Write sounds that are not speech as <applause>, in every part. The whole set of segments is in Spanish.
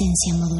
Resistencia modulada.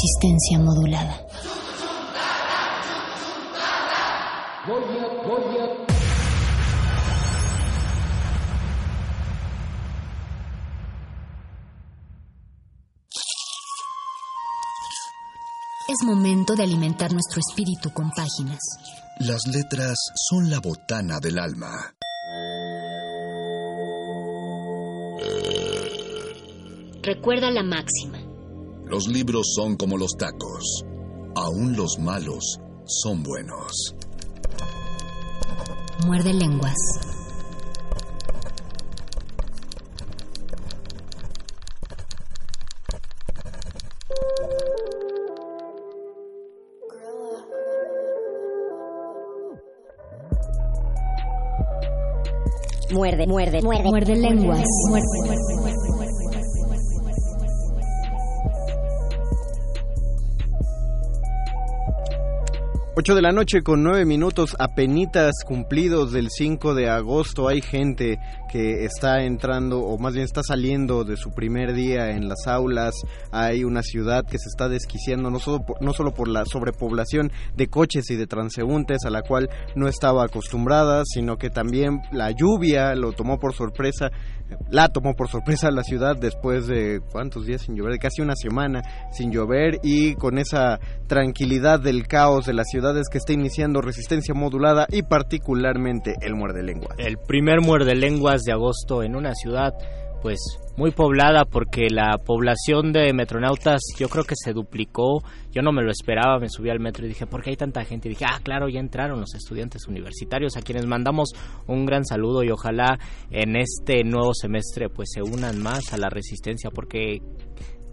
Resistencia modulada. Es momento de alimentar nuestro espíritu con páginas. Las letras son la botana del alma. Recuerda la máxima. Los libros son como los tacos. Aún los malos son buenos. Muerde lenguas. Muerde, muerde, muerde. Muerde lenguas. Muerde. 8 de la noche con 9 minutos apenitas cumplidos del 5 de agosto. Hay gente que está entrando o más bien está saliendo de su primer día en las aulas. Hay una ciudad que se está desquiciando no solo por, no solo por la sobrepoblación de coches y de transeúntes a la cual no estaba acostumbrada, sino que también la lluvia lo tomó por sorpresa la tomó por sorpresa la ciudad después de cuántos días sin llover, casi una semana sin llover y con esa tranquilidad del caos de las ciudades que está iniciando resistencia modulada y particularmente el muerde lenguas. El primer muerde lenguas de agosto en una ciudad pues muy poblada porque la población de metronautas yo creo que se duplicó. Yo no me lo esperaba, me subí al metro y dije, ¿por qué hay tanta gente? Y dije, ah, claro, ya entraron los estudiantes universitarios a quienes mandamos un gran saludo y ojalá en este nuevo semestre pues se unan más a la resistencia porque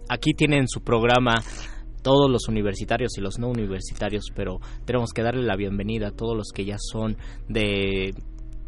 aquí tienen su programa todos los universitarios y los no universitarios, pero tenemos que darle la bienvenida a todos los que ya son de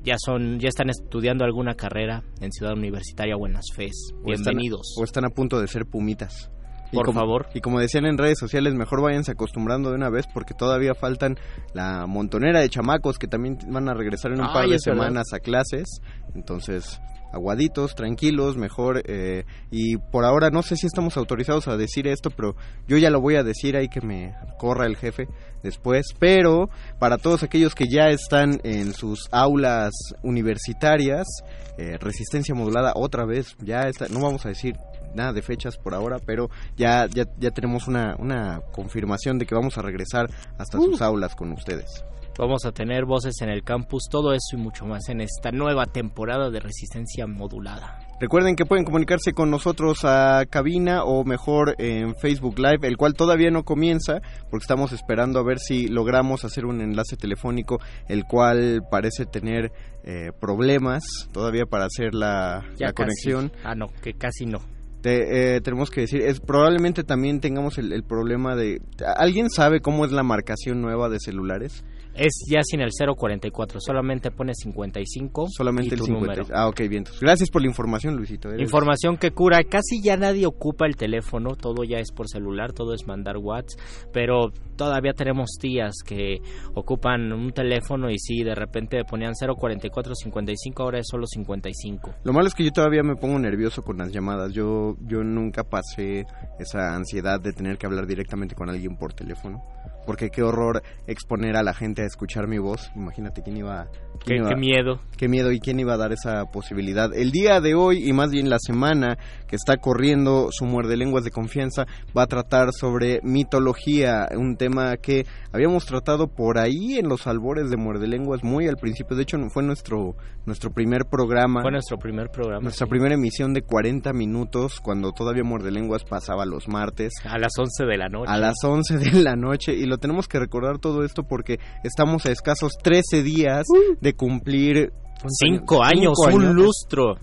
ya son ya están estudiando alguna carrera en Ciudad Universitaria Buenas Fes. Bienvenidos. O están, a, punto de ser pumitas. Por favor. Y como decían en redes sociales, mejor váyanse acostumbrando de una vez porque todavía faltan la montonera de chamacos que también van a regresar en un par de semanas a clases. Entonces, aguaditos, tranquilos, mejor. Eh, y por ahora no sé si estamos autorizados a decir esto, pero yo ya lo voy a decir ahí que me corra el jefe después. Pero para todos aquellos que ya están en sus aulas universitarias, eh, resistencia modulada otra vez, ya está, no vamos a decir nada de fechas por ahora, pero ya, ya, ya tenemos una, una confirmación de que vamos a regresar hasta sus uh. aulas con ustedes. Vamos a tener voces en el campus, todo eso y mucho más en esta nueva temporada de resistencia modulada. Recuerden que pueden comunicarse con nosotros a cabina o mejor en Facebook Live, el cual todavía no comienza porque estamos esperando a ver si logramos hacer un enlace telefónico, el cual parece tener eh, problemas todavía para hacer la, conexión. Ah, no, que casi no. Eh, tenemos que decir, es probablemente también tengamos el, el problema de... ¿Alguien sabe cómo es la marcación nueva de celulares? Es ya sin el 044, solamente pone 55. Solamente el 50. Ah, ok, bien. Gracias por la información, Luisito. Información que cura. Casi ya nadie ocupa el teléfono, todo ya es por celular, todo es mandar WhatsApp, pero todavía tenemos tías que ocupan un teléfono y sí, de repente ponían 044, 55, ahora es solo 55. Lo malo es que yo todavía me pongo nervioso con las llamadas. Yo, yo nunca pasé esa ansiedad de tener que hablar directamente con alguien por teléfono porque qué horror exponer a la gente a escuchar mi voz. Imagínate quién iba... qué, miedo. Qué miedo y quién iba a dar esa posibilidad. El día de hoy y más bien la semana que está corriendo su muerde lenguas de confianza va a tratar sobre mitología, un tema que habíamos tratado por ahí en los albores de muerde lenguas muy al principio. De hecho fue nuestro nuestro primer programa. Fue nuestro primer programa. Nuestra primera emisión de 40 minutos cuando todavía muerde lenguas pasaba los martes. A las 11 de la noche. A las 11 de la noche y lo tenemos que recordar todo esto porque estamos a escasos 13 días de cumplir... Cinco años, un lustro.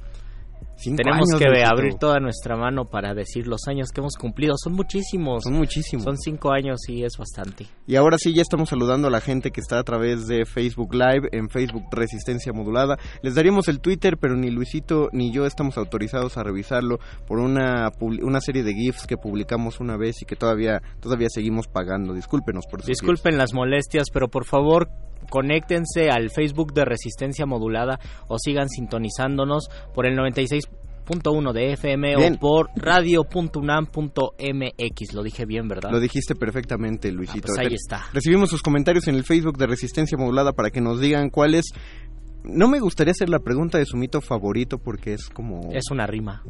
Tenemos que abrir toda nuestra mano para decir los años que hemos cumplido. Son muchísimos. Son muchísimos. Son cinco años y es bastante. Y ahora sí, ya estamos saludando a la gente que está a través de Facebook Live, en Facebook Resistencia Modulada. Les daríamos el Twitter, pero ni Luisito ni yo estamos autorizados a revisarlo por una, una serie de GIFs que publicamos una vez y que todavía, todavía seguimos pagando. Discúlpenos por eso. Disculpen las molestias, pero por favor conéctense al Facebook de Resistencia Modulada o sigan sintonizándonos por el 96 98.1 de FM o por radio.unam.mx. Lo dije bien, ¿verdad? Lo dijiste perfectamente, Luisito. Ah, pues ahí está. Recibimos sus comentarios en el Facebook de Resistencia Modulada para que nos digan cuál es... No me gustaría hacer la pregunta de su mito favorito porque es como... Es una rima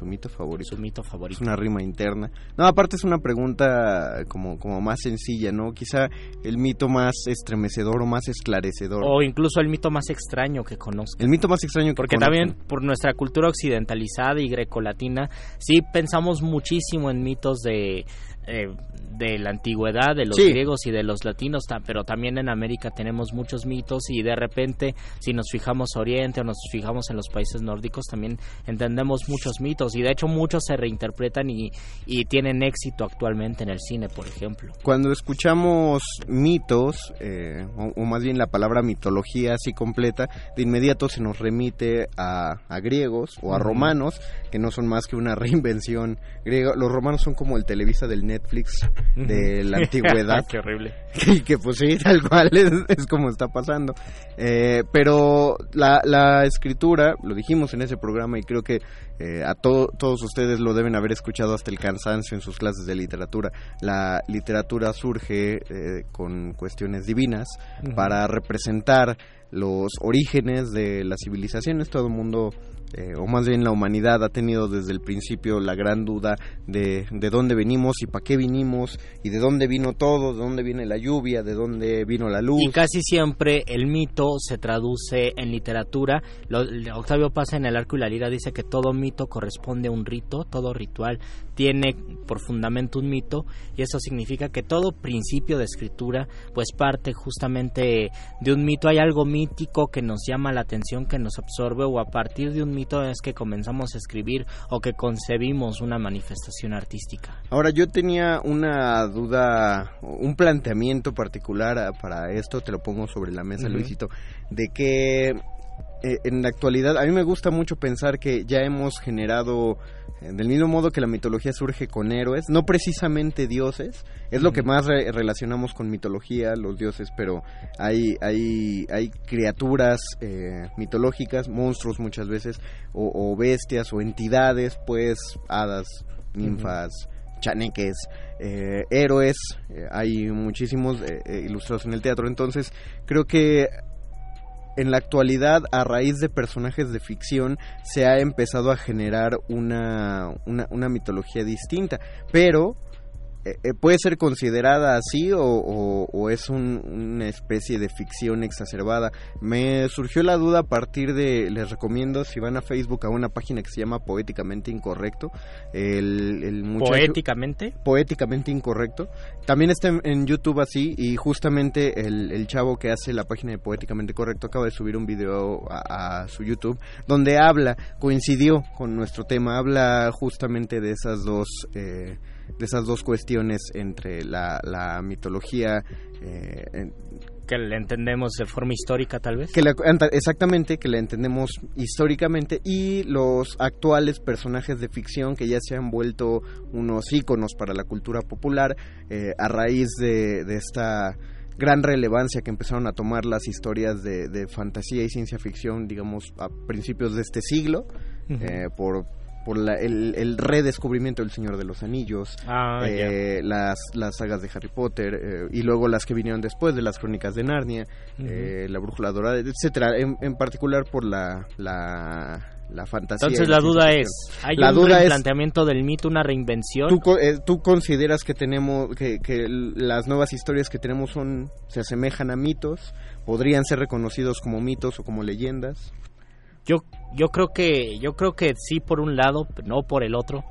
su mito favorito. Su mito favorito. Es una rima interna. No, aparte es una pregunta como, como más sencilla, ¿no? Quizá el mito más estremecedor o más esclarecedor. O incluso el mito más extraño que conozco. El mito más extraño que Porque también por nuestra cultura occidentalizada y grecolatina, sí pensamos muchísimo en mitos de eh, de la antigüedad, de los griegos y de los latinos, pero también en América tenemos muchos mitos y de repente si nos fijamos Oriente o nos fijamos en los países nórdicos también entendemos muchos mitos y de hecho muchos se reinterpretan y, y tienen éxito actualmente en el cine, por ejemplo. Cuando escuchamos mitos, eh, o, más bien la palabra mitología así completa, de inmediato se nos remite a, a griegos o a romanos, que no son más que una <laughs> reinvención griega. Los romanos son como el Televisa del Netflix de la <laughs> antigüedad. Qué horrible. <laughs> Y que pues sí, tal cual es, como está pasando. Eh, pero la, la, escritura, lo dijimos en ese programa y creo que eh, a todos ustedes lo deben haber escuchado hasta el cansancio en sus clases de literatura. La literatura surge eh, con cuestiones divinas para representar los orígenes de las civilizaciones. Todo el mundo eh, o más bien la humanidad ha tenido desde el principio la gran duda de, de dónde venimos y para qué vinimos y de dónde vino todo, de dónde viene la lluvia, de dónde vino la luz. Y casi siempre el mito se traduce en literatura. Octavio Paz en El Arco y la Lira dice que todo mito corresponde a un rito, todo ritual tiene por fundamento un mito y eso significa que todo principio de escritura pues parte justamente de un mito. Hay algo mítico que nos llama la atención, que nos absorbe o a partir de un mito es que comenzamos a escribir o que concebimos una manifestación artística. Ahora yo tenía una duda, un planteamiento particular para esto, te lo pongo sobre la mesa, Luisito, de que eh, en la actualidad a mí me gusta mucho pensar que ya hemos generado eh, del mismo modo que la mitología surge con héroes, no precisamente dioses, es lo que más relacionamos con mitología, los dioses, pero hay, hay, hay criaturas eh, mitológicas, monstruos muchas veces, o, bestias, o entidades, pues, hadas, ninfas, chaneques, héroes, hay muchísimos ilustrados en el teatro, entonces creo que en la actualidad, a raíz de personajes de ficción, se ha empezado a generar una, una, una mitología distinta. Pero ¿Puede ser considerada así o, es una especie de ficción exacerbada? Me surgió la duda a partir de, les recomiendo si van a Facebook a una página que se llama Poéticamente Incorrecto. El, ¿Poéticamente? Poéticamente Incorrecto. También está en, YouTube así y justamente el, chavo que hace la página de Poéticamente Correcto acaba de subir un video a, su YouTube donde habla, coincidió con nuestro tema, habla justamente de esas dos... Eh, de esas dos cuestiones entre la, la mitología eh, que la entendemos de forma histórica tal vez. Que exactamente que la entendemos históricamente y los actuales personajes de ficción que ya se han vuelto unos íconos para la cultura popular eh, a raíz de, de esta gran relevancia que empezaron a tomar las historias de, de fantasía y ciencia ficción, digamos, a principios de este siglo, eh, por por el, redescubrimiento del Señor de los Anillos, ah, eh, las, las sagas de Harry Potter eh, y luego las que vinieron después de las Crónicas de Narnia, eh, la Brújula Dorada, etcétera, en, particular por la, la, fantasía. Entonces la duda es, ¿hay la un planteamiento del mito, una reinvención? ¿tú, ¿Tú, consideras que tenemos que, que las nuevas historias que tenemos son se asemejan a mitos? ¿Podrían ser reconocidos como mitos o como leyendas? Yo yo creo que yo creo que sí por un lado, no por el otro.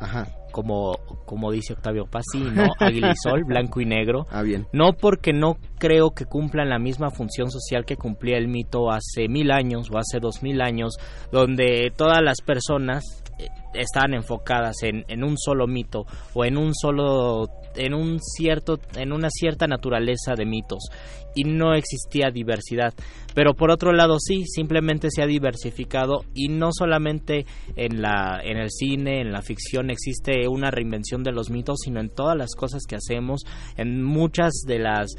Como como dice Octavio Paz, sí, no, <laughs> águila y sol, blanco y negro. Ah, bien. No porque no creo que cumplan la misma función social que cumplía el mito hace mil años o hace dos mil años, donde todas las personas eh, estaban enfocadas en, en un solo mito o en un solo en un cierto en una cierta naturaleza de mitos y no existía diversidad. Pero por otro lado sí simplemente se ha diversificado y no solamente en la en el cine en la ficción existe una reinvención de los mitos sino en todas las cosas que hacemos en muchas de las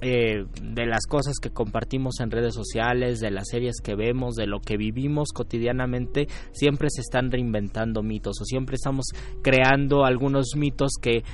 eh, de las cosas que compartimos en redes sociales, de las series que vemos, de lo que vivimos cotidianamente, siempre se están reinventando mitos o siempre estamos creando algunos mitos que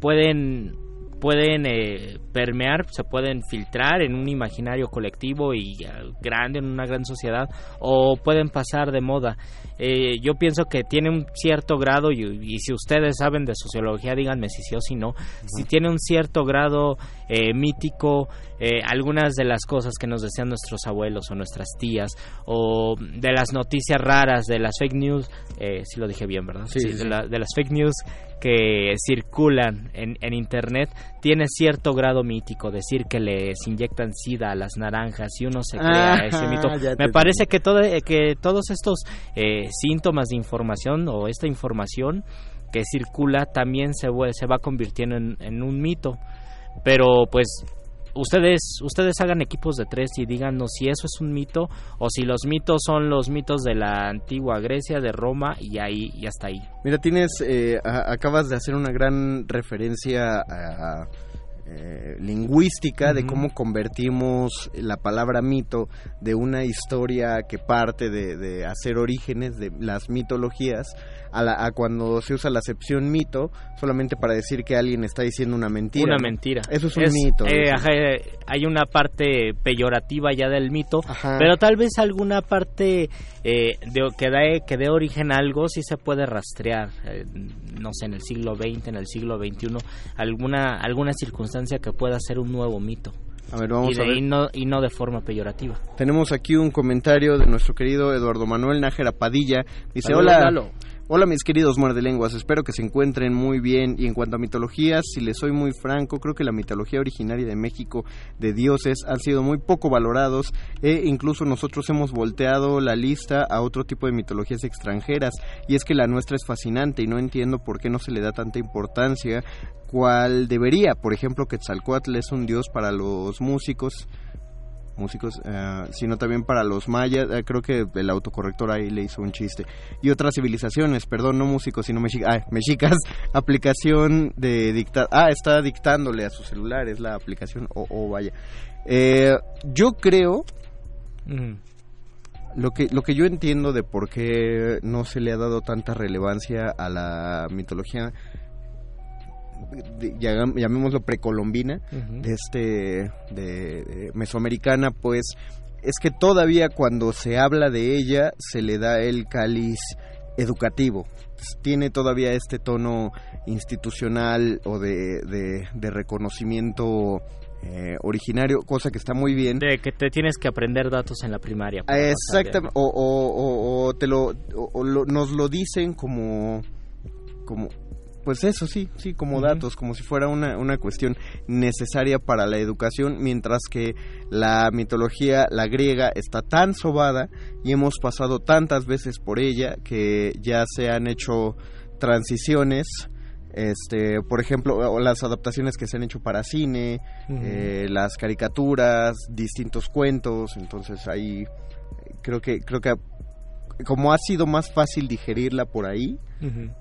pueden pueden eh, permear, se pueden filtrar en un imaginario colectivo y eh, grande en una gran sociedad o pueden pasar de moda. Eh, yo pienso que tiene un cierto grado, y, si ustedes saben de sociología, díganme si sí o si no, si tiene un cierto grado eh, mítico, eh, algunas de las cosas que nos decían nuestros abuelos o nuestras tías, o de las noticias raras, de las fake news, si lo dije bien, ¿verdad? Sí, De, de, las fake news que circulan en, en, Internet, tiene cierto grado mítico, decir que les inyectan sida a las naranjas y uno se crea ese mito. Me parece que, todo, que todos estos síntomas de información o esta información que circula también se, se va convirtiendo en, en, un mito. Pero pues ustedes, ustedes hagan equipos de tres y díganos si eso es un mito o si los mitos son los mitos de la antigua Grecia, de Roma y ahí y hasta ahí. Mira, tienes, eh, acabas de hacer una gran referencia a eh, lingüística de cómo convertimos la palabra mito de una historia que parte de, de hacer orígenes de las mitologías a, cuando se usa la acepción mito solamente para decir que alguien está diciendo una mentira. Una mentira. Eso es un mito. Eh, eh, hay una parte peyorativa ya del mito, pero tal vez alguna parte eh, de, que, da, que dé origen a algo sí se puede rastrear, no sé, en el siglo XX, en el siglo XXI, alguna, alguna circunstancia que pueda ser un nuevo mito. A ver, vamos y, a ver. Y, no, y no de forma peyorativa. Tenemos aquí un comentario de nuestro querido Eduardo Manuel Nájera Padilla. Dice, hola, Hola mis queridos lenguas, espero que se encuentren muy bien. Y en cuanto a mitologías, si les soy muy franco, creo que la mitología originaria de México de dioses han sido muy poco valorados e incluso nosotros hemos volteado la lista a otro tipo de mitologías extranjeras. Y es que la nuestra es fascinante y no entiendo por qué no se le da tanta importancia cual debería. Por ejemplo, Quetzalcoatl es un dios para los músicos músicos, eh, sino también para los mayas. Eh, creo que el autocorrector ahí le hizo un chiste. Y otras civilizaciones, perdón, no músicos, sino mexicas. <laughs> Ah, mexicas, aplicación de dictar. Ah, está dictándole a su celular, es la aplicación. O oh, vaya. Eh, yo creo. Lo que, lo que yo entiendo de por qué no se le ha dado tanta relevancia a la mitología llamémoslo precolombina, de este, de, mesoamericana, pues es que todavía cuando se habla de ella se le da el cáliz educativo. Tiene todavía este tono institucional o de, de, reconocimiento eh, originario, cosa que está muy bien. De que te tienes que aprender datos en la primaria. Exactamente, o, o, o, te lo, nos lo dicen como, como pues eso sí, sí, como datos, como si fuera una, una cuestión necesaria para la educación, mientras que la mitología, la griega, está tan sobada y hemos pasado tantas veces por ella que ya se han hecho transiciones este por ejemplo las adaptaciones que se han hecho para cine eh, las caricaturas distintos cuentos entonces ahí creo que creo que como ha sido más fácil digerirla por ahí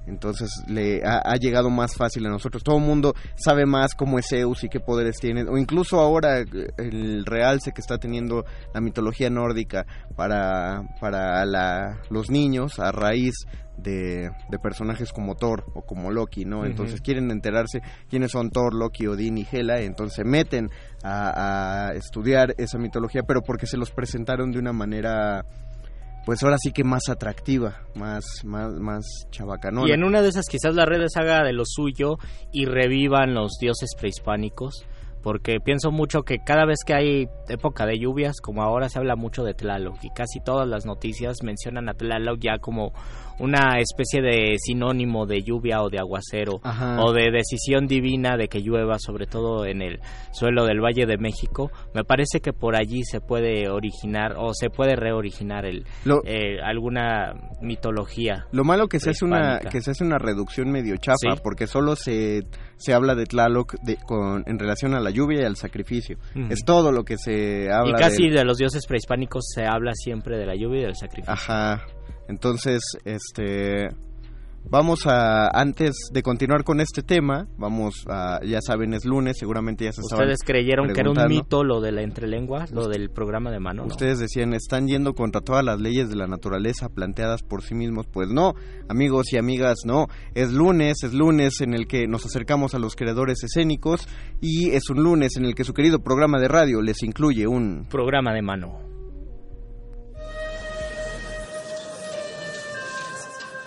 entonces le ha, llegado más fácil a nosotros. Todo el mundo sabe más cómo es Zeus y qué poderes tiene. O incluso ahora el realce que está teniendo la mitología nórdica para, para la, los niños a raíz de, personajes como Thor o como Loki, ¿no? Entonces quieren enterarse quiénes son Thor, Loki, Odín y Hela, entonces se meten a, a estudiar esa mitología, pero porque se los presentaron de una manera pues ahora sí que más atractiva, más, más, más chabacanona. Y en una de esas quizás las redes haga de lo suyo y revivan los dioses prehispánicos, porque pienso mucho que cada vez que hay época de lluvias, como ahora se habla mucho de Tlaloc, y casi todas las noticias mencionan a Tlaloc ya como una especie de sinónimo de lluvia o de aguacero o de decisión divina de que llueva, sobre todo en el suelo del Valle de México, me parece que por allí se puede originar o se puede reoriginar el, eh, alguna mitología. Lo malo que se hace una que se hace una reducción medio chapa porque solo se se habla de Tlaloc de, con, en relación a la lluvia y al sacrificio. Es todo lo que se habla. Y casi de... de los dioses prehispánicos se habla siempre de la lluvia y del sacrificio. Ajá. Entonces, este Vamos a, antes de continuar con este tema, vamos a, ya saben, es lunes, seguramente ya se ¿Ustedes creyeron que era un mito lo de la entrelengua, lo del programa de mano? Ustedes decían, están yendo contra todas las leyes de la naturaleza planteadas por sí mismos. Pues no, amigos y amigas, no. Es lunes, es lunes en el que nos acercamos a los creadores escénicos y es un lunes en el que su querido programa de radio les incluye un... Programa de mano.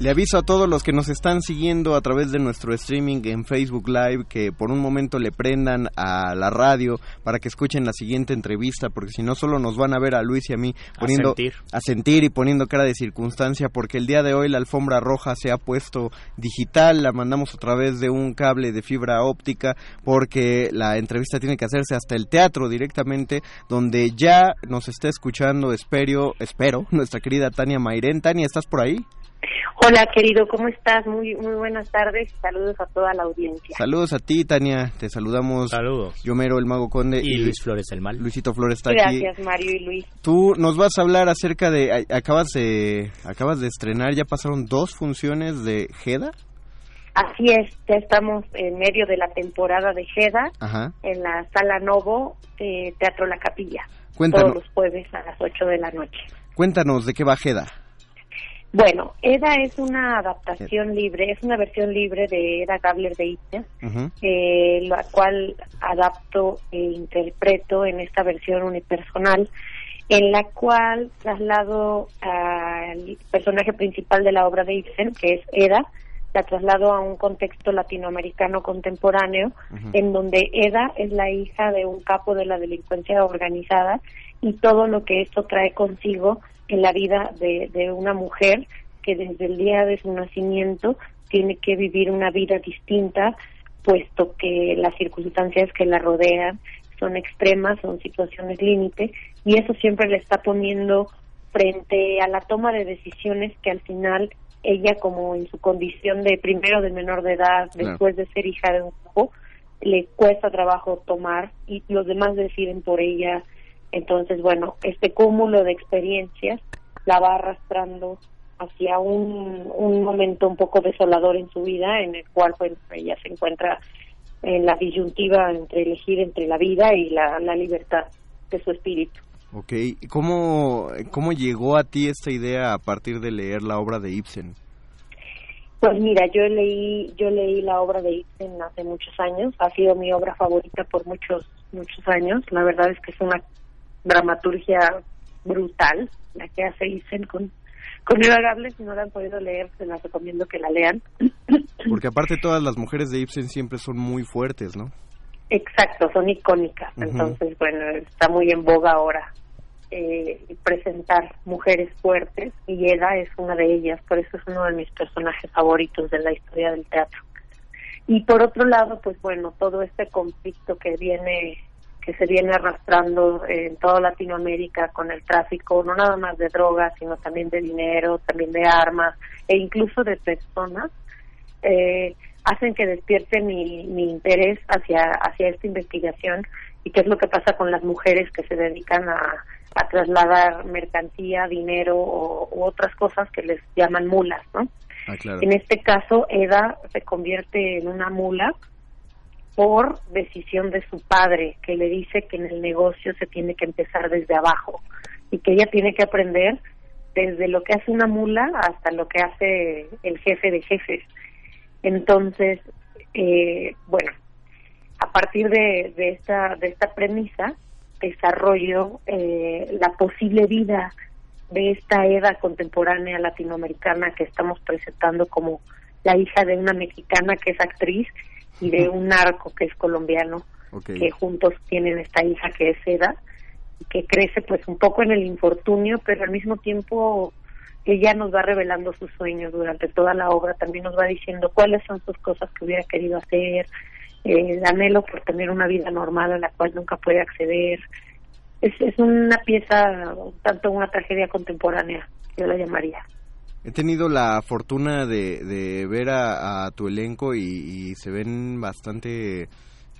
Le aviso a todos los que nos están siguiendo a través de nuestro streaming en Facebook Live que por un momento le prendan a la radio para que escuchen la siguiente entrevista, porque si no solo nos van a ver a Luis y a mí poniendo a sentir, y poniendo cara de circunstancia, porque el día de hoy la alfombra roja se ha puesto digital, la mandamos a través de un cable de fibra óptica, porque la entrevista tiene que hacerse hasta el teatro directamente, donde ya nos está escuchando, espero, espero, <laughs> nuestra querida Tania Mairén. Tania, ¿estás por ahí? Hola, querido, ¿cómo estás? Muy muy buenas tardes. Saludos a toda la audiencia. Saludos a ti, Tania. Te saludamos. Saludos. Yomero, el Mago Conde. Y, Luis Flores, el mal. Luisito Flores está aquí. Gracias, Mario y Luis. Tú nos vas a hablar acerca de... Acabas de, acabas de estrenar, ya pasaron dos funciones de Jeda. Así es, ya estamos en medio de la temporada de Jeda en la Sala Novo, eh, Teatro La Capilla. Cuéntanos. Todos los jueves a las 8 de la noche. Cuéntanos de qué va Jeda. Bueno, Eda es una adaptación libre, es una versión libre de Eda Gabler de Ibsen, eh, la cual adapto e interpreto en esta versión unipersonal, en la cual traslado al personaje principal de la obra de Ibsen, que es Eda, la traslado a un contexto latinoamericano contemporáneo, en donde Eda es la hija de un capo de la delincuencia organizada y todo lo que esto trae consigo en la vida de, de una mujer que desde el día de su nacimiento tiene que vivir una vida distinta, puesto que las circunstancias que la rodean son extremas, son situaciones límite, y eso siempre le está poniendo frente a la toma de decisiones que al final ella como en su condición de primero de menor de edad, después de ser hija de un hijo, le cuesta trabajo tomar y los demás deciden por ella entonces, bueno, este cúmulo de experiencias la va arrastrando hacia un, un momento un poco desolador en su vida, en el cual pues, ella se encuentra en la disyuntiva entre elegir entre la vida y la, la libertad de su espíritu. Ok, ¿Cómo, ¿cómo llegó a ti esta idea a partir de leer la obra de Ibsen? Pues mira, yo leí, yo leí la obra de Ibsen hace muchos años, ha sido mi obra favorita por muchos, muchos años. La verdad es que es una dramaturgia brutal, la que hace Isen con, con Eva Gable. Si no la han podido leer, se las recomiendo que la lean. <clears throat> Porque aparte todas las mujeres de Ibsen siempre son muy fuertes, ¿no? Exacto, son icónicas. Entonces, bueno, está muy en boga ahora eh, presentar mujeres fuertes y Eda es una de ellas. Por eso es uno de mis personajes favoritos de la historia del teatro. Y por otro lado, pues bueno, todo este conflicto que viene que se viene arrastrando en toda Latinoamérica con el tráfico, no nada más de drogas, sino también de dinero, también de armas e incluso de personas, eh, hacen que despierte mi, mi interés hacia, hacia esta investigación y qué es lo que pasa con las mujeres que se dedican a, a trasladar mercancía, dinero o, u otras cosas que les llaman mulas, ¿no? Ah, en este caso, Eda se convierte en una mula por decisión de su padre, que le dice que en el negocio se tiene que empezar desde abajo y que ella tiene que aprender desde lo que hace una mula hasta lo que hace el jefe de jefes. Entonces, eh, bueno, a partir de, de, esta, de esta premisa, desarrollo eh, la posible vida de esta Eda contemporánea latinoamericana que estamos presentando como la hija de una mexicana que es actriz y de un narco que es colombiano, que juntos tienen esta hija que es Eda, que crece pues un poco en el infortunio, pero al mismo tiempo ella nos va revelando sus sueños durante toda la obra, también nos va diciendo cuáles son sus cosas que hubiera querido hacer, eh, el anhelo por tener una vida normal a la cual nunca puede acceder, es, es una pieza, tanto una tragedia contemporánea, yo la llamaría. He tenido la fortuna de, de ver a, tu elenco y, se ven bastante,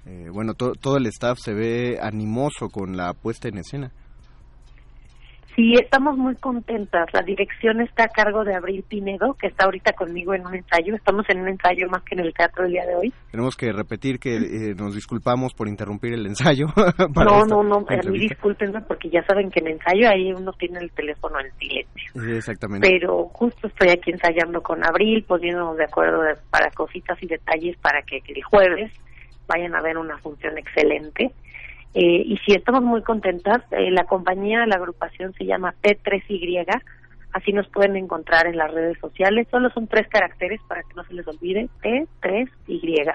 eh, bueno, todo el staff se ve animoso con la puesta en escena. Sí, estamos muy contentas. La dirección está a cargo de Abril Pinedo, que está ahorita conmigo en un ensayo. Estamos en un ensayo más que en el teatro el día de hoy. Tenemos que repetir que eh, nos disculpamos por interrumpir el ensayo. <laughs> no, no, no, a mí discúlpenme porque ya saben que en ensayo ahí uno tiene el teléfono en silencio. exactamente. Pero justo estoy aquí ensayando con Abril, poniéndonos de acuerdo para cositas y detalles para que el jueves vayan a ver una función excelente eh, y si estamos muy contentas. Eh, la compañía, la agrupación se llama P3Y, así nos pueden encontrar en las redes sociales. Solo son tres caracteres para que no se les olvide, P3Y.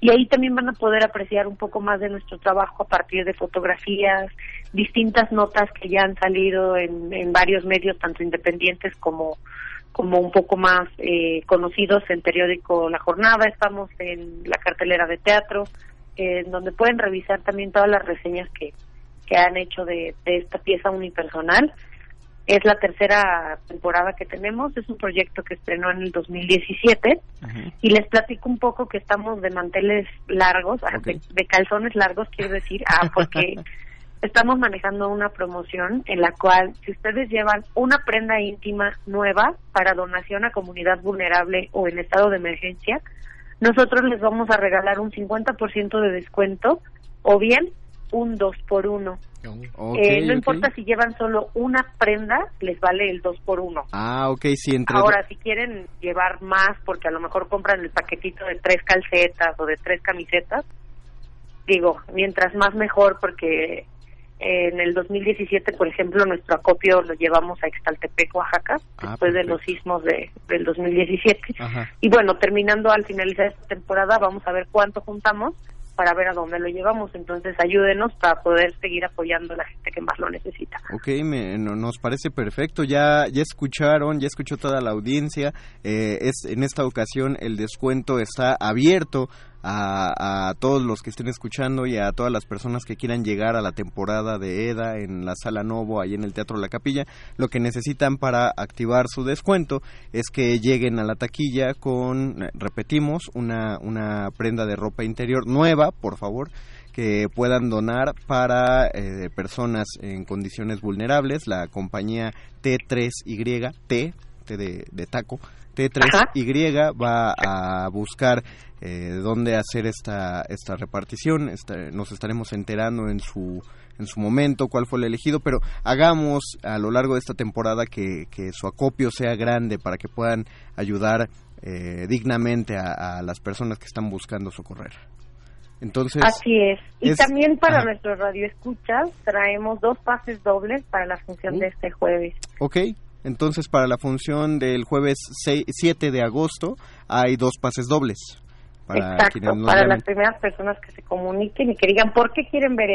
Y ahí también van a poder apreciar un poco más de nuestro trabajo a partir de fotografías, distintas notas que ya han salido en, en varios medios, tanto independientes como como un poco más eh, conocidos en periódico La Jornada, estamos en la cartelera de teatro, en donde pueden revisar también todas las reseñas que, que han hecho de, esta pieza unipersonal. Es la tercera temporada que tenemos, es un proyecto que estrenó en el 2017 y les platico un poco que estamos de manteles largos, ah, de, calzones largos quiero decir, ah, porque <laughs> estamos manejando una promoción en la cual si ustedes llevan una prenda íntima nueva para donación a comunidad vulnerable o en estado de emergencia, nosotros les vamos a regalar un 50% de descuento o bien un 2 por 1 eh, no importa si llevan solo una prenda, les vale el 2 por 1 Ah, ok, sí, entre... Ahora, si quieren llevar más, porque a lo mejor compran el paquetito de tres calcetas o de tres camisetas, digo, mientras más mejor, porque en el 2017, por ejemplo, nuestro acopio lo llevamos a Extaltepec, Oaxaca, ah, después de los sismos de, del 2017. Y bueno, terminando al finalizar esta temporada, vamos a ver cuánto juntamos para ver a dónde lo llevamos. Entonces, ayúdenos para poder seguir apoyando a la gente que más lo necesita. Ok, me, nos parece perfecto. Ya, ya escucharon, ya escuchó toda la audiencia. Eh, es En esta ocasión el descuento está abierto a, todos los que estén escuchando y a todas las personas que quieran llegar a la temporada de EDA en la Sala Novo, ahí en el Teatro La Capilla, lo que necesitan para activar su descuento es que lleguen a la taquilla con, eh, repetimos, una, una prenda de ropa interior nueva, por favor, que puedan donar para eh, personas en condiciones vulnerables. La compañía T3Y, T, T de, de taco, T3Y va a buscar eh, dónde hacer esta, esta repartición. nos estaremos enterando en su, en su momento cuál fue el elegido, pero hagamos a lo largo de esta temporada que, su acopio sea grande para que puedan ayudar eh, dignamente a, las personas que están buscando socorrer. Entonces, Así es. Y también para nuestro radio escuchas traemos dos pases dobles para la función uh. de este jueves. Ok. Entonces, para la función del jueves 7 de agosto hay dos pases dobles. Para Exacto, para las primeras personas que se comuniquen y que digan por qué quieren ver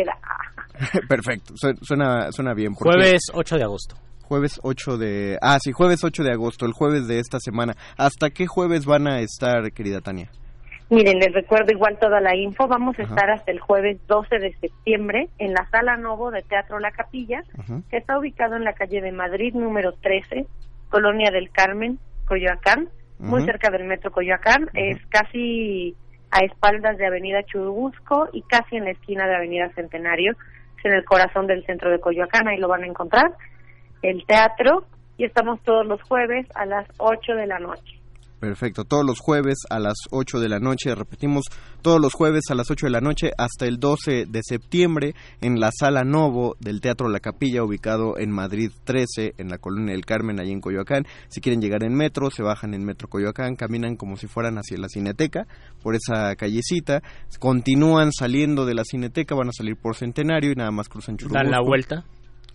<laughs> Perfecto, suena, suena bien. Jueves 8 de agosto. Jueves 8 de... Ah, sí, jueves 8 de agosto, el jueves de esta semana. ¿Hasta qué jueves van a estar, querida Tania? Miren, les recuerdo igual toda la info. Vamos a estar hasta el jueves 12 de septiembre en la Sala Novo de Teatro La Capilla, que está ubicado en la calle de Madrid, número 13, Colonia del Carmen, Coyoacán muy cerca del metro Coyoacán, es casi a espaldas de Avenida Churubusco y casi en la esquina de Avenida Centenario, es en el corazón del centro de Coyoacán, ahí lo van a encontrar, el teatro, y estamos todos los jueves a las 8 de la noche. Perfecto, todos los jueves a las 8 de la noche, repetimos, todos los jueves a las 8 de la noche hasta el 12 de septiembre en la Sala Novo del Teatro La Capilla, ubicado en Madrid 13, en la Colonia del Carmen, allí en Coyoacán. Si quieren llegar en metro, se bajan en Metro Coyoacán, caminan como si fueran hacia la Cineteca, por esa callecita, continúan saliendo de la Cineteca, van a salir por Centenario y nada más cruzan Churubusco. Dan la vuelta.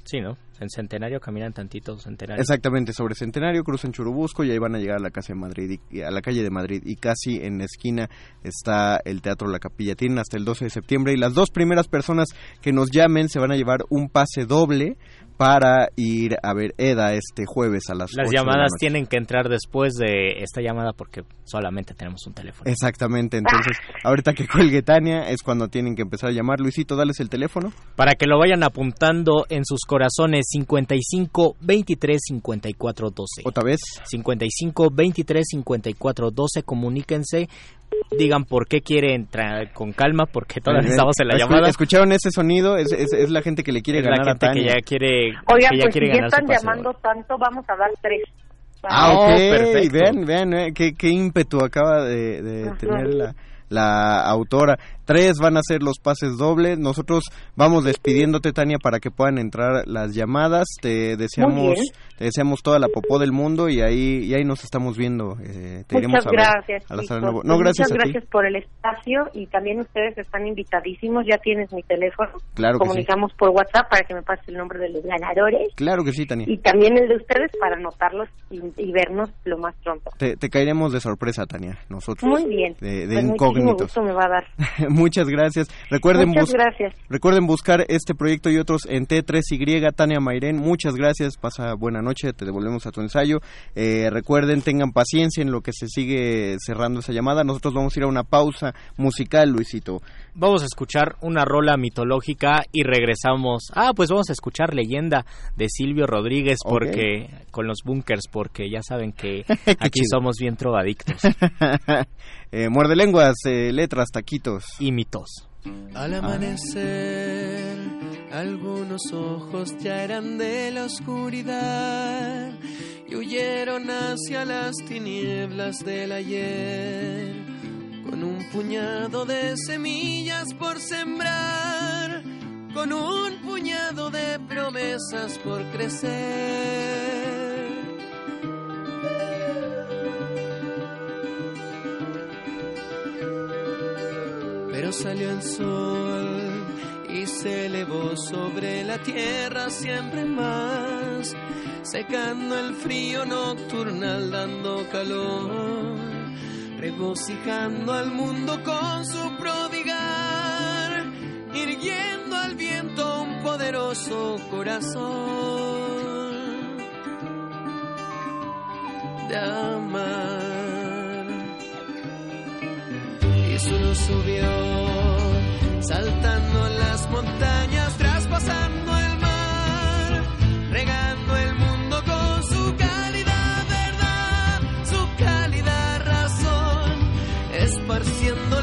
Sí, ¿no? En Centenario caminan tantito Centenario. Exactamente, sobre Centenario cruzan Churubusco y ahí van a llegar a la casa de Madrid y, a la calle de Madrid y casi en la esquina está el Teatro La Capilla. Tienen hasta el 12 de septiembre y las dos primeras personas que nos llamen se van a llevar un pase doble para ir a ver EDA este jueves a las Las llamadas tienen que entrar después de esta llamada porque solamente tenemos un teléfono. Exactamente, entonces ahorita que cuelgue Tania es cuando tienen que empezar a llamar. Luisito, dales el teléfono. Para que lo vayan apuntando en sus corazones 55 23 54 12. Otra vez. 55 23 54 12, comuníquense digan por qué quiere entrar con calma, porque todavía estamos en la llamada. ¿Escucharon ese sonido? Es, es, la gente que le quiere ganar la gente a que ya quiere Oigan, que ya pues si ya están llamando tanto, vamos a dar tres. Ah, ok, perfecto. Vean, vean, eh, qué, qué ímpetu acaba de, de tener la, la autora. Tres van a ser los pases dobles. Nosotros vamos despidiéndote, Tania, para que puedan entrar las llamadas. Te deseamos, te deseamos toda la popó del mundo y ahí, y ahí nos estamos viendo. Eh, Muchas gracias. No, gracias Muchas gracias por el espacio y también ustedes están invitadísimos. Ya tienes mi teléfono. Claro. Comunicamos por WhatsApp para que me pase el nombre de los ganadores. Claro que sí, Tania. Y también el de ustedes para anotarlos y, vernos lo más pronto. Te, caeremos de sorpresa, Tania. Nosotros. Muy bien. De, de pues incógnitos. me va a dar. <laughs> Muchas gracias. Recuerden, muchas gracias. recuerden buscar este proyecto y otros en T3Y. Tania Mairén, muchas gracias. Pasa buena noche. Te devolvemos a tu ensayo. Eh, recuerden, tengan paciencia en lo que se sigue cerrando esa llamada. Nosotros vamos a ir a una pausa musical, Luisito. Vamos a escuchar una rola mitológica y regresamos. Ah, pues vamos a escuchar Leyenda de Silvio Rodríguez porque con los bunkers, porque ya saben que <laughs> aquí somos bien trovadictos. <laughs> eh, muerde lenguas, eh, letras, taquitos. Y mitos. Al amanecer, algunos ojos ya eran de la oscuridad y huyeron hacia las tinieblas del ayer, con un puñado de semillas por sembrar, con un puñado de promesas por crecer. Pero salió el sol y se elevó sobre la tierra siempre más, secando el frío nocturnal, dando calor, regocijando al mundo con su prodigar, irguiendo al viento un poderoso corazón de amar. Solo subió, saltando las montañas, traspasando el mar, regando el mundo con su calidad verdad, su calidad razón, esparciendo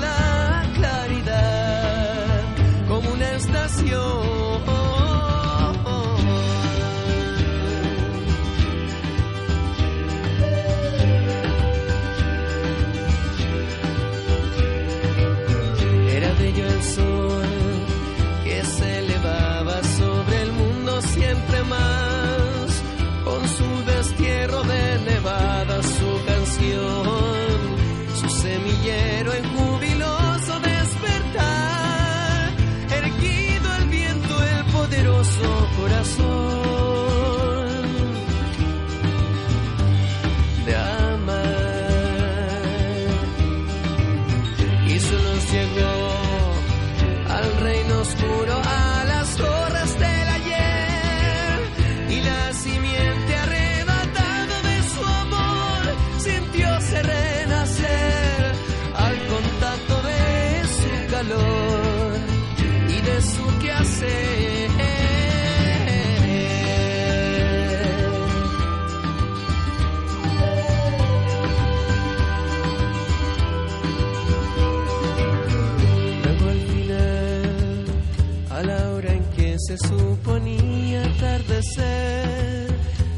suponía atardecer,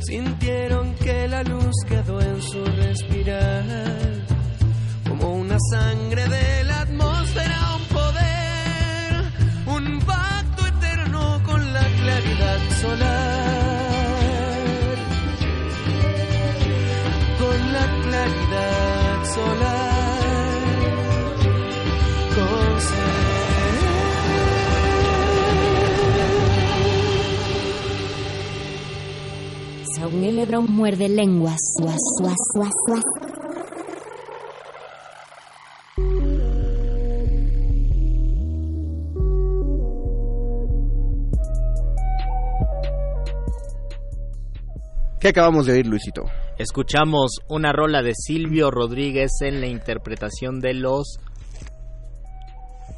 sintieron que la luz quedó en su respirar, como una sangre de la atmósfera, un poder, un pacto eterno con la claridad solar, Muerde lenguas. ¿Qué acabamos de oír, Luisito? Escuchamos una rola de Silvio Rodríguez en la interpretación de los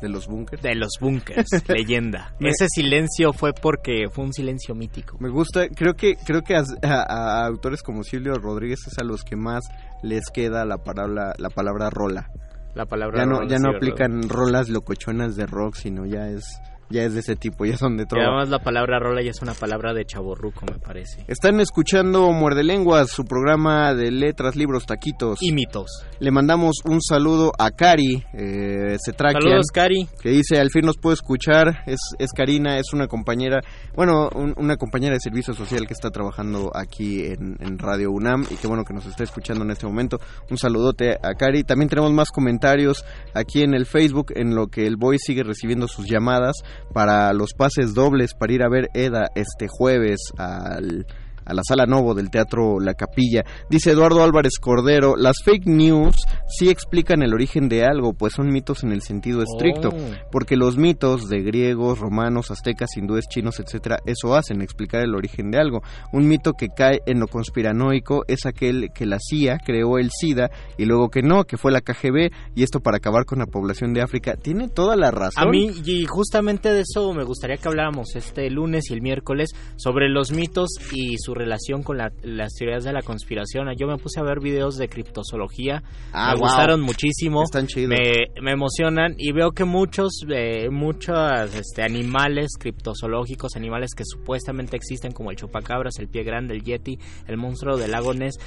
de los bunkers. De los bunkers, <laughs> leyenda. Ese silencio fue porque fue un silencio mítico. Me gusta, creo que creo que a, autores como Silvio Rodríguez es a los que más les queda la palabra la palabra rola. La palabra ya no rola, ya no aplican rolas locochonas de rock, sino ya es ya es de ese tipo, ya son de todo. Y además la palabra rola ya es una palabra de chaborruco, me parece. Están escuchando Muerde Lenguas, su programa de letras, libros, taquitos. Y mitos. Le mandamos un saludo a Cari, eh, Saludos, Cari. Que dice, al fin nos puede escuchar, es, es Karina, es una compañera, bueno, una compañera de servicio social que está trabajando aquí en, en Radio UNAM y que bueno que nos está escuchando en este momento. Un saludote a Cari. También tenemos más comentarios aquí en el Facebook, en lo que el Boy sigue recibiendo sus llamadas para los pases dobles para ir a ver Eda este jueves al a la sala Novo del Teatro La Capilla. Dice Eduardo Álvarez Cordero, las fake news sí explican el origen de algo, pues son mitos en el sentido estricto, oh. porque los mitos de griegos, romanos, aztecas, hindúes, chinos, etcétera, eso hacen, explicar el origen de algo. Un mito que cae en lo conspiranoico es aquel que la CIA creó el SIDA y luego que no, que fue la KGB y esto para acabar con la población de África. Tiene toda la razón. A mí y justamente de eso me gustaría que habláramos este lunes y el miércoles sobre los mitos y su relación con las teorías de la conspiración. Yo me puse a ver videos de criptozoología, ah, me gustaron muchísimo, Están chidos. Me, me, emocionan y veo que muchos, eh, muchos este, animales criptozoológicos, animales que supuestamente existen como el chupacabras, el pie grande, el yeti, el monstruo del lago Ness,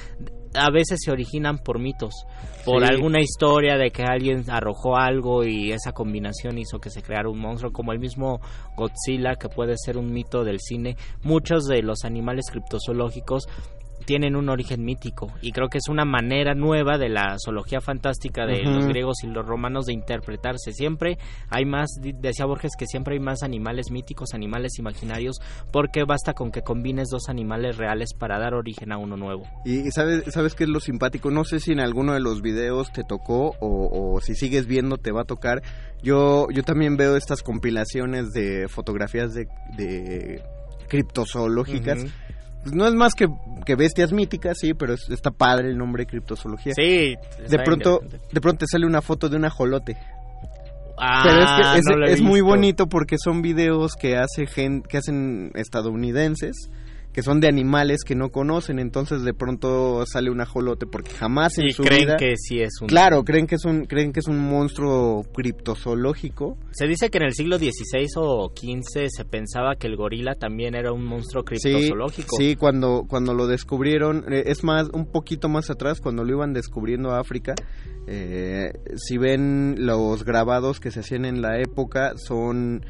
a veces se originan por mitos, por alguna historia de que alguien arrojó algo y esa combinación hizo que se creara un monstruo, como el mismo Godzilla, que puede ser un mito del cine. Muchos de los animales criptozoológicos tienen un origen mítico y creo que es una manera nueva de la zoología fantástica de los griegos y los romanos de interpretarse. Siempre hay más, decía Borges, que siempre hay más animales míticos, animales imaginarios, porque basta con que combines dos animales reales para dar origen a uno nuevo. Y, sabes, sabes qué es lo simpático, no sé si en alguno de los videos te tocó o, si sigues viendo te va a tocar. Yo, yo también veo estas compilaciones de fotografías de, de criptozoológicas pues no es más que, que bestias míticas, sí, pero está padre el nombre criptozoología. Sí. De pronto, de pronto sale una foto de un ajolote. Ah, pero es que es, muy bonito porque son videos que hace que hacen estadounidenses que son de animales que no conocen, entonces de pronto sale un ajolote porque jamás en y su creen vida que sí es un Claro, creen que es un creen que es un monstruo criptozoológico. Se dice que en el siglo XVI o XV se pensaba que el gorila también era un monstruo criptozoológico. Sí, cuando cuando lo descubrieron, eh, es más un poquito más atrás cuando lo iban descubriendo a África, eh, si ven los grabados que se hacían en la época son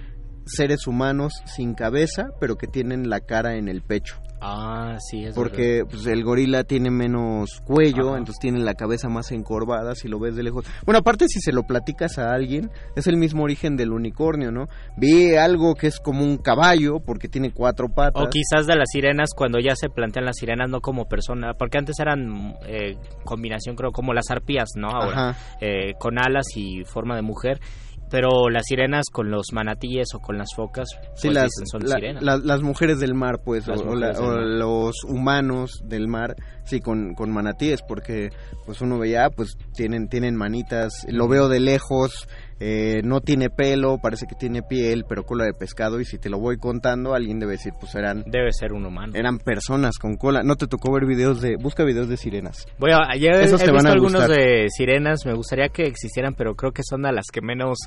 seres humanos sin cabeza, pero que tienen la cara en el pecho. Ah, sí, es Porque pues, el gorila tiene menos cuello, entonces tiene la cabeza más encorvada si lo ves de lejos. Bueno, aparte si se lo platicas a alguien, es el mismo origen del unicornio, ¿no? Vi algo que es como un caballo porque tiene cuatro patas. O quizás de las sirenas cuando ya se plantean las sirenas no como persona, porque antes eran eh, combinación creo como las arpías, ¿no? Ahora, eh, con alas y forma de mujer pero las sirenas con los manatíes o con las focas sí, pues, las, son sirenas. las mujeres del mar pues o, los humanos del mar sí con, con manatíes porque pues uno veía pues tienen tienen manitas lo veo de lejos eh, no tiene pelo, parece que tiene piel, pero cola de pescado. Y si te lo voy contando, alguien debe decir, pues eran. Debe ser un humano. Eran personas con cola. No te tocó ver videos de. Busca videos de sirenas. Voy a, ya he, visto algunos de sirenas. Me gustaría que existieran, pero creo que son a las que menos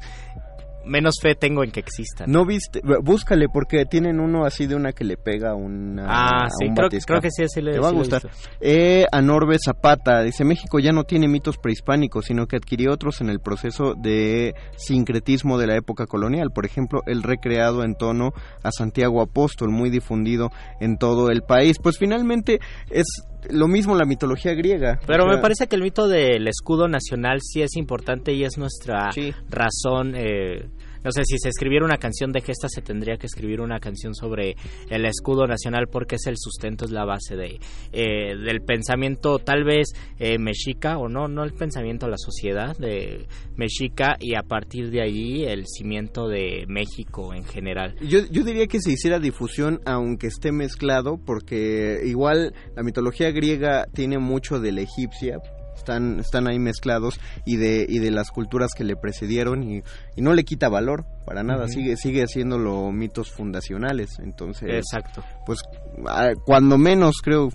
menos fe tengo en que existan. No viste, búscale porque tienen uno así de una que le pega una, ah, sí, creo, que sí, sí le, Te va a gustar. Eh, Anorbe Zapata dice México ya no tiene mitos prehispánicos, sino que adquirió otros en el proceso de sincretismo de la época colonial. Por ejemplo, el recreado en tono a Santiago Apóstol, muy difundido en todo el país. Pues finalmente es lo mismo la mitología griega. Pero me parece que el mito del escudo nacional sí es importante y es nuestra razón eh, no sé, si se escribiera una canción de gesta, se tendría que escribir una canción sobre el escudo nacional porque es el sustento, es la base de, eh, del pensamiento tal vez eh, mexica, o no, no el pensamiento, la sociedad de mexica y a partir de ahí el cimiento de México en general. Yo, yo diría que se hiciera difusión aunque esté mezclado porque igual la mitología griega tiene mucho de la egipcia, están, están ahí mezclados y de, y de las culturas que le precedieron y, y no le quita valor para nada, sigue, sigue haciéndolo mitos fundacionales, entonces Exacto. pues cuando menos creo,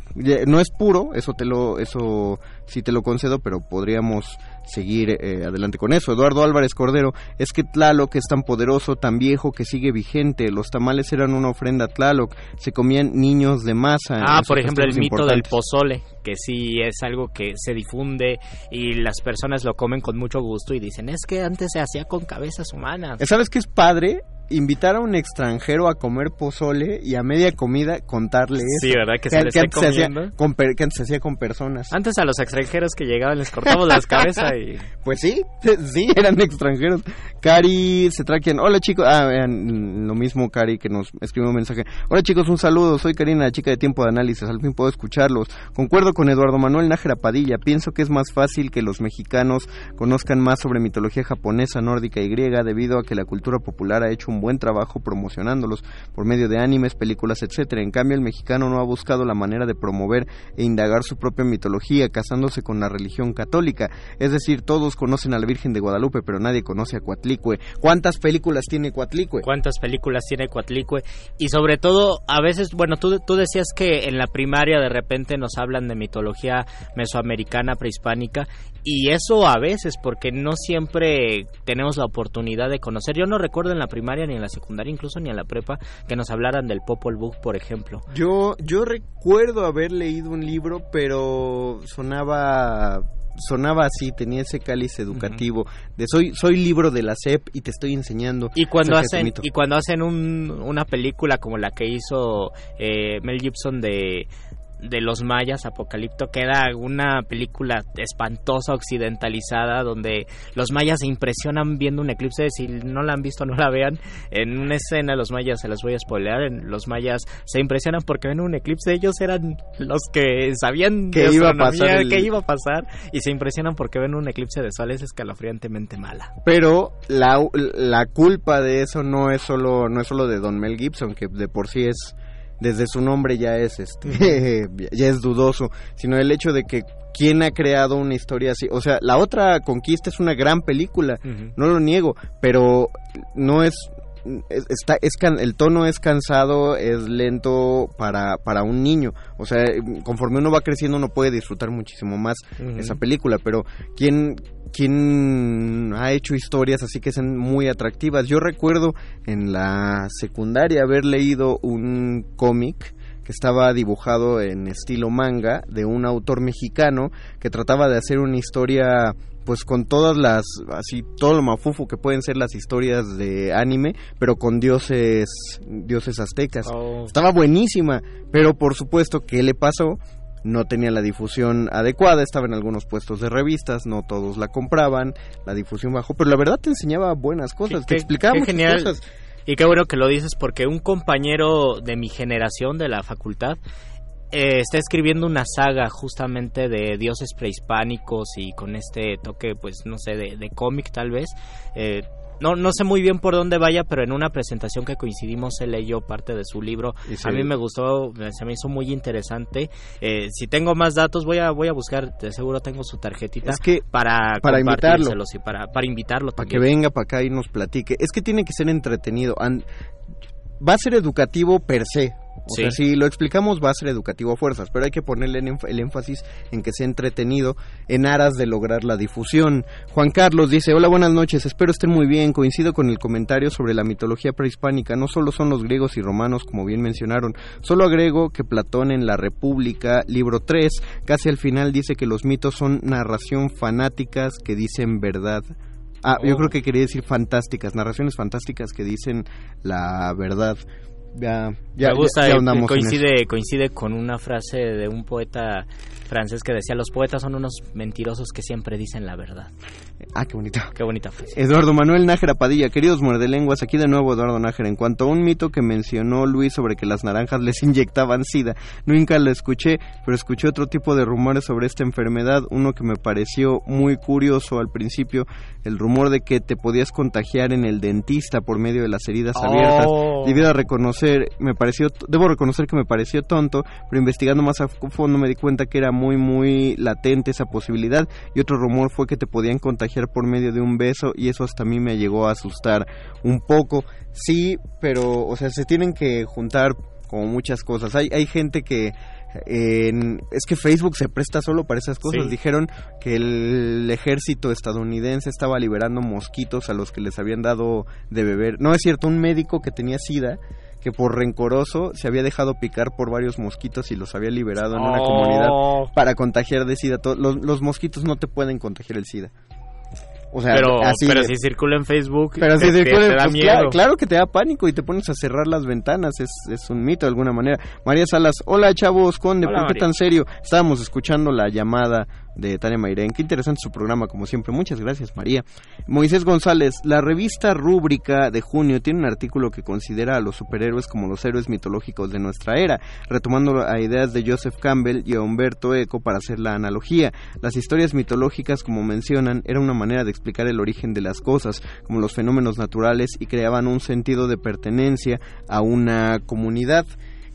no es puro, eso te lo, eso sí te lo concedo, pero podríamos seguir eh, adelante con eso. Eduardo Álvarez Cordero, es que Tlaloc es tan poderoso, tan viejo que sigue vigente. Los tamales eran una ofrenda a Tlaloc, se comían niños de masa. Ah, por ejemplo, el mito del pozole, que sí es algo que se difunde y las personas lo comen con mucho gusto y dicen, es que antes se hacía con cabezas humanas. ¿Sabes qué es padre? Invitar a un extranjero a comer pozole y a media comida contarle eso. Sí, ¿verdad? Que se le esté antes se hacía comiendo. con per- que antes se hacía con personas. Antes a los extranjeros que llegaban les cortamos las cabezas y... <laughs> Pues sí, <laughs> sí, eran extranjeros. Cari Cetraquian, hola chicos. Ah, vean, lo mismo Cari que nos escribió un mensaje. Hola chicos, un saludo. Soy Karina, la chica de tiempo de análisis. Al fin puedo escucharlos. Concuerdo con Eduardo Manuel Nájera Padilla. Pienso que es más fácil que los mexicanos conozcan más sobre mitología japonesa, nórdica y griega debido a que la cultura popular ha hecho un buen trabajo promocionándolos por medio de animes, películas, etcétera. En cambio, el mexicano no ha buscado la manera de promover e indagar su propia mitología, casándose con la religión católica. Es decir, todos conocen a la Virgen de Guadalupe, pero nadie conoce a Coatlicue. ¿Cuántas películas tiene Coatlicue? cuántas películas tiene Coatlicue y sobre todo a veces, bueno, tú, tú decías que en la primaria de repente nos hablan de mitología mesoamericana, prehispánica y eso a veces porque no siempre tenemos la oportunidad de conocer. Yo no recuerdo en la primaria ni en la secundaria, incluso ni en la prepa, que nos hablaran del Popol Vuh, por ejemplo. Yo, yo recuerdo haber leído un libro, pero sonaba sonaba así, tenía ese cáliz educativo de soy soy libro de la SEP y te estoy enseñando. Y cuando hacen y cuando hacen un- una película como la que hizo eh, Mel Gibson de de los mayas Apocalipto que era una película espantosa occidentalizada donde los mayas se impresionan viendo un eclipse. Si no la han visto no la vean. En una escena los mayas se las voy a spoilear en los mayas se impresionan porque ven un eclipse. Ellos eran los que sabían Que iba a pasar el- que iba a pasar y se impresionan porque ven un eclipse de sol. Es escalofriantemente mala. Pero la, la culpa de eso no es solo no es solo de Don Mel Gibson, que de por sí es desde su nombre ya es este <laughs> ya es dudoso, sino el hecho de que quién ha creado una historia así, o sea, la otra conquista es una gran película, no lo niego, pero no es es- está es can- el tono es cansado es lento para para un niño. O sea conforme uno va creciendo uno puede disfrutar muchísimo más esa película pero quién quién ha hecho historias así que sean muy atractivas. Yo recuerdo en la secundaria haber leído un cómic que estaba dibujado en estilo manga de un autor mexicano que trataba de hacer una historia pues con todas las así todo lo mafufo que pueden ser las historias de anime pero con dioses dioses aztecas. Oh. estaba buenísima pero por supuesto qué le pasó no tenía la difusión adecuada, estaba en algunos puestos de revistas, no todos la compraban, la difusión bajó, pero la verdad te enseñaba buenas cosas, Qué- te qué- explicaba qué muchas genial. cosas. Y qué bueno que lo dices porque un compañero de mi generación de la facultad eh, está escribiendo una saga justamente de dioses prehispánicos y con este toque, pues no sé, de, de cómic tal vez. Eh, no, no sé muy bien por dónde vaya, pero en una presentación que coincidimos se leyó parte de su libro. A mí me gustó, se me hizo muy interesante. Eh, si tengo más datos voy a voy a buscar, de seguro tengo su tarjetita Es que para para invitarlo. y para para invitarlo para que venga para acá y nos platique. Es que tiene que ser entretenido. Va a ser educativo per se. O Sí. sea, si lo explicamos va a ser educativo a fuerzas, pero hay que ponerle el énfasis en que sea entretenido en aras de lograr la difusión. Juan Carlos dice, hola, buenas noches, espero estén muy bien, coincido con el comentario sobre la mitología prehispánica, no solo son los griegos y romanos, como bien mencionaron, solo agrego que Platón en la República, libro 3, casi al final dice que los mitos son narración fanáticas que dicen verdad. Ah, yo Oh. creo que quería decir fantásticas, narraciones fantásticas que dicen la verdad. Ya, ya, me gusta ya- ya coincide coincide con una frase de un poeta francés que decía, los poetas son unos mentirosos que siempre dicen la verdad. Ah, qué bonito. Qué bonita frase. Eduardo Manuel Nájera Padilla, queridos muerdelenguas, aquí de nuevo Eduardo Nájera. En cuanto a un mito que mencionó Luis sobre que las naranjas les <laughs> inyectaban sida, nunca lo escuché, pero escuché otro tipo de rumores sobre esta enfermedad, uno que me pareció muy curioso al principio, el rumor de que te podías contagiar en el dentista por medio de las heridas abiertas. Oh. Debido a reconocer, me pareció, debo reconocer que me pareció tonto, pero investigando más a fondo me di cuenta que era muy, muy latente esa posibilidad. Y otro rumor fue que te podían contagiar por medio de un beso y eso hasta a mí me llegó a asustar un poco. Sí, pero, o sea, se tienen que juntar como muchas cosas. Hay, hay gente que en- es que Facebook se presta solo para esas cosas. Sí. Dijeron que el ejército estadounidense estaba liberando mosquitos a los que les habían dado de beber. No es cierto, un médico que tenía sida que por rencoroso se había dejado picar por varios mosquitos y los había liberado en una Oh. comunidad para contagiar de sida. Los, los mosquitos no te pueden contagiar el sida. O sea, pero así pero de- si circula en Facebook, pero te, si te- circula, te da pues, miedo. claro, claro que te da pánico y te pones a cerrar las ventanas, es, es un mito de alguna manera. María Salas, hola chavos, Conde, Hola, ¿por qué María. tan serio? Estábamos escuchando la llamada de Tania Mairén, qué interesante su programa como siempre, muchas gracias María. Moisés González, la revista Rúbrica de junio tiene un artículo que considera a los superhéroes como los héroes mitológicos de nuestra era, retomando a ideas de Joseph Campbell y a Humberto Eco para hacer la analogía. Las historias mitológicas, como mencionan, era una manera de explicar el origen de las cosas, como los fenómenos naturales, y creaban un sentido de pertenencia a una comunidad.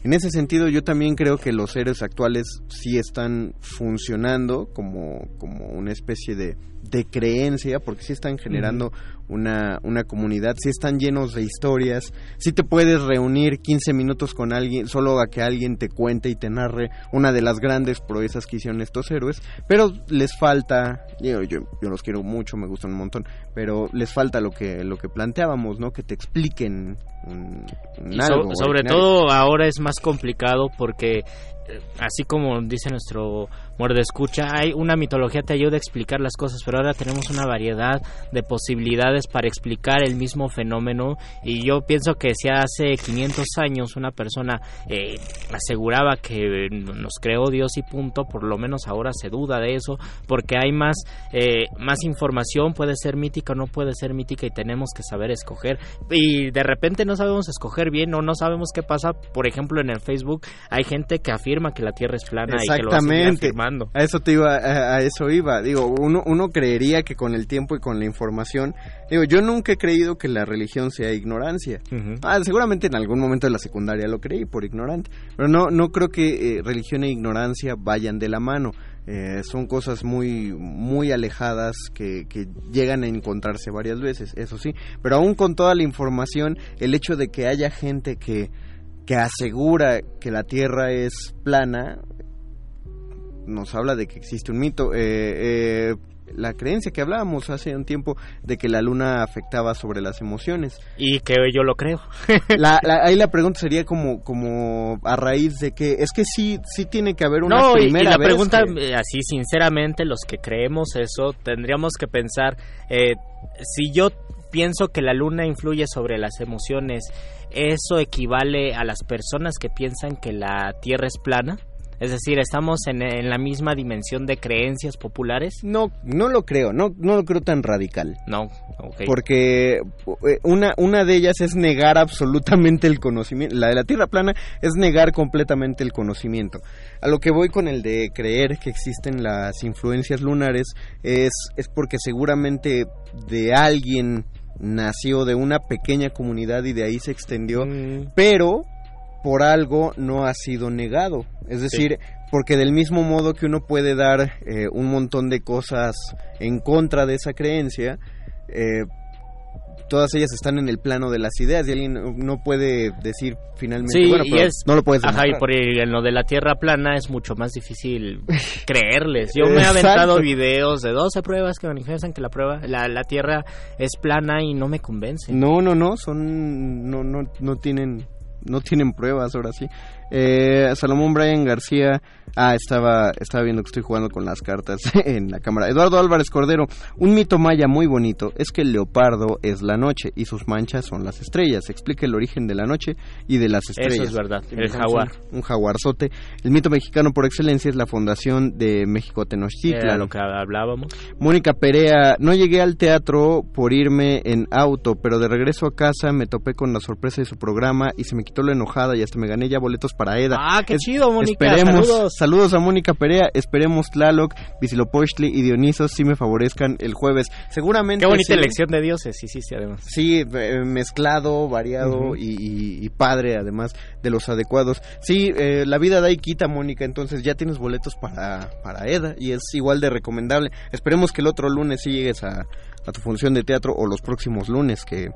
En ese sentido, yo también creo que los héroes actuales sí están funcionando como, como una especie de, de creencia, porque sí están generando una, una comunidad, sí están llenos de historias, sí te puedes reunir 15 minutos con alguien, solo a que alguien te cuente y te narre una de las grandes proezas que hicieron estos héroes, pero les falta, yo, yo, yo los quiero mucho, me gustan un montón, pero les falta lo que, lo que planteábamos, ¿no? Que te expliquen un, un Y so- algo sobre todo ahora es más complicado porque así como dice nuestro muerde escucha, hay una mitología te ayuda a explicar las cosas, pero ahora tenemos una variedad de posibilidades para explicar el mismo fenómeno. Y yo pienso que si hace 500 años una persona eh, aseguraba que nos creó Dios y punto, por lo menos ahora se duda de eso porque hay más eh, más información, puede ser mítica o no puede ser mítica y tenemos que saber escoger. Y de repente no sabemos escoger bien o no sabemos qué pasa, por ejemplo en el Facebook hay gente que afirma que la Tierra es plana y que lo va a. A eso te iba, a, a eso iba. Digo, uno, uno creería que con el tiempo y con la información, digo, yo nunca he creído que la religión sea ignorancia. Ah, seguramente en algún momento de la secundaria lo creí por ignorante, pero no, no creo que eh, religión e ignorancia vayan de la mano. Eh, son cosas muy, muy alejadas que, que llegan a encontrarse varias veces, eso sí. Pero aún con toda la información, el hecho de que haya gente que, que asegura que la Tierra es plana, nos habla de que existe un mito. Eh, eh, la creencia que hablábamos hace un tiempo de que la luna afectaba sobre las emociones. Y que yo lo creo. <laughs> La, la- ahí la pregunta sería como, como a raíz de que es que sí, sí tiene que haber una No, y, y primera la vez pregunta, que- eh, así sinceramente, los que creemos eso, tendríamos que pensar, eh, si yo pienso que la luna influye sobre las emociones, ¿eso equivale a las personas que piensan que la Tierra es plana? Es decir, ¿estamos en, en la misma dimensión de creencias populares? no, no lo creo, no, no lo creo tan radical. No, ok. Porque eh, una, una de ellas es negar absolutamente el conocimiento. La de la Tierra plana es negar completamente el conocimiento. A lo que voy con el de creer que existen las influencias lunares es, es porque seguramente de alguien nació de una pequeña comunidad y de ahí se extendió, Mm, pero por algo no ha sido negado. Es decir, porque del mismo modo que uno puede dar eh, un montón de cosas en contra de esa creencia, eh, todas ellas están en el plano de las ideas y alguien no- puede decir finalmente, Sí, bueno, y pero es- no lo puedes Ajá, y por en lo de la Tierra plana es mucho más difícil <laughs> creerles. Yo me he aventado videos de 12 pruebas que manifiestan que la prueba, la, la Tierra es plana y no me convencen. No, no, no, son no no no tienen no tienen pruebas ahora sí. Eh, Salomón Brian García Ah, estaba, estaba viendo que estoy jugando con las cartas <laughs> en la cámara. Eduardo Álvarez Cordero, un mito maya muy bonito es que el leopardo es la noche y sus manchas son las estrellas. Explica el origen de la noche y de las estrellas. Eso es verdad, el jaguar. Un jaguarzote. El mito mexicano por excelencia es la fundación de México Tenochtitlan. Era lo que hablábamos. Mónica Perea, no llegué al teatro por irme en auto, pero de regreso a casa me topé con la sorpresa de su programa y se me quitó la enojada y hasta me gané ya boletos para EDA. Ah, qué chido, Mónica. Esperemos. Saludos. Saludos a Mónica Perea. Esperemos Tlaloc, Visilopochtli y Dionisos sí me favorezcan el jueves. Seguramente. Qué bonita sí. elección de dioses, sí, sí, sí, además. Sí, eh, mezclado, variado Ujú. y, y- y padre, además de los adecuados. Sí, eh, la vida da y quita, Mónica. Entonces ya tienes boletos para, para EDA y es igual de recomendable. Esperemos que el otro lunes sí llegues a, a tu función de teatro o los próximos lunes que.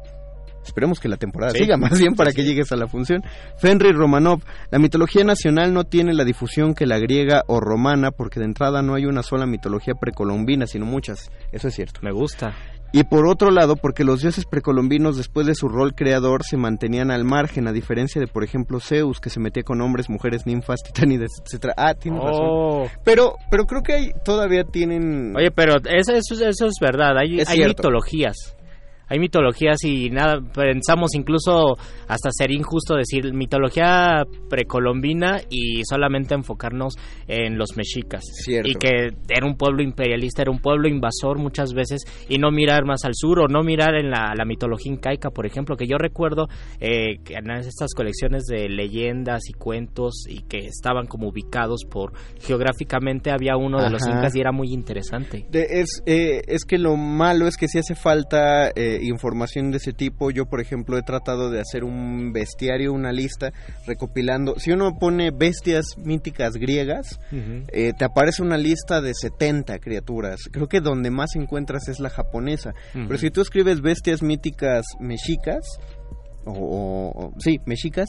Esperemos que la temporada Sí. siga más bien para que llegues a la función. Fenrir Romanov, la mitología nacional no tiene la difusión que la griega o romana porque de entrada no hay una sola mitología precolombina, sino muchas. Eso es cierto. Me gusta. Y por otro lado, porque los dioses precolombinos después de su rol creador se mantenían al margen, a diferencia de, por ejemplo, Zeus, que se metía con hombres, mujeres, ninfas, titánides, <laughs> etcétera. Ah, tienes razón. Oh. Pero, pero creo que hay, todavía tienen... Oye, pero eso, eso, eso es verdad, hay, Es hay cierto. mitologías. Hay mitologías y nada, pensamos incluso hasta ser injusto decir mitología precolombina y solamente enfocarnos en los mexicas. Cierto. Y que era un pueblo imperialista, era un pueblo invasor muchas veces y no mirar más al sur o no mirar en la, la mitología incaica, por ejemplo, que yo recuerdo eh, que en estas colecciones de leyendas y cuentos y que estaban como ubicados por geográficamente había uno de los incas y era muy interesante. De- es, eh, es que lo malo es que si hace falta eh, información de ese tipo, yo por ejemplo he tratado de hacer un bestiario, una lista recopilando, si uno pone bestias míticas griegas, eh, te aparece una lista de 70 criaturas. Creo que donde más encuentras es la japonesa. Pero si tú escribes bestias míticas mexicas, o, o- o- sí, mexicas,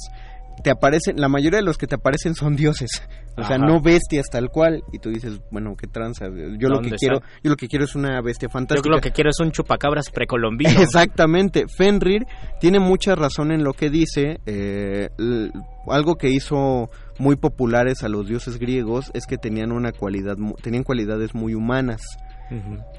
te aparecen, la mayoría de los que te aparecen son dioses. O sea, Ajá. no bestias tal cual. Y tú dices, bueno, qué tranza. Yo lo que ¿Dónde quiero, yo lo que quiero es una bestia Yo fantástica. lo que quiero es un chupacabras precolombino. <laughs> Exactamente. Fenrir tiene mucha razón en lo que dice. eh, algo que hizo muy populares a los dioses griegos es que tenían una cualidad, tenían cualidades muy humanas.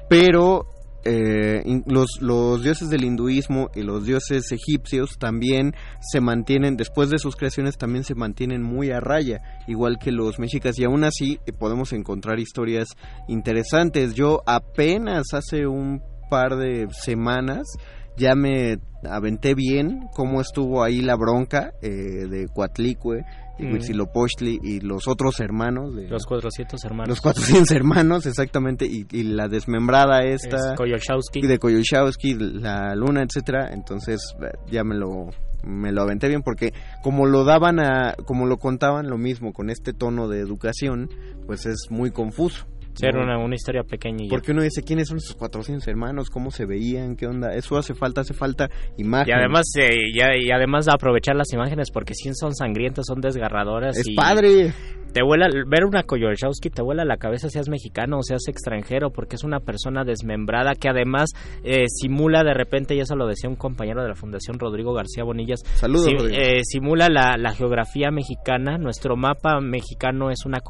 Pero eh, los dioses del hinduismo y los dioses egipcios también se mantienen, después de sus creaciones, también se mantienen muy a raya, igual que los mexicas. Y aún así eh, podemos encontrar historias interesantes. Yo apenas hace un par de semanas ya me aventé bien cómo estuvo ahí la bronca eh, de Coatlicue y Mm. Huitzilopochtli y los otros hermanos de Los 400 hermanos. los 400 hermanos, exactamente, y, y la desmembrada Es esta y de Koyoshausky, la luna, etcétera. Entonces eh, ya me lo me lo aventé bien porque como lo daban a como lo contaban lo mismo con este tono de educación, pues es muy confuso. ¿No? una, una historia pequeña y ya. Porque uno dice, ¿quiénes son esos 400 hermanos? ¿Cómo se veían? ¿Qué onda? Eso hace falta, hace falta imagen. Y además, eh, ya- y además de aprovechar las imágenes porque sí son sangrientas, son desgarradoras. es y padre. Te vuela, ver una Koyoshausky te vuela la cabeza seas mexicano o seas extranjero porque es una persona desmembrada que además eh, simula de repente, y eso lo decía un compañero de la Fundación Rodrigo García Bonillas, Saludos, si- Rodrigo. eh, simula la, la geografía mexicana, nuestro mapa mexicano es una.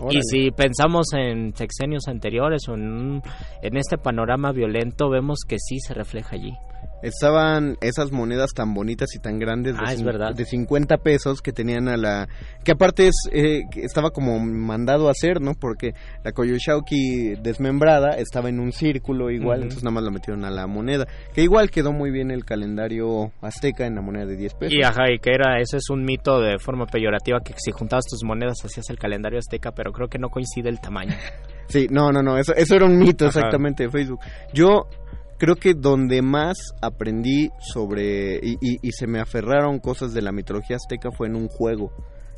Órale. Y si pensamos en sexenios anteriores o en, en este panorama violento, vemos que sí se refleja allí. Estaban esas monedas tan bonitas y tan grandes de, Ah, es cin- verdad. de 50 pesos que tenían a la... Que aparte es, eh, estaba como mandado a hacer, ¿no? Porque la Koyoshauki desmembrada estaba en un círculo igual, entonces nada más la metieron a la moneda. Que igual quedó muy bien el calendario azteca en la moneda de 10 pesos. Y ajá, y que era, ese es un mito de forma peyorativa que si juntabas tus monedas hacías el calendario azteca, pero creo que no coincide el tamaño. <laughs> Sí, no, no, no, eso, eso era un mito Ajá. exactamente de Facebook. Yo creo que donde más aprendí sobre y, y- y se me aferraron cosas de la mitología azteca fue en un juego.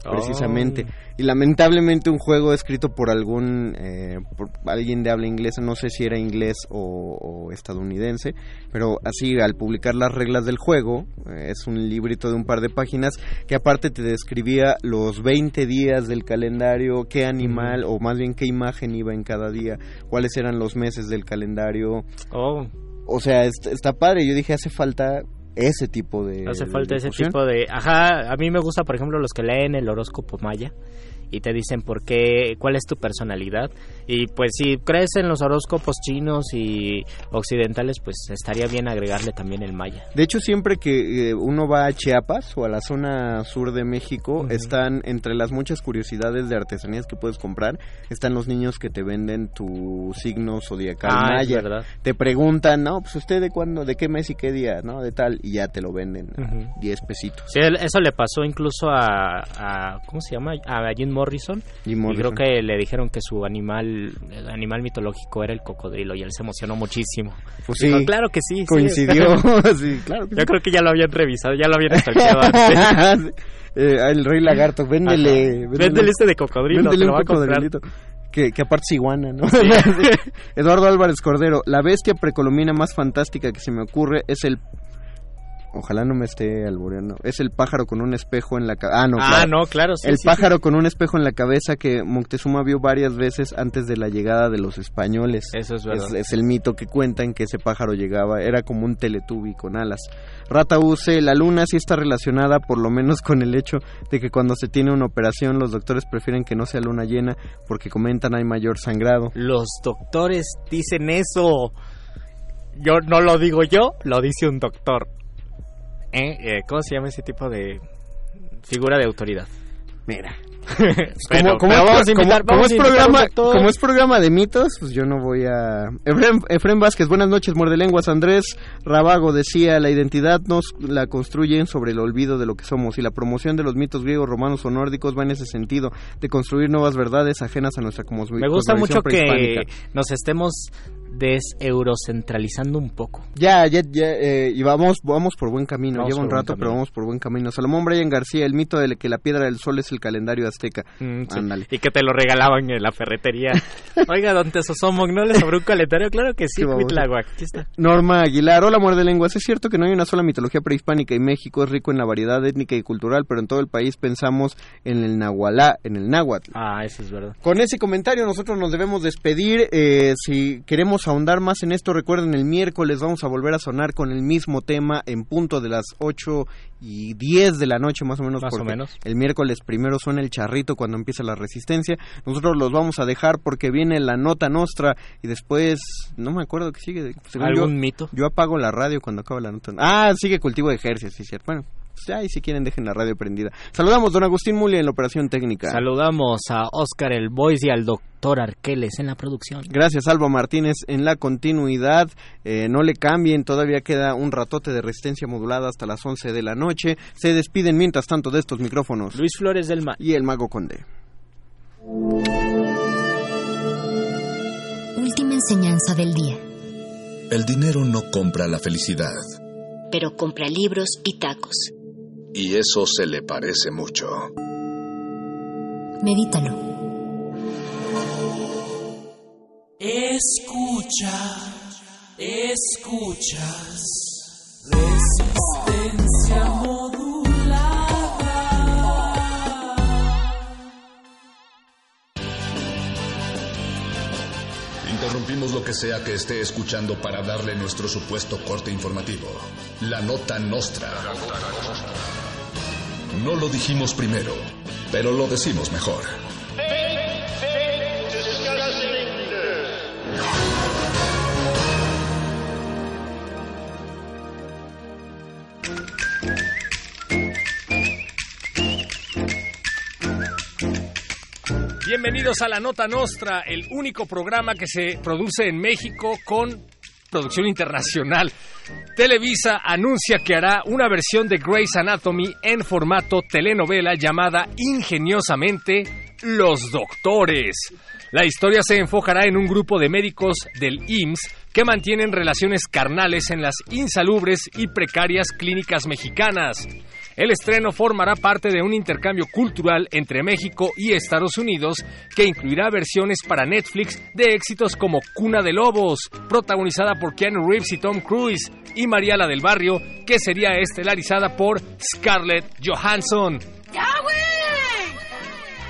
Precisamente. Oh. Y lamentablemente un juego escrito por algún, eh, por alguien de habla inglesa, no sé si era inglés o, o estadounidense, pero así al publicar las reglas del juego, eh, es un librito de un par de páginas que aparte te describía los 20 días del calendario, qué animal o más bien qué imagen iba en cada día, cuáles eran los meses del calendario. Oh, O sea, est- está padre. Yo dije, hace falta ese tipo de... Hace falta ese tipo de... Ajá, a mí me gusta, por ejemplo, los que leen el horóscopo maya y te dicen por qué, cuál es tu personalidad. Y pues si crees en los horóscopos chinos y occidentales, pues estaría bien agregarle también el maya. De hecho, siempre que eh, uno va a Chiapas o a la zona sur de México, están entre las muchas curiosidades de artesanías que puedes comprar, están los niños que te venden tu signo zodiacal Ah, maya. verdad. Te preguntan, no, pues usted de cuándo, de qué mes y qué día, ¿no? De tal, y ya te lo venden. 10 pesitos. Sí, eso le pasó incluso a, a- ¿cómo se llama? A Jim Morrison. Jim Y creo que le dijeron que su animal, el animal mitológico era el cocodrilo y él se emocionó muchísimo. Pues Dijo, sí, claro que sí. sí". coincidió. <laughs> sí, claro que Yo sí. creo que ya lo habían revisado, ya lo habían <laughs> stalkeado antes. Eh, el rey lagarto, véndele. Véndele este de cocodrilo, véndele un cocodrilito. Que, que aparte es iguana, ¿no? <laughs> Eduardo Álvarez Cordero, la bestia precolomina más fantástica que se me ocurre es el... Ojalá no me esté alboreando. Es el pájaro con un espejo en la cabeza. Ah, no, ah, claro. no, claro. sí, el sí, pájaro con un espejo en la cabeza que Moctezuma vio varias veces antes de la llegada de los españoles. Eso es verdad. Es, es el mito que cuentan que ese pájaro llegaba, era como un teletubi con alas. Rata Use, la luna sí está relacionada por lo menos con el hecho de que cuando se tiene una operación los doctores prefieren que no sea luna llena porque comentan hay mayor sangrado. Los doctores dicen eso. Yo no lo digo yo, lo dice un doctor. ¿Eh? Eh, ¿Cómo se llama ese tipo de figura de autoridad? Mira. <laughs> Pero- como, pero es, vamos a invitar- como- como vamos es a invitar a un programa, doctor. como es programa de mitos, pues yo no voy a... Efren, Efren Vázquez, buenas noches, muerde lenguas. Andrés Rabago decía, la identidad nos la construyen sobre el olvido de lo que somos y la promoción de los mitos griegos, romanos o nórdicos va en ese sentido, de construir nuevas verdades ajenas a nuestra cosmovisión Me gusta mucho que nos estemos deseurocentralizando un poco. Ya, ya, ya, eh, y vamos, vamos por buen camino. Vamos Lleva un rato, pero vamos por buen camino. Salomón Brian García, el mito de que la piedra del sol es el calendario azteca. Mm, sí. Y que te lo regalaban en la ferretería. <laughs> Oiga, don Tesosomoc, ¿no le sobró un calendario? Claro que sí, Sí, aquí está. Norma Aguilar, hola muerde lenguas. Es cierto que no hay una sola mitología prehispánica y México es rico en la variedad étnica y cultural, pero en todo el país pensamos en el nahualá, en el náhuatl. Ah, eso es verdad. Con ese comentario nosotros nos debemos despedir. Eh, si queremos ahondar más en esto, recuerden el miércoles vamos a volver a sonar con el mismo tema en punto de las 8 y 10 de la noche más o menos. Más o menos. El miércoles primero suena el charrito cuando empieza la resistencia. Nosotros los vamos a dejar porque viene la nota nostra y después, no me acuerdo qué sigue. Según yo- ¿Algún mito? yo apago la radio cuando acaba la nota. Ah, sigue cultivo de ejercicios, sí, cierto. Bueno, pues ya, y si quieren dejen la radio prendida. Saludamos don Agustín Muli en la operación técnica. Saludamos a Oscar el Boys y al doctor Arqueles en la producción. Gracias, Alba Martínez, en la continuidad. Eh, no le cambien, todavía queda un ratote de resistencia modulada hasta las 11 de la noche. Se despiden mientras tanto de estos micrófonos. Luis Flores del Mar. Y el Mago Conde. Última enseñanza del día. El dinero no compra la felicidad. Pero compra libros y tacos. Y eso se le parece mucho. Medítalo. Escucha, escuchas. Resistencia modulada. Interrumpimos lo que sea que esté escuchando para darle nuestro supuesto corte informativo. La nota nostra. No lo dijimos primero, pero lo decimos mejor. Bienvenidos a La Nota Nostra, el único programa que se produce en México con producción internacional. Televisa anuncia que hará una versión de Grey's Anatomy en formato telenovela llamada ingeniosamente Los Doctores. La historia se enfocará en un grupo de médicos del IMSS que mantienen relaciones carnales en las insalubres y precarias clínicas mexicanas. El estreno formará parte de un intercambio cultural entre México y Estados Unidos que incluirá versiones para Netflix de éxitos como Cuna de Lobos, protagonizada por Keanu Reeves y Tom Cruise, y Mariala del Barrio, que sería estelarizada por Scarlett Johansson.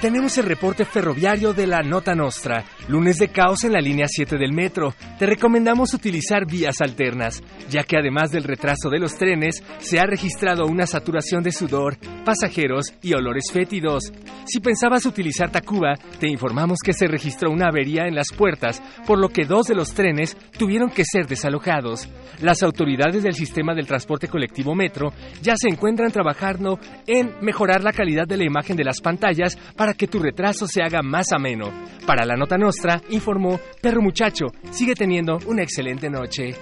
Tenemos el reporte ferroviario de la Nota Nostra. Lunes de caos en la línea 7 del metro. Te recomendamos utilizar vías alternas, ya que además del retraso de los trenes, se ha registrado una saturación de sudor, pasajeros y olores fétidos. Si pensabas utilizar Tacuba, te informamos que se registró una avería en las puertas, por lo que dos de los trenes tuvieron que ser desalojados. Las autoridades del sistema del transporte colectivo metro ya se encuentran trabajando en mejorar la calidad de la imagen de las pantallas para que tu retraso se haga más ameno. Para la nota nostra, informó Perro Muchacho, sigue teniendo una excelente noche.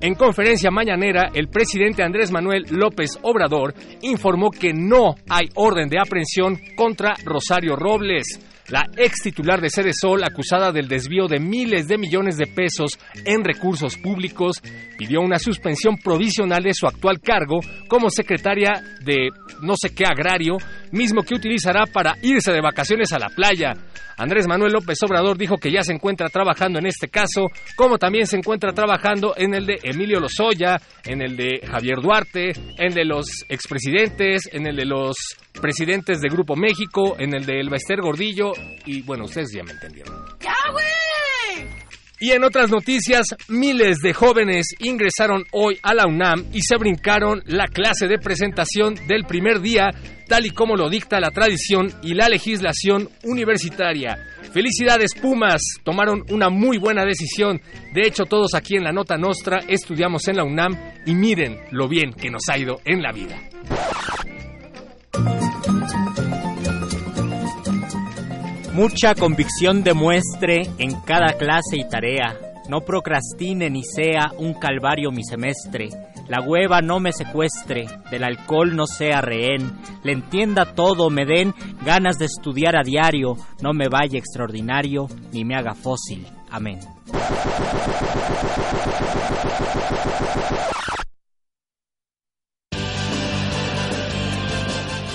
En conferencia mañanera, el presidente Andrés Manuel López Obrador informó que no hay orden de aprehensión contra Rosario Robles. La ex titular de Sede Sol, acusada del desvío de miles de millones de pesos en recursos públicos, pidió una suspensión provisional de su actual cargo como secretaria de no sé qué agrario, mismo que utilizará para irse de vacaciones a la playa. Andrés Manuel López Obrador dijo que ya se encuentra trabajando en este caso, como también se encuentra trabajando en el de Emilio Lozoya, en el de Javier Duarte, en el de los expresidentes, en el de los presidentes de Grupo México, en el de Elba Ester Gordillo, y bueno, ustedes ya me entendieron. ¡Ya, güey! Y en otras noticias, miles de jóvenes ingresaron hoy a la UNAM y se brincaron la clase de presentación del primer día, tal y como lo dicta la tradición y la legislación universitaria. Felicidades Pumas, tomaron una muy buena decisión. De hecho, todos aquí en la Nota Nostra estudiamos en la UNAM y miren lo bien que nos ha ido en la vida. Mucha convicción demuestre en cada clase y tarea. No procrastine ni sea un calvario mi semestre. La hueva no me secuestre, del alcohol no sea rehén. Le entienda todo, me den ganas de estudiar a diario. No me vaya extraordinario ni me haga fósil. Amén.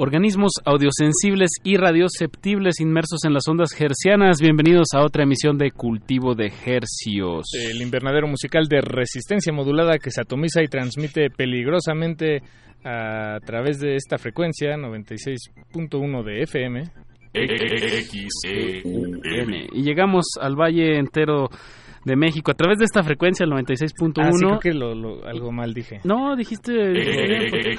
Organismos audiosensibles y radioceptibles inmersos en las ondas hercianas. Bienvenidos a otra emisión de Cultivo de Hercios. El invernadero musical de resistencia modulada que se atomiza y transmite peligrosamente a través de esta frecuencia 96.1 de FM. Y llegamos al valle entero de México a través de esta frecuencia, el 96.1. Ah, sí, creo que lo- lo- algo mal dije. No, dijiste. <laughs>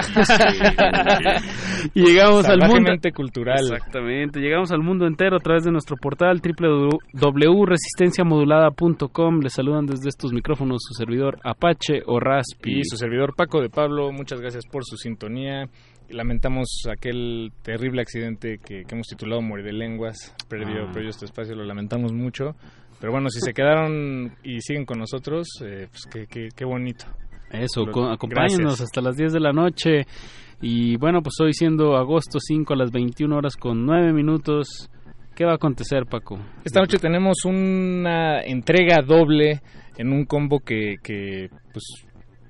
y llegamos al mundo. Cultural. Exactamente. Llegamos al mundo entero a través de nuestro portal www.resistenciamodulada.com. Les saludan desde estos micrófonos su servidor Apache o Raspi. Y su servidor Paco de Pablo, muchas gracias por su sintonía. Lamentamos aquel terrible accidente que, que hemos titulado Morir de Lenguas. Perdió, Ah. perdió este espacio, lo lamentamos mucho. Pero bueno, si se quedaron y siguen con nosotros, eh, pues qué, qué, qué bonito. Eso, acompáñenos gracias. hasta las 10 de la noche. Y bueno, pues hoy siendo agosto 5 a las 21 horas con 9 minutos. ¿Qué va a acontecer, Paco? Esta noche tenemos una entrega doble en un combo que, que, pues,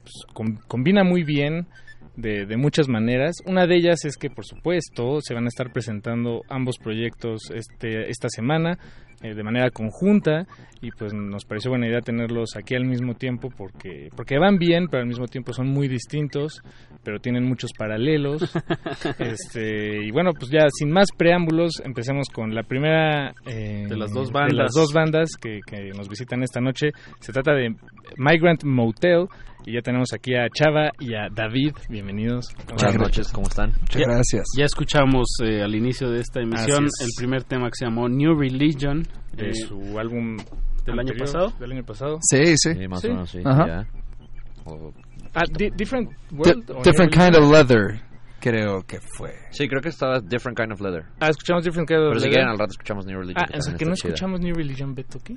pues, com- combina muy bien de, de muchas maneras. Una de ellas es que, por supuesto, se van a estar presentando ambos proyectos este, esta semana eh, de manera conjunta y pues nos pareció buena idea tenerlos aquí al mismo tiempo porque, porque van bien, pero al mismo tiempo son muy distintos, pero tienen muchos paralelos. <laughs> este, y bueno, pues ya sin más preámbulos, empecemos con la primera eh, De las dos de bandas. las dos bandas que, que nos visitan esta noche. Se trata de Migrant Motel y ya tenemos aquí a Chava y a David. Bienvenidos. Buenas noches, ¿cómo están? Ya- Ya escuchamos eh, al inicio de esta emisión es. el primer tema que se llamó New Religion. De eh, su álbum del año pasado. Del año pasado. Sí, sí. Sí, más o menos, sí, Ajá. O- Ah, di- Different Di- World. different kind of leather, creo que fue. Sí, creo que estaba Different Kind of Leather. Ah, escuchamos Different Kind of Pero si Leather. quieren al rato escuchamos New Religion. Ah, que o sea que no chida. escuchamos New Religion, Beto, ¿qué?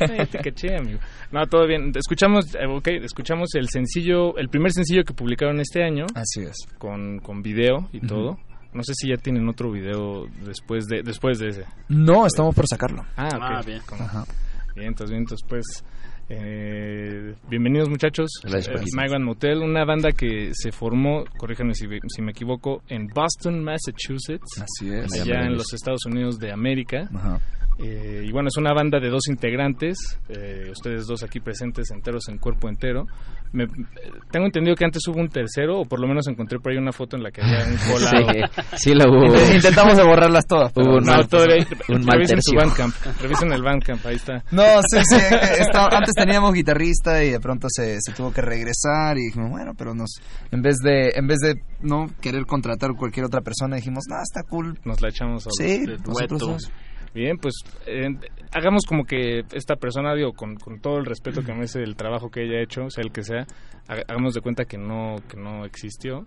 Ay, te caché, amigo. No, todo bien. Escuchamos, eh, ok, escuchamos el sencillo, el primer sencillo que publicaron este año. Así es. Con, con video y Ujú. todo. No sé si ya tienen otro video después de después de ese. No, estamos por sacarlo. Ah, ok. Ah, bien. Ajá. Bien, entonces, bien, entonces, pues, eh, bienvenidos muchachos. Gracias, Eh, Motel, una banda que se formó, corríjanme si, si me equivoco, en Boston, Massachusetts. Así es. Allá en los Estados Unidos de América. Ajá. Eh, y bueno, es una banda de dos integrantes, eh, ustedes dos aquí presentes, enteros en cuerpo entero. Me- tengo entendido que antes hubo un tercero, o por lo menos encontré por ahí una foto en la que había un <laughs> colado. Sí, sí la hubo. Int- Intentamos de borrarlas todas. pero Hubo un No, mal- todavía, un mal revisen su. Bandcamp, revisen el Bandcamp, ahí está. No, sí, sí. está- antes teníamos guitarrista y de pronto se, se tuvo que regresar y dijimos, bueno, pero nos, en vez de, en vez de no querer contratar a cualquier otra persona, dijimos, no, está cool. Nos la echamos solos. Sí, nosotros. Bien, pues eh, hagamos como que esta persona, digo, con, con todo el respeto que <clears throat> merece el trabajo que ella ha hecho, sea el que sea, ha- hagamos de cuenta que no, que no existió.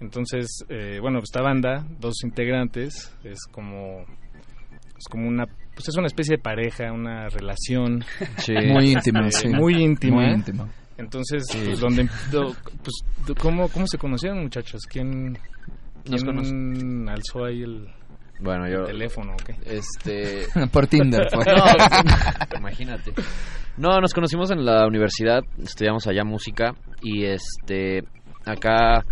Entonces, eh, bueno, esta banda, dos integrantes, es como, es como una, pues es una especie de pareja, una relación. Sí. <laughs> Muy íntima, sí. Muy íntima. Muy íntima. Entonces, pues, donde, do- pues, ¿cómo, ¿cómo se conocieron, muchachos? ¿Quién, Nos quién alzó ahí el, Bueno, yo... el teléfono? o qué? Este... <laughs> Por Tinder, pues. No, <laughs> imagínate. No, nos conocimos en la universidad, estudiamos allá música y este acá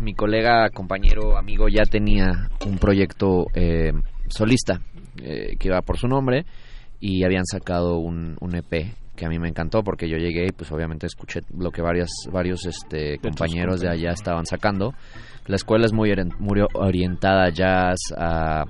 mi colega, compañero, amigo ya tenía un proyecto eh, solista eh, que iba por su nombre y habían sacado un, un EP que a mí me encantó porque yo llegué y pues obviamente escuché lo que varias, varios este, compañeros de allá estaban sacando. La escuela es muy, orien- muy orientada a jazz, a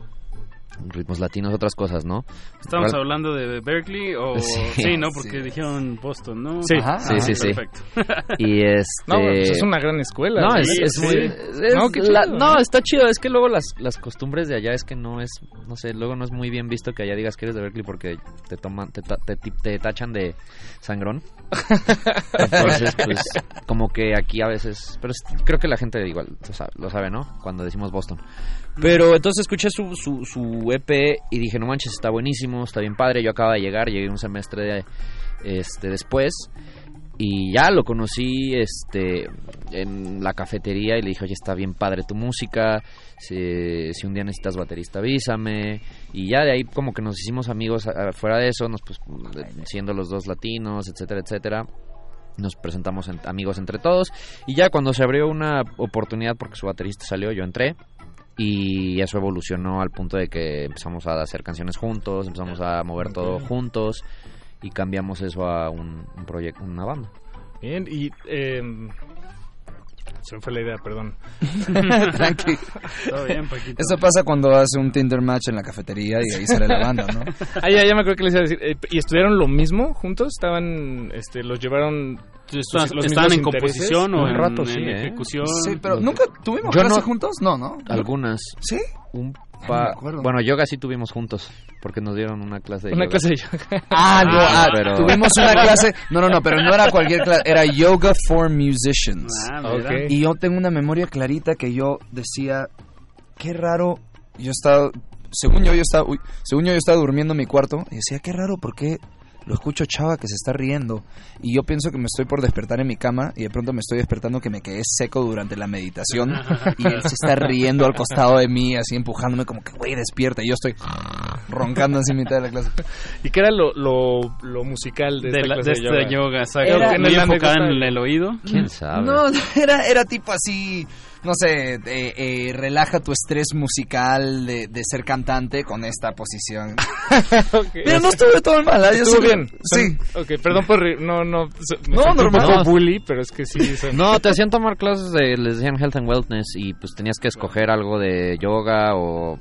ritmos latinos, otras cosas, ¿no? ¿Estamos hablando de Berkeley o...? <laughs> Sí. Sí, ¿no? Porque Sí. dijeron Boston, ¿no? Sí. Ajá, Sí, ajá. sí, sí. Perfecto. <laughs> Y este... No, pues es una gran escuela. No, es, es sí. muy... es No, qué la- chido, no, está chido. Es que luego las, las costumbres de allá es que no es... No sé, luego no es muy bien visto que allá digas que eres de Berkeley porque te toman... Te, ta- te, te tachan de sangrón. <laughs> Entonces, pues, como que aquí a veces... Pero es- creo que la gente igual lo sabe, lo sabe, ¿no? Cuando decimos Boston. Pero entonces escuché su, su, su EP y dije, no manches, está buenísimo, está bien padre. Yo acaba de llegar, llegué un semestre este, después. Y ya lo conocí este en la cafetería y le dije, oye, está bien padre tu música, si, si un día necesitas baterista avísame. Y ya de ahí como que nos hicimos amigos fuera de eso, nos pues, siendo los dos latinos, etcétera, etcétera. Nos presentamos en- amigos entre todos. Y ya cuando se abrió una oportunidad porque su baterista salió, yo entré. Y eso evolucionó al punto de que empezamos a hacer canciones juntos, empezamos a mover todo juntos y cambiamos eso a un, un proyecto, una banda. Bien, y... eh, se me fue la idea, perdón. <laughs> Tranqui. Todo bien, Paquito. Eso pasa cuando hace un Tinder match en la cafetería y ahí sale la banda, ¿no? <laughs> Ah, ya, ya me acuerdo que les iba a decir. eh, ¿Y estudiaron lo mismo juntos? ¿Estaban, este, los llevaron... Estaban- los estaban en composición o en- rato, en sí, ¿eh? ejecución? Sí, pero nunca tuvimos Yo clase no- juntos, no, ¿no? Algunas. ¿Sí? Un no bueno, yoga sí tuvimos juntos, porque nos dieron una clase de Una yoga. clase de yoga. Ah, no, ah, pero- tuvimos una clase. No, no, no, pero no era cualquier clase, era Yoga for Musicians. Ah, mira. Ok. Y yo tengo una memoria clarita que yo decía, qué raro, yo estaba, según yo, yo estaba, uy, según yo, yo estaba durmiendo en mi cuarto y decía, qué raro, ¿por qué lo escucho chava que se está riendo? Y yo pienso que me estoy por despertar en mi cama y de pronto me estoy despertando que me quedé seco durante la meditación y él se está riendo al costado de mí, así empujándome como que, güey, despierta. Y yo estoy roncando así en mitad de la clase. ¿Y qué era lo, lo, lo musical de, de, esta la- clase de de este yoga? yoga. Era- Muy enfocada anécdota- en el oído. ¿Quién sabe? No, <laughs> era, era tipo así, no sé, eh, eh, relaja tu estrés musical de, de ser cantante con esta posición. <laughs> Ok. Pero no estuve todo mal, ¿eh? Yo Estuvo sí- bien. Sí. Ok, perdón por... No, no... me No, sentí normal. Un poco No. bully, pero es que sí... son- No, te hacían tomar clases de, les decían Health and Wellness y pues tenías que escoger algo de yoga o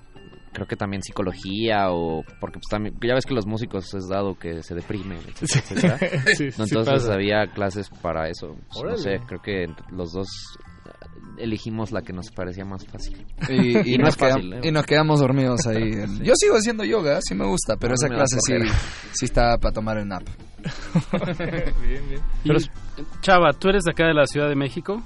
creo que también psicología o porque pues también ya ves que los músicos es dado que se deprimen, etcétera, etcétera. <laughs> Sí, sí Entonces pasa. había clases para eso. Pues, no sé, creo que los dos elegimos la que nos parecía más fácil. Y, y <laughs> Y no nos es fácil, quedam- ¿eh? y nos quedamos dormidos ahí. <laughs> Yo sigo haciendo yoga, sí me gusta, pero No, esa clase sí, sí está para tomar el nap. <laughs> bien, bien. Chava, tú eres de acá de la Ciudad de México.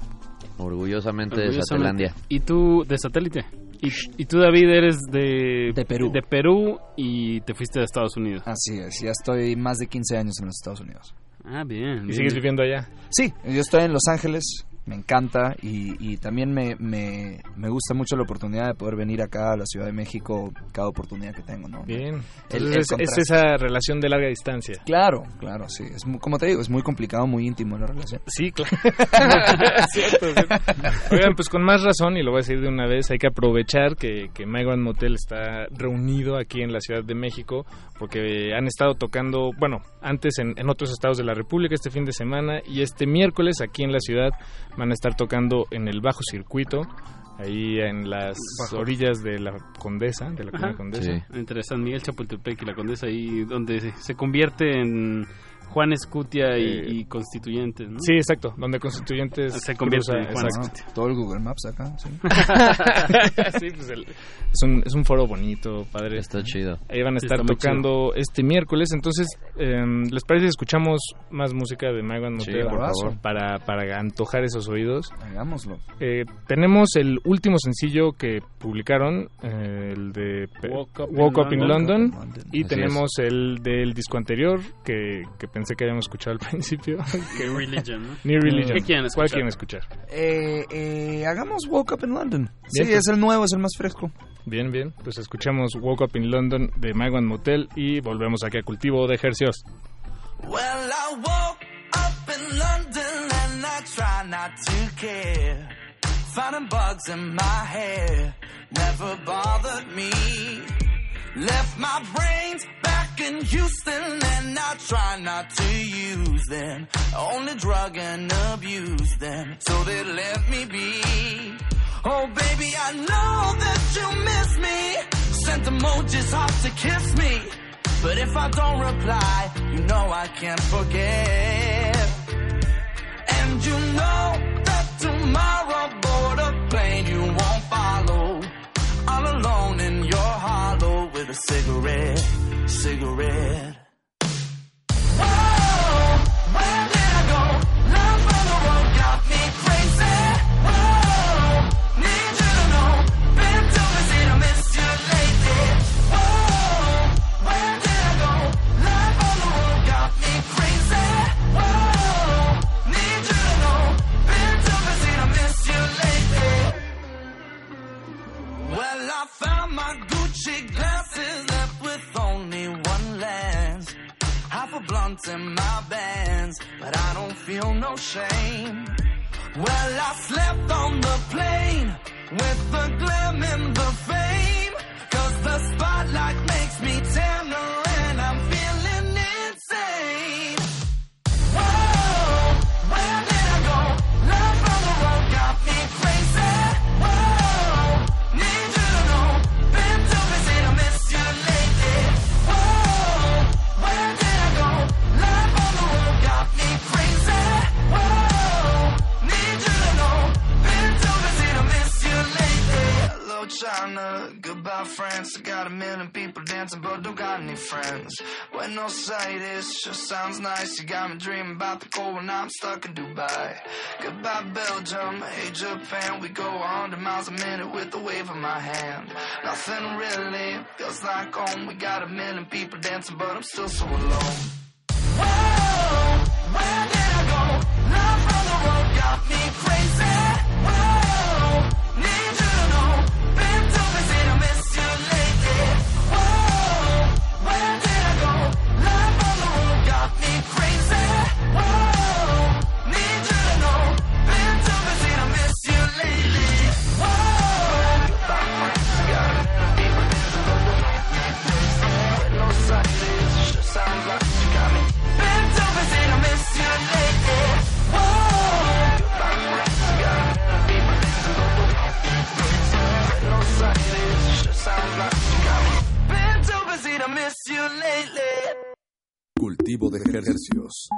Orgullosamente, de. Satelandia. Y tú, de satélite. Y, y tú, David, eres de, De Perú. De Perú y te fuiste a Estados Unidos. Así es, ya estoy más de 15 años en los Estados Unidos. Ah, bien. ¿Y bien. sigues viviendo allá? Sí, yo estoy en Los Ángeles, me encanta y, y también me, me, me gusta mucho la oportunidad de poder venir acá a la Ciudad de México cada oportunidad que tengo, ¿no? Bien. El- Entonces el es, esa relación de larga distancia. Claro, claro, sí. Es muy- como te digo, es muy complicado, muy íntimo la relación. Sí, claro. <laughs> Cierto, cierto. Oigan, pues con más razón, y lo voy a decir de una vez, hay que aprovechar que, que Migrant Motel está reunido aquí en la Ciudad de México, porque han estado tocando, bueno, antes en, en otros estados de la República este fin de semana, y este miércoles aquí en la ciudad van a estar tocando en el Bajo Circuito, ahí en las orillas de la Condesa, de la Ajá. Condesa. Sí. Entre San Miguel, Chapultepec y la Condesa, ahí donde se convierte en Juan Escutia y, Eh, y Constituyentes, ¿no? Sí, exacto, donde Constituyentes Se convierte cruza, en Juan exacto. Ah, todo el Google Maps acá, sí. <laughs> <laughs> sí, pues el- es, un, es un foro bonito, padre. Está chido. Ahí van a estar está tocando este miércoles. Entonces, em, ¿les parece si escuchamos más música de Sí, por Bravazo. favor. Para, para antojar esos oídos. Hagámoslo. Eh, tenemos el último sencillo que publicaron, eh, el de Woke Up in London. London. Y Así tenemos el del disco anterior, que, que pensé que habíamos escuchado al <laughs> principio. New Religion, ¿no? New Religion. ¿Qué quieren ¿Cuál escuchar? quieren escuchar? Eh, eh, hagamos Woke Up in London. Sí, Bien, pues. es el nuevo, es el más fresco. Bien, bien. Pues escuchamos Woke Up in London de Migrant Motel y volvemos aquí a Cultivo de Ejercios. Well, I woke up in London and I try not to care. Finding bugs in my hair never bothered me. Left my brains back in Houston and I try not to use them. Only drug and abuse them so they let me be. Oh baby, I know that you miss me. Sent emojis off to kiss me. But if I don't reply, you know I can't forget. And you know that tomorrow board a plane you won't follow. All alone hollow with a cigarette, cigarette. Oh, Whoa, In my bands, but I don't feel no shame. Well, I slept on the plane with the glam and the fame. Cause the spotlight makes me Goodbye France. I got a million people dancing, but don't got any friends. Buenos Aires just sounds nice. You got me dreaming about the cold when I'm stuck in Dubai. Goodbye Belgium, hey Japan. We go 100 miles a minute with the wave of my hand. Nothing really feels like home. We got a million people dancing, but I'm still so alone. Whoa, where Cultivo de ejercicios.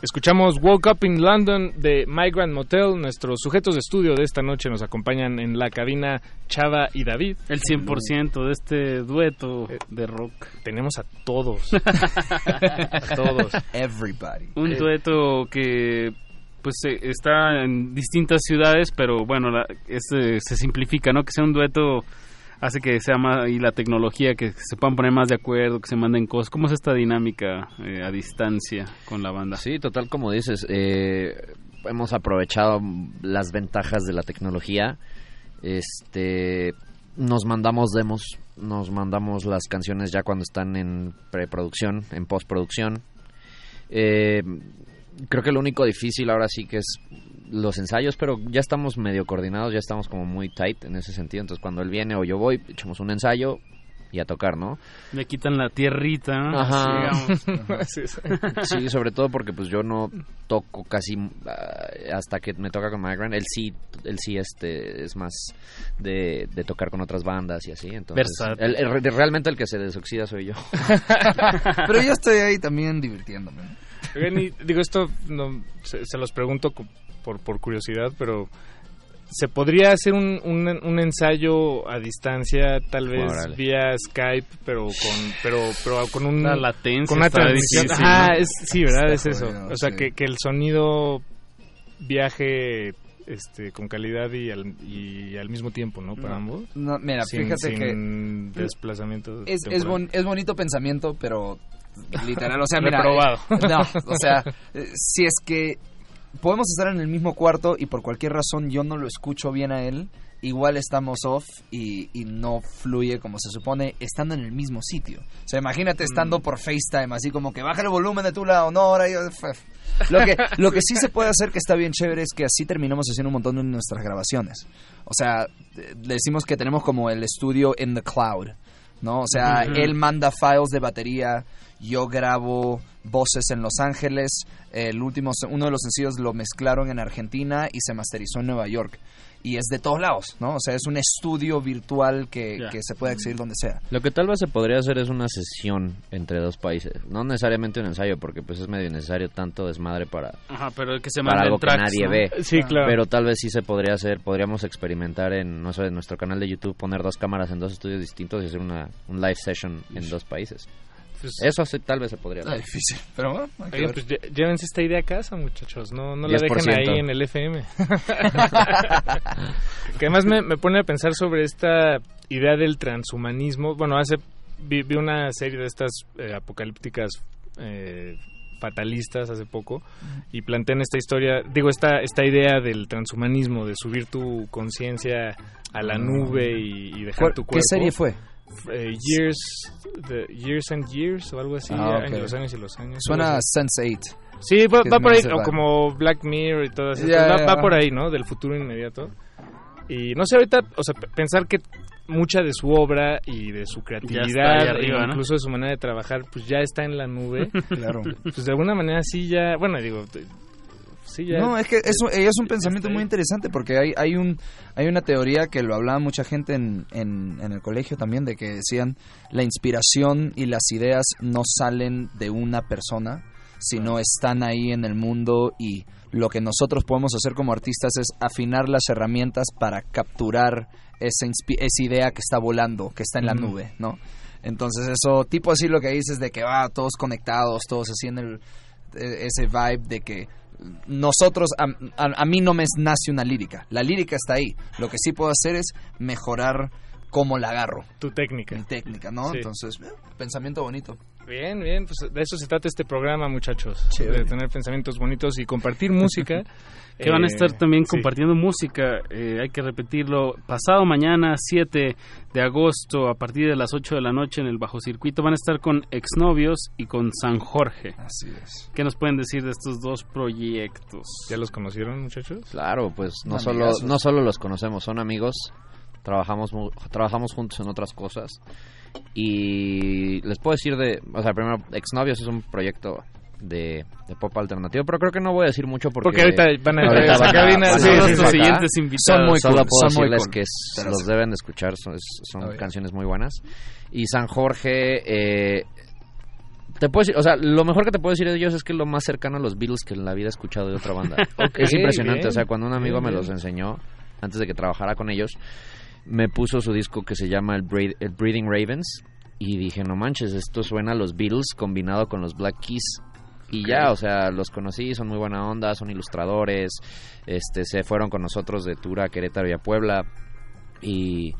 Escuchamos Woke Up in London de Migrant Motel. Nuestros sujetos de estudio de esta noche nos acompañan en la cabina Chava y David. El 100% de este dueto de rock. Tenemos a todos. <laughs> a todos. Everybody. Un dueto que pues eh, está en distintas ciudades, pero bueno, la- este, se simplifica, ¿no? Que sea un dueto hace que sea más y la tecnología que se puedan poner más de acuerdo, que se manden cosas. ¿Cómo es esta dinámica eh, a distancia con la banda? Sí, total como dices, eh, hemos aprovechado las ventajas de la tecnología. Este, nos mandamos demos, nos mandamos las canciones ya cuando están en preproducción, en postproducción. Eh, creo que lo único difícil ahora sí que es los ensayos, pero ya estamos medio coordinados, ya estamos como muy tight en ese sentido. Entonces cuando él viene o yo voy, echamos un ensayo y a tocar, ¿no? Le quitan la tierrita, ¿no? Ajá. Digamos. <laughs> Sí, sobre todo porque pues yo no toco casi ah, hasta que me toca con Migrant. Él sí, él sí este es más de, de tocar con otras bandas y así. Entonces, Versátil. el- el- realmente el que se desoxida soy yo. <laughs> Pero yo estoy ahí también divirtiéndome. Y digo, esto no, se, se los pregunto por, por curiosidad, pero ¿se podría hacer un, un, un ensayo a distancia, tal vez Órale. vía Skype, pero con, pero, pero con un, La latencia con una transmisión? difícil, Ajá, ¿no? es, sí, ¿verdad? Está es eso. jodido, o sea, sí. que, que el sonido viaje este, con calidad y al, y al mismo tiempo, ¿no? Para No. ambos. No, mira, Sin- fíjate sin que desplazamiento. es, es, bon- es bonito pensamiento, pero literal, o sea, mira, <laughs> eh, no, o sea, <laughs> eh, si es que podemos estar en el mismo cuarto y por cualquier razón yo no lo escucho bien a él, igual estamos off y, y no fluye como se supone estando en el mismo sitio. O sea, imagínate estando por FaceTime, así como que baja el volumen de tu lado, no, ahora yo... Lo que, <laughs> lo que sí se puede hacer que está bien chévere es que así terminamos haciendo un montón de nuestras grabaciones. O sea, eh, decimos que tenemos como el estudio in the cloud, ¿no? O sea, él manda files de batería, yo grabo voces en Los Ángeles, el último, uno de los sencillos lo mezclaron en Argentina y se masterizó en Nueva York. Y es de todos lados, ¿no? O sea, es un estudio virtual que, se puede acceder donde sea. Lo que tal vez se podría hacer es una sesión entre dos países. No necesariamente un ensayo, porque pues es medio necesario tanto desmadre para, Ajá, pero que se para algo tracks, que nadie ¿no? ve. Sí, claro. Pero tal vez sí se podría hacer, podríamos experimentar en, no sé, en nuestro canal de YouTube, poner dos cámaras en dos estudios distintos y hacer una un live session en dos países. Pues- Eso sí, tal vez se podría Está hacer. difícil, pero bueno, Oigan, pues llévense esta idea a casa, muchachos. No, no la dejen 10%. ahí en el FM. <laughs> <laughs> que además me, me pone a pensar sobre esta idea del transhumanismo. Bueno, hace vi, vi una serie de estas eh, apocalípticas eh, fatalistas hace poco y plantean esta historia, digo, esta, esta idea del transhumanismo, de subir tu conciencia a la nube y, y dejar ¿Cuál- tu ¿Qué cuerpo. serie fue? Eh, years, the Years and Years o algo así, Ah, los años y los años. Suena a así. Sense8. Sí, va, por ahí, o como Black Mirror y todas esas Ya, cosas. Va, por ahí, ¿no? Del futuro inmediato. Y no sé, ahorita, o sea, pensar que mucha de su obra y de su creatividad, ahí arriba, e ¿no? incluso de su manera de trabajar, pues ya está en la nube. <laughs> Claro. Pues de alguna manera sí ya, bueno, digo, sí ya. No, es que es, un- es un pensamiento muy interesante porque hay, hay, un, hay una teoría que lo hablaba mucha gente en, en, en el colegio también, de que decían la inspiración y las ideas no salen de una persona, sino están ahí en el mundo y lo que nosotros podemos hacer como artistas es afinar las herramientas para capturar esa, esa idea que está volando, que está en la nube, ¿no? Entonces eso, tipo así lo que dices de que va todos conectados, todos así en el, ese vibe de que nosotros, a, a- a mí no me nace una lírica, la lírica está ahí, lo que sí puedo hacer es mejorar cómo la agarro. Tu técnica. Mi técnica, ¿no? Sí. Entonces, eh, pensamiento bonito. Bien, bien, pues de eso se trata este programa, muchachos. Chévere. De tener pensamientos bonitos y compartir música. <laughs> Que van a Eh, estar también sí. compartiendo música, eh, hay que repetirlo, pasado mañana 7 de agosto a partir de las 8 de la noche en el Bajo Circuito van a estar con Exnovios y con San Jorge. Así es. ¿Qué nos pueden decir de estos dos proyectos? ¿Ya los conocieron, muchachos? Claro, pues no solo, no solo los conocemos, son amigos, trabajamos trabajamos juntos en otras cosas y les puedo decir de, o sea, primero, Exnovios es un proyecto de, de pop alternativo, pero creo que no voy a decir mucho porque... Porque ahorita van a ahorita van van a sí, sí, siguientes invitados. Son muy Solo cool, puedo son muy decirles cool. que Pero los deben de escuchar, son, son canciones muy buenas. Y San Jorge, eh, te puedo decir, o sea, lo mejor que te puedo decir de ellos es que es lo más cercano a los Beatles que en la vida he escuchado de otra banda. <laughs> Es impresionante, bien, o sea, cuando un amigo bien, me los enseñó, antes de que trabajara con ellos, me puso su disco que se llama el, Breed- el Breeding Ravens y dije, no manches, esto suena a los Beatles combinado con los Black Keys. Y ya, o sea, los conocí, son muy buena onda, son ilustradores, este, se fueron con nosotros de tour a Querétaro y a Puebla. Y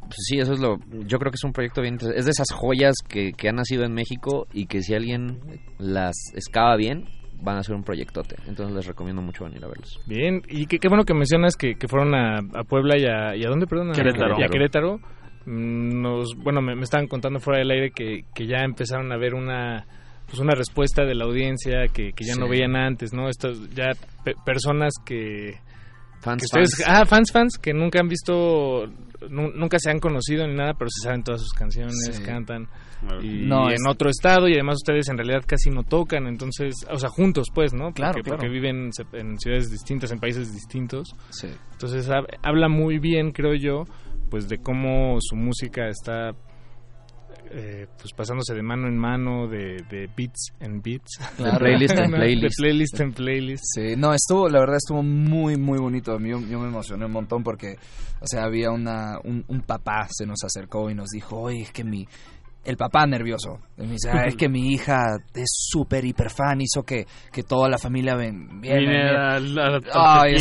pues sí, eso es lo. Yo creo que es un proyecto bien. interesante. Es de esas joyas que, que han nacido en México y que si alguien las excava bien, van a ser un proyectote. Entonces les recomiendo mucho venir a verlos. Bien, y qué, qué bueno que mencionas que, que fueron a, a Puebla y a, y a dónde, perdón, A- Querétaro. y a Querétaro. Mm, Nos, bueno, me, me estaban contando fuera del aire que, que ya empezaron a ver una pues una respuesta de la audiencia que, que ya no veían antes, ¿no? Estas ya pe- personas que Fans, que ustedes, fans. ah, fans, fans, que nunca han visto, nu- nunca se han conocido ni nada, pero se saben todas sus canciones, Sí. cantan. Y No, en es- otro estado, y además ustedes en realidad casi no tocan, entonces, o sea, juntos, pues, ¿no? Claro, porque, claro. porque viven en ciudades distintas, en países distintos. Sí. Entonces, hab- habla muy bien, creo yo, pues de cómo su música está. eh, pues pasándose de mano en mano, de, de beats en beats. Claro. playlist en <laughs> De playlist. playlist en playlist. Sí, no, estuvo, la verdad estuvo muy, muy bonito. Yo, yo me emocioné un montón porque, o sea, había una, un, un papá se nos acercó y nos dijo, oye, es que mi, el papá nervioso, y me dice, "Ah, es que mi hija es súper hiper fan, hizo que, que toda la familia ven, viene, viene". la-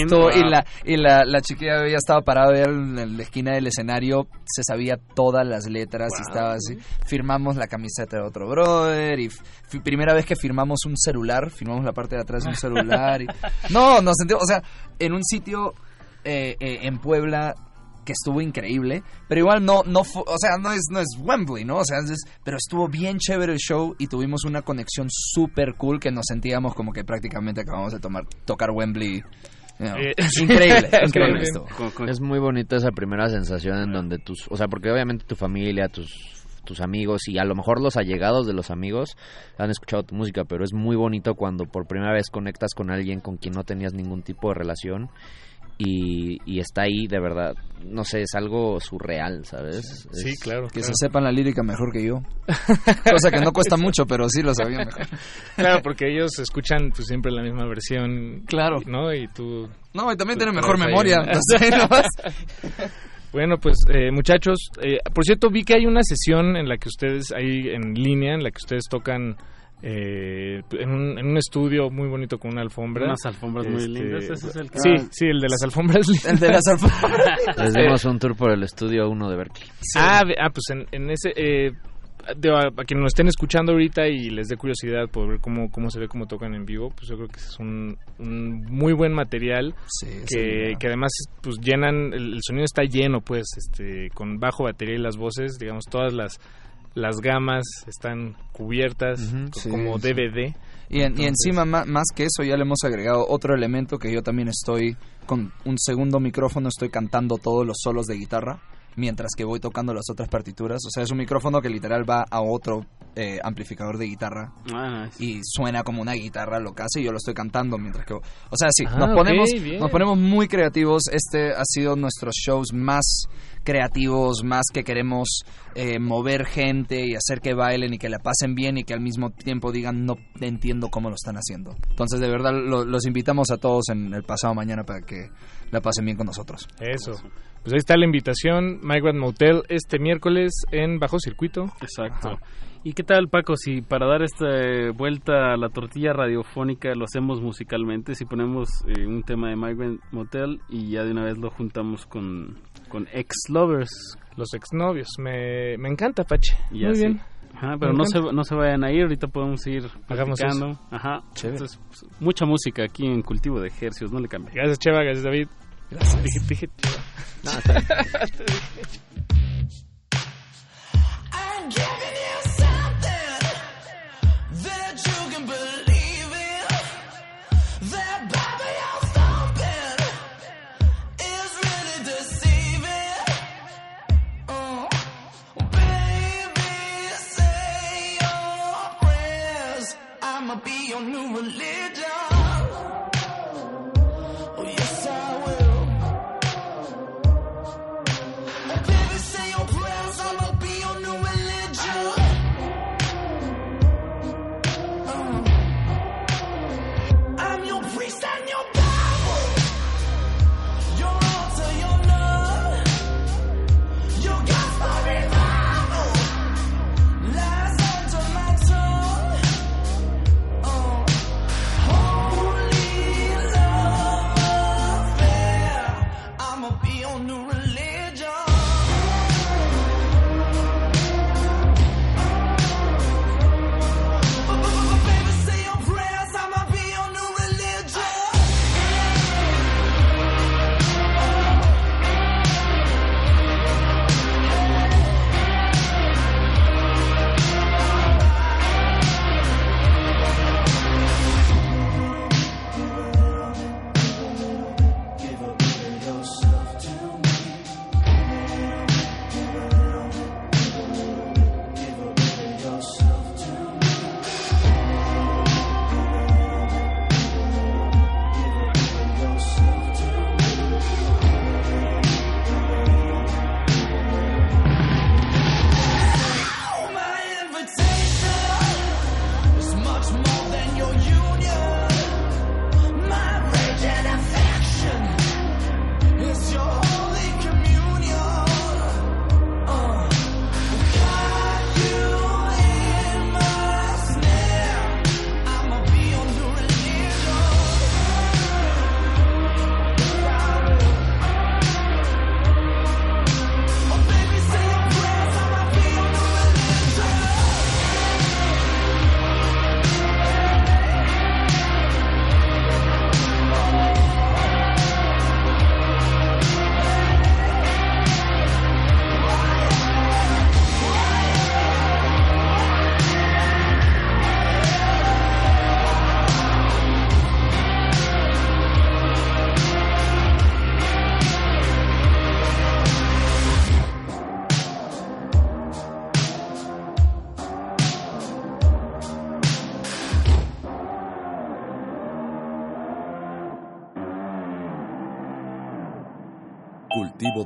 estuvo- y la, y la, la chiquilla ya estaba parada en la esquina del escenario, se sabía todas las letras y estaba así. Firmamos la camiseta de otro brother y primera vez que firmamos un celular, firmamos la parte de atrás de un celular. Y, <laughs> no, nos sentimos, o sea, en un sitio eh, eh, en Puebla que estuvo increíble, pero igual no, no, o sea, no es, no es Wembley, ¿no? O sea, es- pero estuvo bien chévere el show y tuvimos una conexión súper cool que nos sentíamos como que prácticamente acabamos de tomar, tocar Wembley. Eh, <laughs> increíble, increíble esto. Es muy bonita esa primera sensación en donde tus, o sea, porque obviamente tu familia, tus tus amigos y a lo mejor los allegados de los amigos han escuchado tu música, pero es muy bonito cuando por primera vez conectas con alguien con quien no tenías ningún tipo de relación y, y está ahí de verdad, no sé, es algo surreal, ¿sabes? Sí, Es- claro. Que claro. se sepan la lírica mejor que yo. <laughs> Cosa que no cuesta mucho, pero sí lo sabía mejor. Claro, porque ellos escuchan pues, siempre la misma versión. Claro. ¿No? Y tú. No, y también Tú tiene mejor memoria. entonces. <laughs> Bueno, pues eh, muchachos, eh, por cierto, vi que hay una sesión en la que ustedes, ahí en línea, en la que ustedes tocan eh, en, un, en un estudio muy bonito con una alfombra. Unas alfombras muy Este, lindas, ese es el que- Sí, Ah. sí, el de las alfombras lindas. <laughs> El de las alfombras. Les dimos un tour por el estudio 1 de Berkeley. Ah, ve- ah, pues en, en ese... Eh, de- a, a quienes nos estén escuchando ahorita y les dé curiosidad por ver cómo, cómo se ve, cómo tocan en vivo, pues yo creo que es un, un muy buen material que, sí. que además pues llenan, el, el sonido está lleno pues, este con bajo batería y las voces, digamos todas las las gamas están cubiertas Sí, como sí. DVD. Y, en- y Entonces- encima, ma- más que eso, ya le hemos agregado otro elemento que yo también estoy con un segundo micrófono, estoy cantando todos los solos de guitarra mientras que voy tocando las otras partituras. O sea, es un micrófono que literal va a otro eh, amplificador de guitarra Ah, y suena como una guitarra lo que hace y yo lo estoy cantando mientras que... O sea, sí, Ah, nos, ok, ponemos, bien. nos ponemos muy creativos. Este ha sido nuestros shows más creativos, más que queremos eh, mover gente y hacer que bailen y que la pasen bien y que al mismo tiempo digan no entiendo cómo lo están haciendo. Entonces, de verdad, lo- los invitamos a todos en el pasado mañana para que la pasen bien con nosotros. Eso. Pues ahí está la invitación, Migrant Motel, este miércoles en Bajo Circuito. Exacto. ¿Y qué tal, Paco, si para dar esta eh, vuelta a la tortilla radiofónica lo hacemos musicalmente, si ponemos eh, un tema de Migrant Motel y ya de una vez lo juntamos con, con Ex Lovers? Los exnovios, me, me encanta, Pache. Y Muy así. bien. Ajá, pero no se, no se vayan a ir, ahorita podemos ir Hagamos platicando. Ajá. Chévere. Entonces, pues, mucha música aquí en Cultivo de Ejercios, no le cambien. Gracias, Cheva, gracias, David. Gracias. Dije, dije, No, <laughs>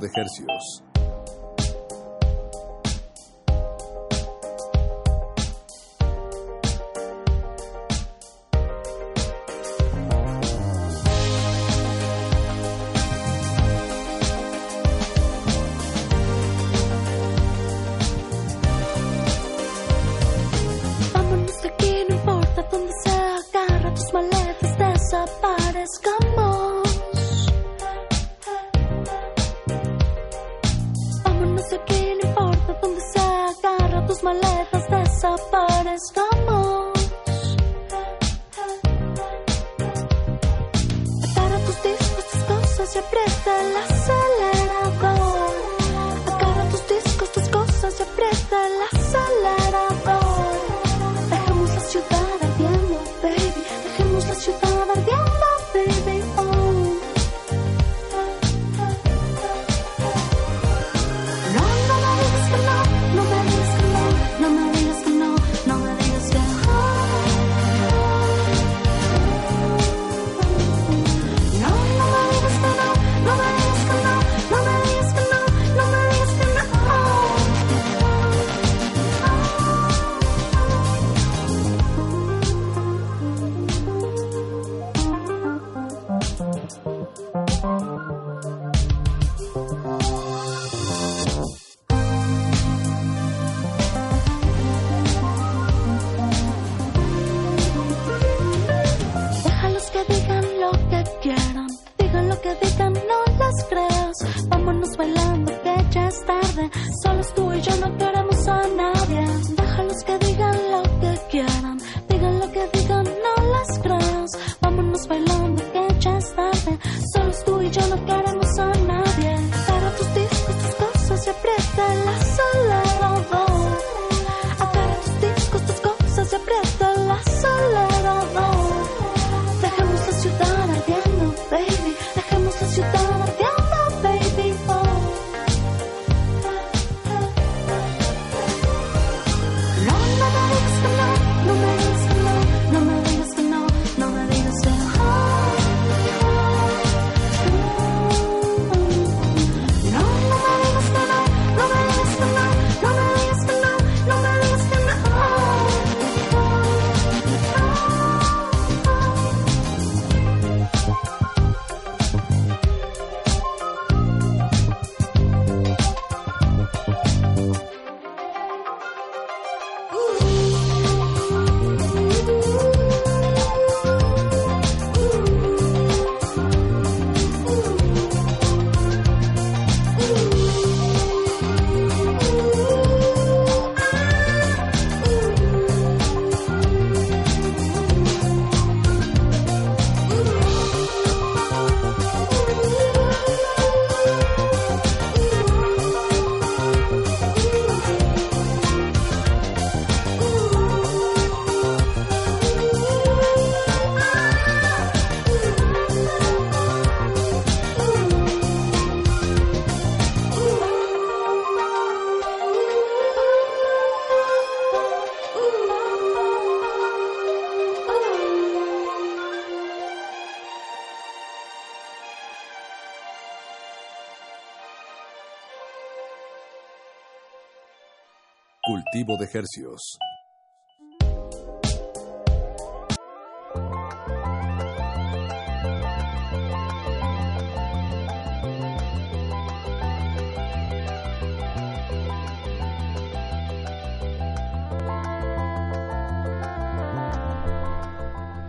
de Hercios.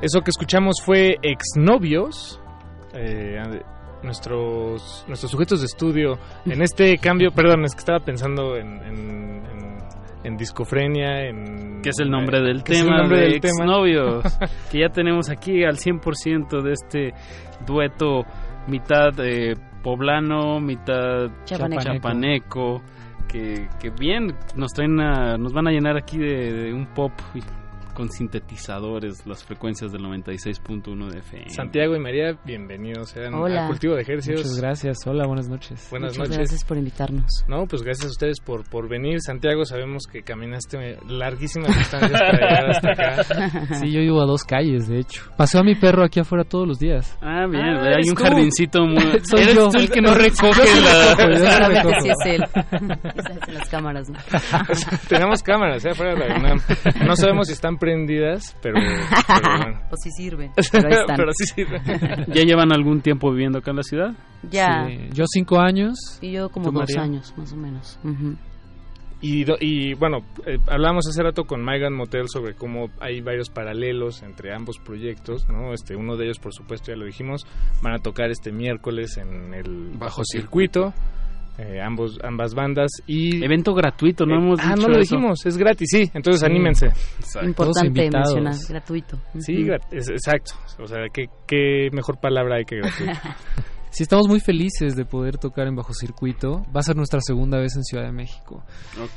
Eso que escuchamos fue Exnovios. Eh, nuestros, nuestros sujetos de estudio en este cambio, perdón, es que estaba pensando en, en, en- en discofrenia, en... Que es el nombre del que tema nombre de del tema. Exnovios, <laughs> que ya tenemos aquí al 100% de este dueto mitad eh, poblano, mitad Chapaneco. chapaneco, que, que bien nos traen a- nos van a llenar aquí de, de un pop y- con sintetizadores las frecuencias del 96.1 de FM. Santiago y María, bienvenidos sean Hola. a Cultivo de Ejercicios. Muchas gracias. Hola, buenas noches. Buenas Muchas noches. gracias por invitarnos. No, pues gracias a ustedes por, por venir. Santiago, sabemos que caminaste larguísimas distancias para llegar hasta acá. <laughs> Sí, yo vivo a dos calles, de hecho. Paseo a mi perro aquí afuera todos los días. Ah, bien, Ah, hay eres un tú. jardincito muy... <laughs> Soy Eres yo. tú el que no recoge la... yo sí Solamente recojo. sí es <laughs> él. Las cámaras, ¿no? Tenemos cámaras, ¿eh? Afuera de la UNAM. No sabemos si están prendidas, pero... pero bueno. <laughs> O si sirven, <laughs> pero ahí están. Pero sí sirven. <laughs> ¿Ya llevan algún tiempo viviendo acá en la ciudad? Ya. Sí, yo cinco años. Y yo como ¿Tú, dos María? años, más o menos. Y, do- y bueno, eh, hablamos hace rato con Megan Motel sobre cómo hay varios paralelos entre ambos proyectos, ¿no? Este, uno de ellos, por supuesto, ya lo dijimos, van a tocar este miércoles en el bajo circuito. Eh, ambos ambas bandas y evento gratuito no Eh, hemos ah dicho no lo eso. dijimos es gratis sí entonces Sí. anímense Exacto. Importante mencionar, gratuito. sí es- exacto o sea qué, qué mejor palabra hay que gratuito <laughs> Sí, estamos muy felices de poder tocar en Bajo Circuito. Va a ser nuestra segunda vez en Ciudad de México.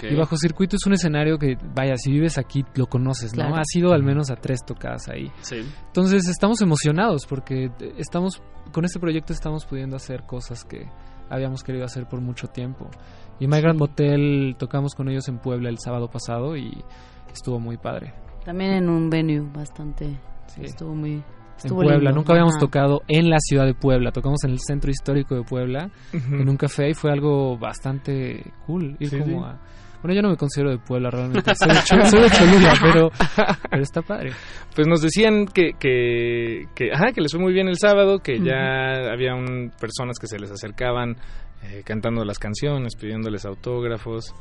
Y Bajo Circuito es un escenario que, vaya, si vives aquí lo conoces, ¿no? Claro. Has ido al menos a tres tocadas ahí. Sí. Entonces estamos emocionados porque estamos con este proyecto estamos pudiendo hacer cosas que habíamos querido hacer por mucho tiempo. Y My Grand Motel tocamos con ellos en Puebla el sábado pasado y estuvo muy padre. También en un venue bastante. Sí. Estuvo muy. En Estuvo Puebla, lindo. nunca habíamos Ajá. tocado en la ciudad de Puebla, tocamos en el centro histórico de Puebla, Ujú. en un café y fue algo bastante cool. Ir Sí, como sí. a- Bueno, yo no me considero de Puebla realmente, soy soy de Cholula, pero, pero está padre. Pues nos decían que, que, que, ajá, que les fue muy bien el sábado, que ya había un- personas que se les acercaban eh, cantando las canciones, pidiéndoles autógrafos.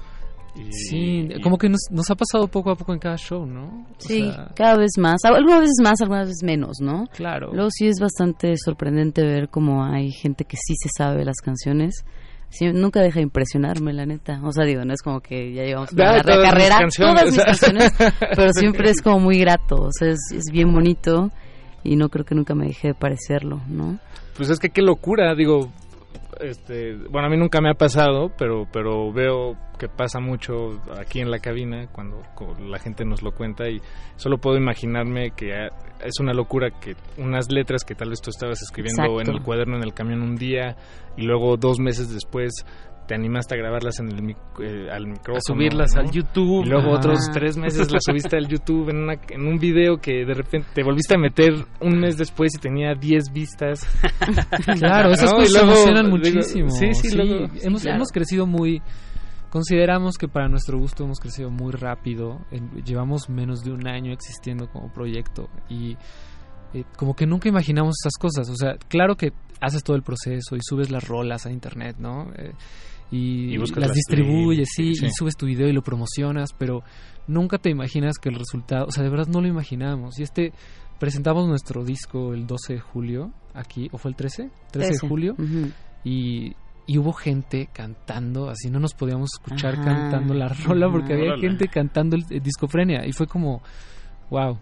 Y, Sí, y- como que nos, nos ha pasado poco a poco en cada show, ¿no? O Sí, sea, cada vez más. Algunas veces más, algunas veces menos, ¿no? Claro. Luego sí es bastante sorprendente ver cómo hay gente que sí se sabe las canciones. Sí, nunca deja de impresionarme, la neta. O sea, digo, no es como que ya llevamos una larga todas carrera, todas mis canciones, <laughs> pero siempre es como muy grato. O sea, es, es bien bonito y no creo que nunca me deje de parecerlo, ¿no? Pues es que qué locura, digo, este, bueno, a mí nunca me ha pasado, pero pero veo que pasa mucho aquí en la cabina cuando la gente nos lo cuenta y solo puedo imaginarme que ah, es una locura que unas letras que tal vez tú estabas escribiendo Exacto. en el cuaderno en el camión un día y luego dos meses después te animaste a grabarlas en el mic- eh, al micrófono. subirlas ¿no? al YouTube. Y luego otros tres meses las subiste al YouTube en, una, en un video que de repente te volviste a meter un mes después y tenía 10 vistas. <laughs> <laughs> Claro, esas ¿No? cosas luego, emocionan digo, muchísimo. sí, sí, luego- hemos, claro. hemos crecido muy... Consideramos que para nuestro gusto hemos crecido muy rápido. En- llevamos menos de un año existiendo como proyecto y eh, como que nunca imaginamos esas cosas. O sea, claro que haces todo el proceso y subes las rolas a internet, ¿no? Y, las distribuyes, sí, sí. y subes tu video y lo promocionas, pero nunca te imaginas que el resultado, o sea, de verdad no lo imaginamos. Y este, presentamos nuestro disco el 12 de julio aquí, ¿o fue el 13? 13 de 13, julio. Y, y hubo gente cantando, así no nos podíamos escuchar Ajá, cantando la <laughs> rola porque ajá. había Órale. gente cantando el, el discofrenia y fue como, wow.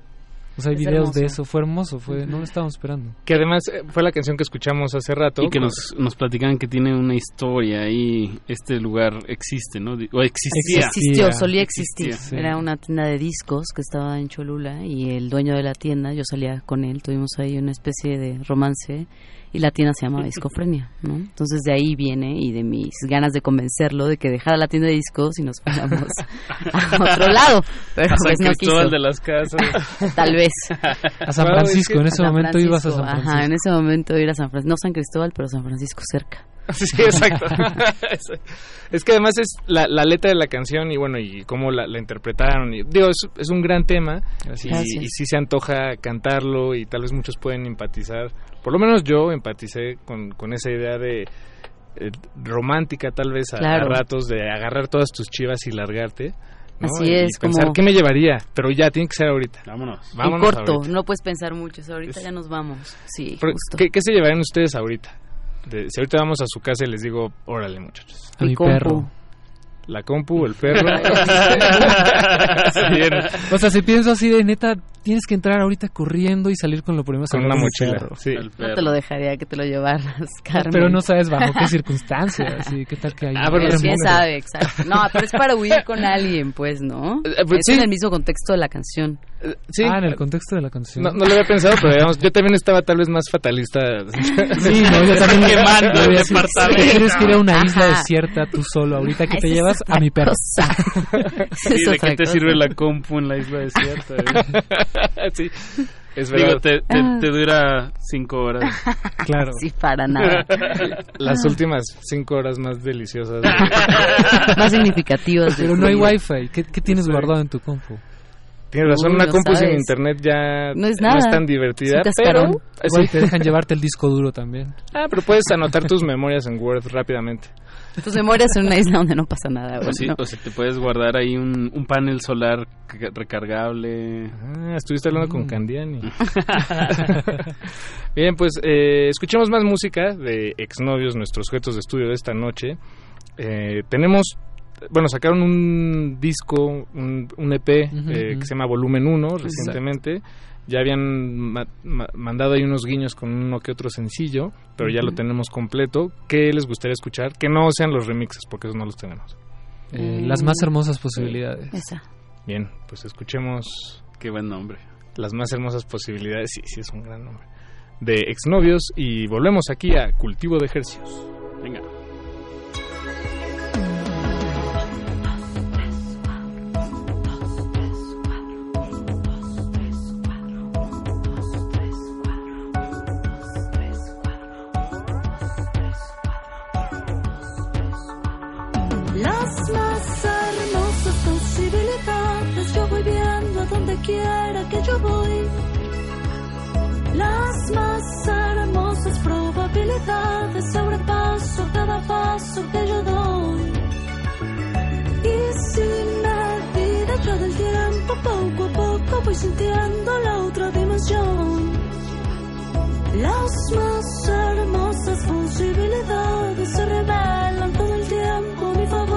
O sea, hay Es videos de eso, fue hermoso, fue, no lo estábamos esperando. Que además eh, fue la canción que escuchamos hace rato. Y que nos, nos platicaban que tiene una historia ahí, este lugar existe, ¿no? O existía. Existió, solía existir. Existía. Era una tienda de discos que estaba en Cholula y el dueño de la tienda, yo salía con él, tuvimos ahí una especie de romance y la tienda se llamaba Discofrenia, ¿no? Entonces de ahí viene y de mis ganas de convencerlo de que dejara la tienda de discos y nos fuéramos a <laughs> otro lado. Pero A San pues no Cristóbal quiso. de las Casas. <laughs> Tal vez. A San Francisco, en ese San momento ibas a San Francisco. Ajá, en ese momento ir a San Francisco. No San Cristóbal, pero San Francisco cerca. <laughs> Sí, exacto. es que además es la, la letra de la canción y bueno, y cómo la, la interpretaron. Y, digo, es, es un gran tema y sí se antoja cantarlo y tal vez muchos pueden empatizar. Por lo menos yo empaticé con, con esa idea de eh, romántica tal vez a, Claro. a ratos de agarrar todas tus chivas y largarte. ¿no? Así y es, pensar como- qué me llevaría, pero ya tiene que ser ahorita. Vámonos. en Vámonos corto, ahorita. no puedes pensar mucho. o sea, ahorita ya nos vamos. Sí, Pero, justo. ¿qué, qué se llevarían ustedes ahorita? De- si ahorita vamos a su casa y les digo, órale muchachos. A mi perro. La compu, el perro. <laughs> Sí. O sea, si pienso así de neta, tienes que entrar ahorita corriendo y salir con lo primero. Con una mochila, perro. sí. No te lo dejaría que te lo llevaras, <laughs> Carmen. Pero no sabes bajo qué <laughs> circunstancias y qué tal que hay. Ah, Pero quién sabe, exacto. No, pero es para huir con alguien, pues, ¿no? pues, es sí. en el mismo contexto de la canción. Sí. Ah, en el contexto de la canción. No, no lo había pensado, pero digamos, yo también estaba tal vez más fatalista. <laughs> Sí, no, yo <laughs> también Quemando el departamento. Que ir a una isla Ajá. desierta tú solo ahorita que te llevas a mi perro. <laughs> Sí, ¿de qué te cosa. sirve la compu en la isla desierta? eh? sí, es Digo, verdad. te, te, Ah. te dura cinco horas. Claro. Sí, para nada. Las últimas cinco horas más deliciosas. Más significativas. Pero no hay wifi. ¿Qué, qué tienes guardado en tu compu? Tienes razón, Uy, una no compu sin sabes. internet ya No es nada. tan divertida, pero... Igual sí. te dejan llevarte el disco duro también. <laughs> Ah, pero puedes anotar tus memorias en Word rápidamente. Tus memorias en una isla donde no pasa nada. O güey, si, no. o si te puedes guardar ahí un, un panel solar ca- recargable. Ah, estuviste hablando con Mm. Candiani. <laughs> <laughs> Bien, pues eh, escuchemos más música de exnovios, nuestros sujetos de estudio de esta noche. Eh, tenemos, bueno, sacaron un disco, un, un EP eh, que se llama Volumen 1 Exacto. recientemente. Ya habían ma- ma- mandado ahí unos guiños con uno que otro sencillo, pero ya lo tenemos completo. ¿Qué les gustaría escuchar? Que no sean los remixes, porque esos no los tenemos. Eh, las más hermosas posibilidades. Esa. Bien, pues escuchemos. Qué buen nombre. Las más hermosas posibilidades. Sí, sí, es un gran nombre. De exnovios y volvemos aquí a Cultivo de Ejercicios. Venga. Quiera que yo voy. Las más hermosas probabilidades, sobrepaso cada paso que yo doy. Y sin medida yo del tiempo, poco a poco voy sintiendo la otra dimensión. Las más hermosas posibilidades se revelan todo el tiempo a mi favor.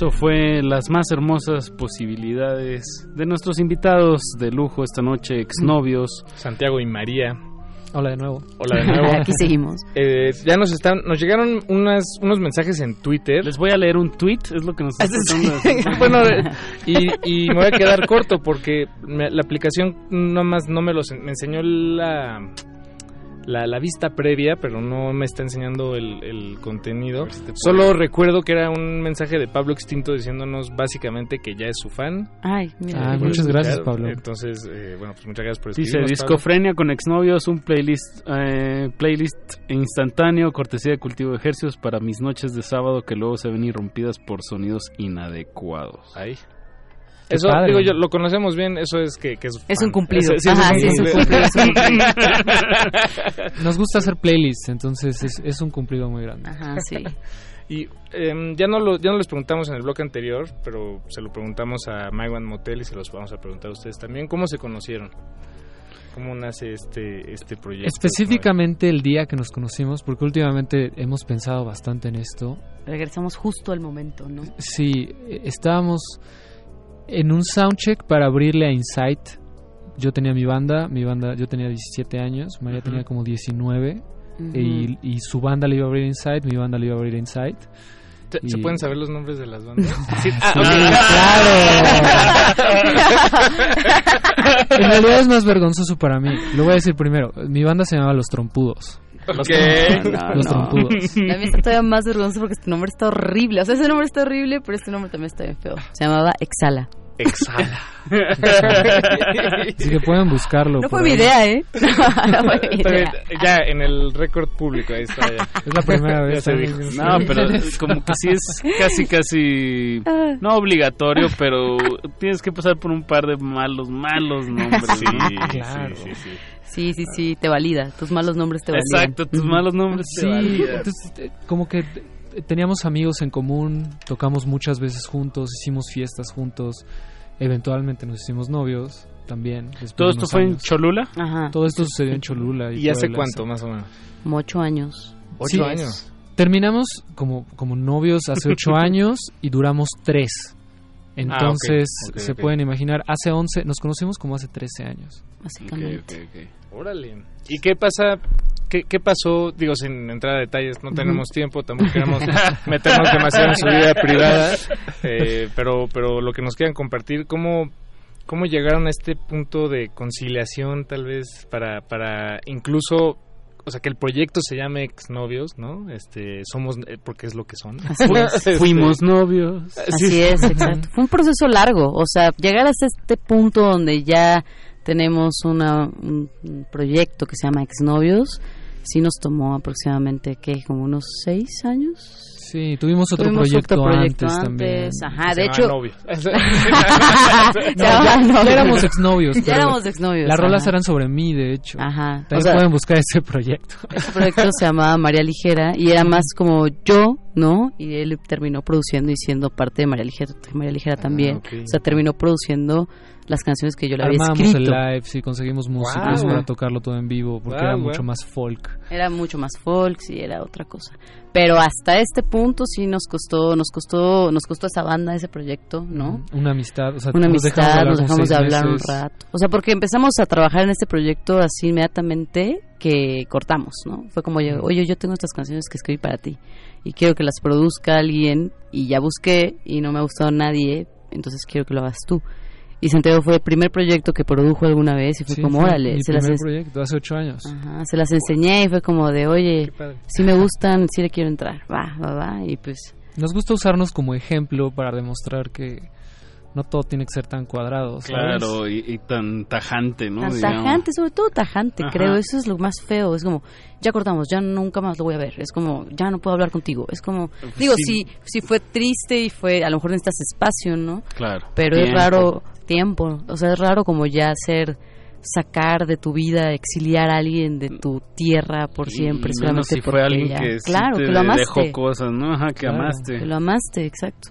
Eso fue las más hermosas posibilidades de nuestros invitados de lujo esta noche, exnovios. Santiago y María. Hola de nuevo. Hola de nuevo. <laughs> Aquí seguimos. Eh, ya nos están, nos llegaron unas, unos mensajes en Twitter. Les voy a leer un tweet, es lo que nos está tratando de- <laughs> bueno, eh, y, y me voy a quedar corto porque me- la aplicación nomás no me los me enseñó la, la, la vista previa, pero no me está enseñando el, el contenido. Solo recuerdo que era un mensaje de Pablo Extinto diciéndonos básicamente que ya es su fan. Ay, mira. Ah, muchas gracias, Pablo. Entonces, eh, bueno, pues muchas gracias por Dice escribirnos, Pablo. Discofrenia con exnovios, un playlist eh, playlist instantáneo, cortesía de cultivo de ejercicios para mis noches de sábado que luego se ven irrumpidas por sonidos inadecuados. Ahí. Qué Eso, padre. digo yo, lo conocemos bien, eso es que, que es Es un cumplido. Ese- sí, es Ajá, sí, es un cumplido. cumplido, es un cumplido. <laughs> Nos gusta hacer playlists, entonces es, es un cumplido muy grande. Ajá, sí. <laughs> Y em, ya, no lo, ya no les preguntamos en el bloque anterior, pero se lo preguntamos a My One Motel y se los vamos a preguntar a ustedes también. ¿Cómo se conocieron? ¿Cómo nace este, este proyecto? Específicamente el día que nos conocimos, porque últimamente hemos pensado bastante en esto. Regresamos justo al momento, ¿no? Sí, eh, estábamos en un soundcheck para abrirle a Insight. Yo tenía mi banda, mi banda, yo tenía 17 años, María tenía como 19 Ujú. y, y su banda le iba a abrir Insight, mi banda le iba a abrir Insight. ¿Se, pueden saber los nombres de las bandas? <laughs> Sí, ah, claro. <laughs> en realidad es más vergonzoso para mí. Lo voy a decir primero. Mi banda se llamaba Los Trompudos. Los No, Los no. Trompudos. Mía está todavía más vergonzoso porque este nombre está horrible. O sea, ese nombre está horrible, pero este nombre también está bien feo. Se llamaba Exhala. Exhala. Así que pueden buscarlo. No por fue mi idea, ¿eh? <laughs> No fue mi idea. ya en el récord público, ahí está. Ya. Es la primera <laughs> vez, Ya se ¿eh? dijo. No, pero <laughs> como que sí es casi, casi, no obligatorio, pero tienes que pasar por un par de malos, malos nombres. Sí, ¿no? claro. Sí, sí, Sí, sí, sí, te valida. Tus malos nombres te validan. Exacto, tus malos nombres te Sí, validan. entonces, eh, como que eh, teníamos amigos en común, tocamos muchas veces juntos, hicimos fiestas juntos, eventualmente nos hicimos novios también. ¿Todo esto fue en. Cholula? Ajá. Todo esto sucedió en Cholula. ¿Y hace Puebla, cuánto, más o menos? Como ocho años. ¿Ocho Sí. años? Terminamos como, como novios hace ocho <laughs> años y duramos tres. Entonces, Ah, se pueden imaginar, hace 11, nos conocimos como hace 13 años. Básicamente. Órale. ¿Y qué pasa? ¿Qué, qué pasó? Digo, sin entrar a detalles, no tenemos tiempo, tampoco queremos <laughs> meternos demasiado en su vida <laughs> privada, eh, pero, pero lo que nos quieran compartir, ¿cómo, ¿cómo llegaron a este punto de conciliación tal vez para, para incluso, o sea, que el proyecto se llame Exnovios, ¿no? Este, somos, eh, porque es lo que son. Así es. <laughs> Este, Fuimos novios. Así es, exacto. Fue un proceso largo, o sea, llegar hasta este punto donde ya tenemos una, un, un proyecto que se llama Exnovios, sí nos tomó aproximadamente, ¿qué? Como unos seis años. Sí, tuvimos otro Tuvimos proyecto, otro proyecto antes, antes, también. ajá, de hecho... No, ya, <laughs> <laughs> ya éramos exnovios. Ya éramos exnovios. Las rolas ajá. eran sobre mí, de hecho. Ajá. También o sea- pueden buscar ese proyecto. Ese proyecto se llamaba María Ligera y era más como yo, ¿no? Y él terminó produciendo y siendo parte de María Ligera, María Ligera también. ok. O sea, terminó produciendo las canciones que yo le había Armamos el escrito. live, sí, conseguimos músicos Wow. para tocarlo todo en vivo, porque Wow, era wow. mucho más folk. Era mucho más folk, sí, era otra cosa. Pero hasta este punto sí nos costó, nos costó, nos costó esa banda, ese proyecto, ¿no? Una amistad, o sea, Una nos dejamos de amistad, hablar nos dejamos de hablar un rato. O sea, porque empezamos a trabajar en este proyecto así inmediatamente que cortamos, ¿no? Fue como, yo, oye, yo tengo estas canciones que escribí para ti y quiero que las produzca alguien y ya busqué y no me ha gustado nadie, entonces quiero que lo hagas tú. Y Santiago fue el primer proyecto que produjo alguna vez y fue Sí, como, fue órale, mi se las, primer ens- proyecto, hace ocho años. Ajá, se las enseñé y fue como de, oye, si me gustan, si le quiero entrar, va, va, va, y pues... Nos gusta usarnos como ejemplo para demostrar que no todo tiene que ser tan cuadrado. ¿sabes? Claro, y, y tan tajante, ¿no? Tan Digamos. tajante, sobre todo tajante, Ajá. creo. Eso es lo más feo. Es como, ya cortamos, ya nunca más lo voy a ver. Es como, ya no puedo hablar contigo. Es como, digo, sí. sí, sí fue triste y fue, a lo mejor necesitas espacio, ¿no? Claro. Pero es raro, tiempo. O sea, es raro como ya hacer, sacar de tu vida, exiliar a alguien de tu tierra por siempre. Y menos solamente si fue alguien ya- que sí claro, te que lo amaste. dejó cosas, ¿no? Ajá, que Claro. amaste. Que lo amaste, exacto.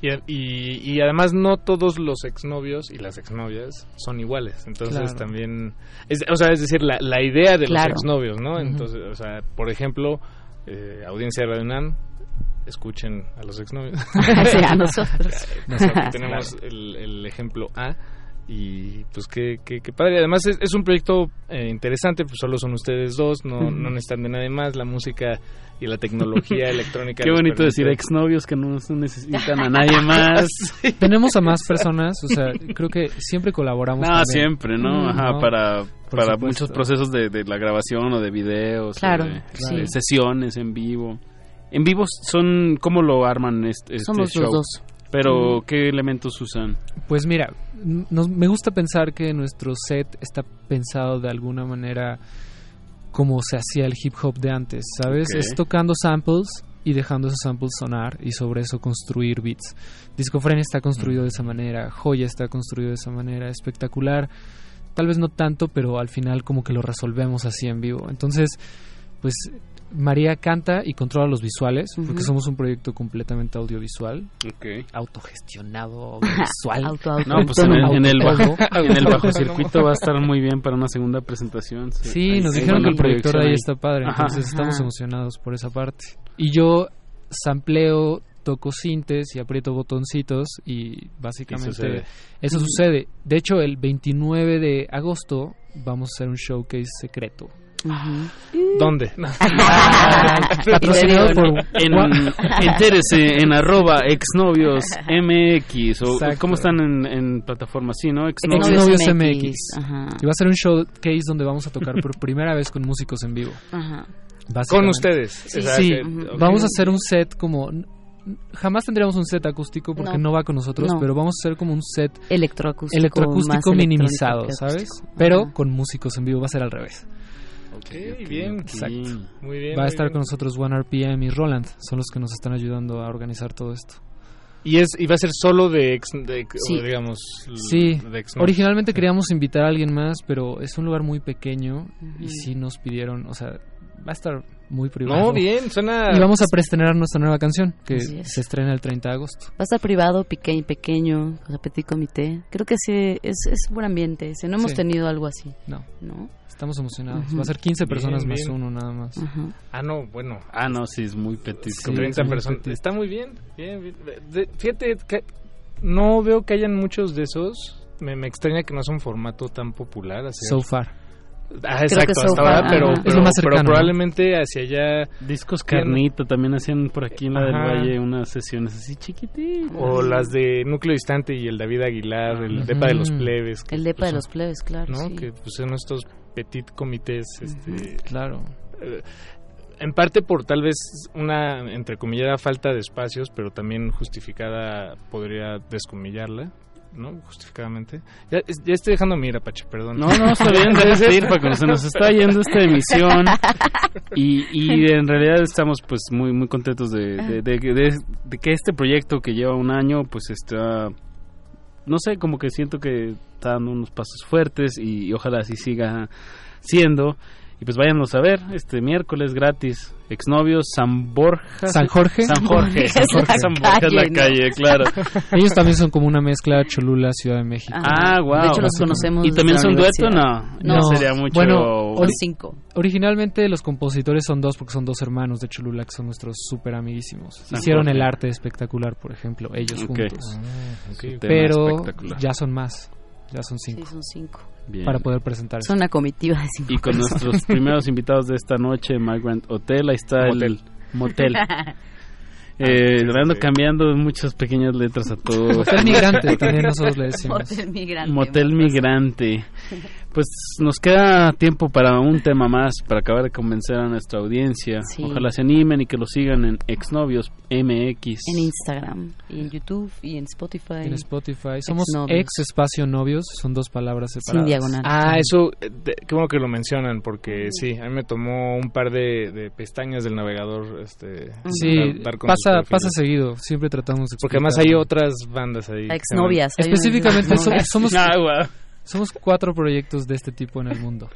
Y, y, y además no todos los exnovios y las exnovias son iguales. Entonces Claro. también... Es, o sea, es decir, la, la idea de Claro. los exnovios, ¿no? Entonces, o sea, por ejemplo, eh, audiencia de Radio UNAM, escuchen a los exnovios. <laughs> Sí, a <laughs> nosotros. <laughs> Tenemos el, el ejemplo A. Y pues qué, qué, qué padre. Además es, es un proyecto eh, interesante, pues solo son ustedes dos, no, no necesitan de nadie más. La música y la tecnología electrónica. Qué bonito decir exnovios que no necesitan a nadie más. Tenemos a más personas, o sea, creo que siempre colaboramos. No, también. siempre, ¿no? Mm, Ajá, ¿no? para, para supuesto. muchos procesos de, de la grabación o de videos, o Claro, de, sí. de sesiones en vivo. En vivo son, ¿cómo lo arman este, este Somos los dos. Pero. ¿qué elementos usan? Pues mira, nos, me gusta pensar que nuestro set está pensado de alguna manera como se hacía el hip hop de antes, ¿sabes? Es tocando samples y dejando esos samples sonar y sobre eso construir beats. Discofrenia está construido de esa manera, Joya está construido de esa manera, espectacular. Tal vez no tanto, pero al final como que lo resolvemos así en vivo. Entonces, pues María canta y controla los visuales, porque somos un proyecto completamente audiovisual. Ok. Autogestionado, <laughs> audiovisual. Auto, auto, No, pues en el, en el bajo, en el bajo circuito va a estar muy bien para una segunda presentación. Sí, Ahí nos dijeron que el proyector ahí está padre, Ajá. entonces estamos emocionados por esa parte. Y yo sampleo, toco sintes y aprieto botoncitos y básicamente sucede. eso sucede. De hecho, el 29 de agosto vamos a hacer un showcase secreto ¿Dónde? <laughs> Patrocinado por en, entérese en arroba exnovios MX o Exacto. cómo están en, en plataformas sí no Exnovios Exnovios MX. MX, ajá. Y va a ser un showcase donde vamos a tocar por primera vez con músicos en vivo. Ajá. Con ustedes. Sí, que- vamos a hacer un set como... Jamás tendríamos un set acústico porque No. no, va con nosotros, No. pero vamos a hacer como un set Electroacústico, electroacústico minimizado, ¿sabes? Pero con músicos en vivo va a ser al revés. Ok, bien. Exacto. Muy bien. Va a estar bien. con nosotros One RPM y Roland, son los que nos están ayudando a organizar todo esto. Y, es, y va a ser solo de, ex, de Sí. o digamos, Sí, de ex- originalmente queríamos invitar a alguien más, pero es un lugar muy pequeño y sí nos pidieron, o sea, va a estar muy privado. No, bien, suena... Y vamos a preestrenar nuestra nueva canción, que es. se estrena el 30 de agosto. Va a estar privado, pequeño, pequeño, o sea, petit comité. Creo que sí, es, es buen ambiente. ese. No hemos Sí. tenido algo así. No. ¿No? Estamos emocionados. Va a ser 15 Bien, personas más bien. uno nada más. Ah, no, bueno. ah no sí es muy petit Sí, como- 30 muy personas. petit. Está muy bien. bien, bien. De- fíjate que no veo que hayan muchos de esos. Me, me extraña que no es un formato tan popular. hacer- So far. Ah, exacto, so hasta ahora, pero, probablemente hacia allá discos carnita también hacían por aquí en la del. Valle unas sesiones así chiquititas o las de Núcleo Distante y el David Aguilar, el. Depa de los Plebes. que, El depa pues, de los plebes, claro. ¿no? sí. Que pues son estos petit comités, este, Claro. eh, en parte por tal vez una entrecomillada falta de espacios, pero también justificada podría descomillarla, ¿no? Justificadamente. Ya, ya estoy dejando mi Apache, perdón. No, no, está bien, debes ir, Paco, se nos está yendo esta emisión y, y en realidad estamos pues muy muy contentos de, de, de- de- de que este proyecto que lleva un año pues está, no sé, como que siento que está dando unos pasos fuertes y, y ojalá así siga siendo. Y pues váyanos a ver este miércoles gratis, exnovios San Borja. San Jorge. San Jorge. San Jorge es <laughs> San la Borja es la calle, ¿no? calle, claro. <laughs> Ellos también son como una mezcla Cholula, Ciudad de México. Ah, wow. De hecho, los conocemos ¿Y también son dueto? universidad. No, no, sería mucho. Bueno, Son cinco. Originalmente los compositores son dos porque son dos hermanos de Cholula que son nuestros súper amiguísimos. San Hicieron Jorge. el arte espectacular, por ejemplo, ellos Ok. juntos. Ah, ok. Tema Pero ya son más, ya son Sí, cinco son cinco. Bien. para poder presentar. Son una comitiva de cinco. Y con personas. nuestros primeros invitados de esta noche, Migrant Hotel, ahí está el Motel. motel. <laughs> Eh, le ando cambiando muchas pequeñas letras a todos. Motel migrante, <laughs> también <laughs> nosotros le decimos. Motel migrante. Motel migrante. Pues nos queda tiempo para un tema más, para acabar de convencer a nuestra audiencia. Sí. Ojalá se animen y que lo sigan en Exnovios MX. En Instagram, y en YouTube, y en Spotify. En Spotify. Somos Exnovios. ex espacio novios, son dos palabras Sin separadas. diagonal. Ah, eso, eh, de- qué bueno que lo mencionan, porque sí, a mí me tomó un par de, de pestañas del navegador. Este, Sí, dar- dar pasa, pasa seguido, siempre tratamos de Porque además hay otras bandas ahí. Exnovias. Específicamente somos, Ah, <laughs> guau. Somos cuatro proyectos de este tipo en el mundo.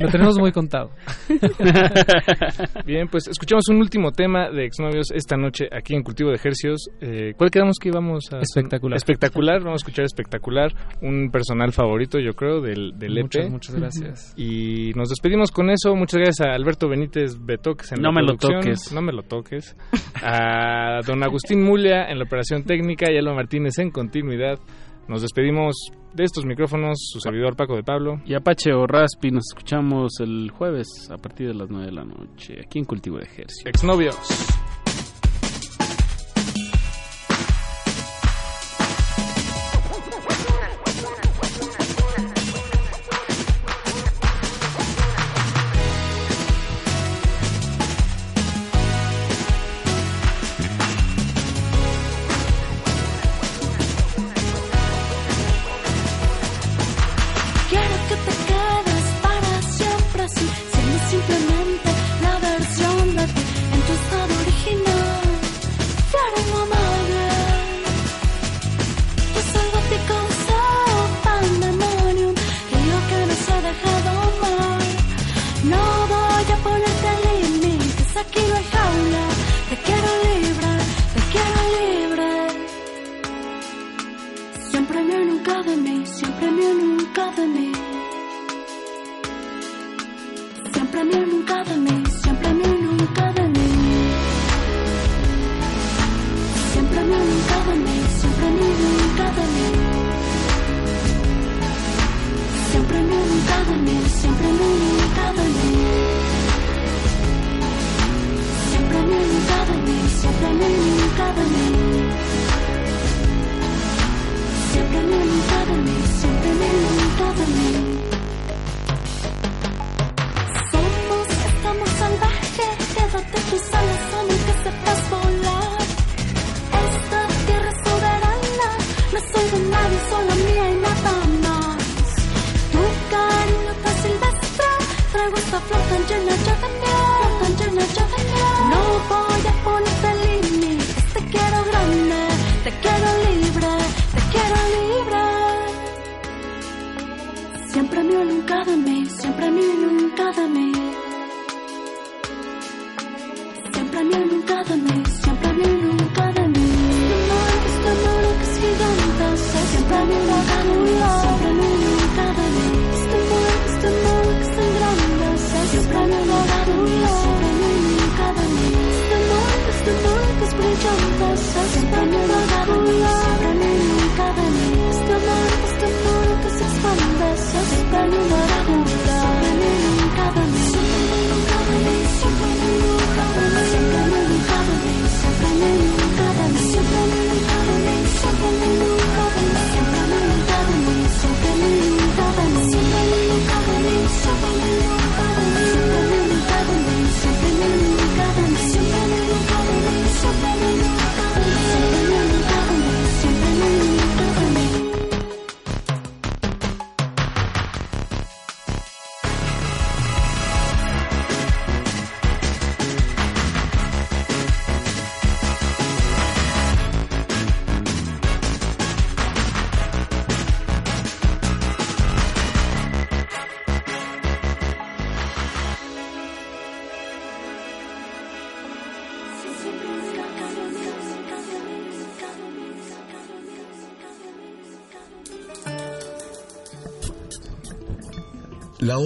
Lo tenemos muy contado. <laughs> Bien, pues escuchamos un último tema de exnovios esta noche aquí en Cultivo de Ejercios. Eh, ¿Cuál quedamos que íbamos a...? Espectacular. Espectacular, vamos a escuchar Espectacular, un personal favorito yo creo del, del EP. Muchas, muchas gracias. <laughs> Y nos despedimos con eso. Muchas gracias a Alberto Benítez Betoques en No la me lo toques. No me lo toques. A don Agustín Mulia en la operación técnica y Alba Martínez en continuidad. Nos despedimos de estos micrófonos, su servidor Paco de Pablo. Y Apache o Raspi, nos escuchamos el jueves a partir de las 9 de la noche, aquí en Cultivo de Ejercicio. Exnovios.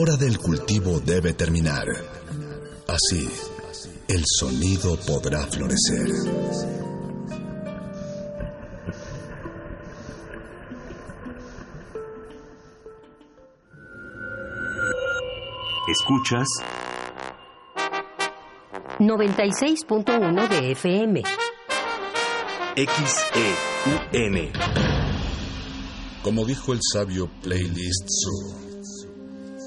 hora del cultivo debe terminar. Así, el sonido podrá florecer. Escuchas 96.1 de FM. XEUN. Como dijo el sabio Playlist Zoo.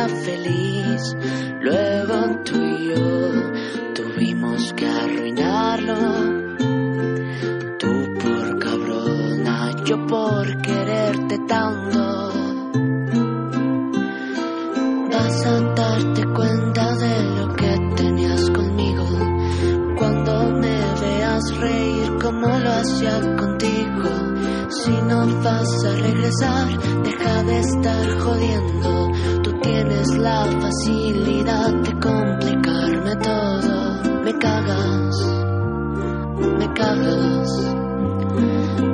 feliz. Luego tú y yo tuvimos que arruinarlo. Tú por cabrona, yo por quererte tanto. Vas a darte cuenta de lo que tenías conmigo cuando me veas reír como lo hacía contigo. Si no vas a regresar, deja de estar jodiendo tienes la facilidad de complicarme todo. Me cagas, me cagas,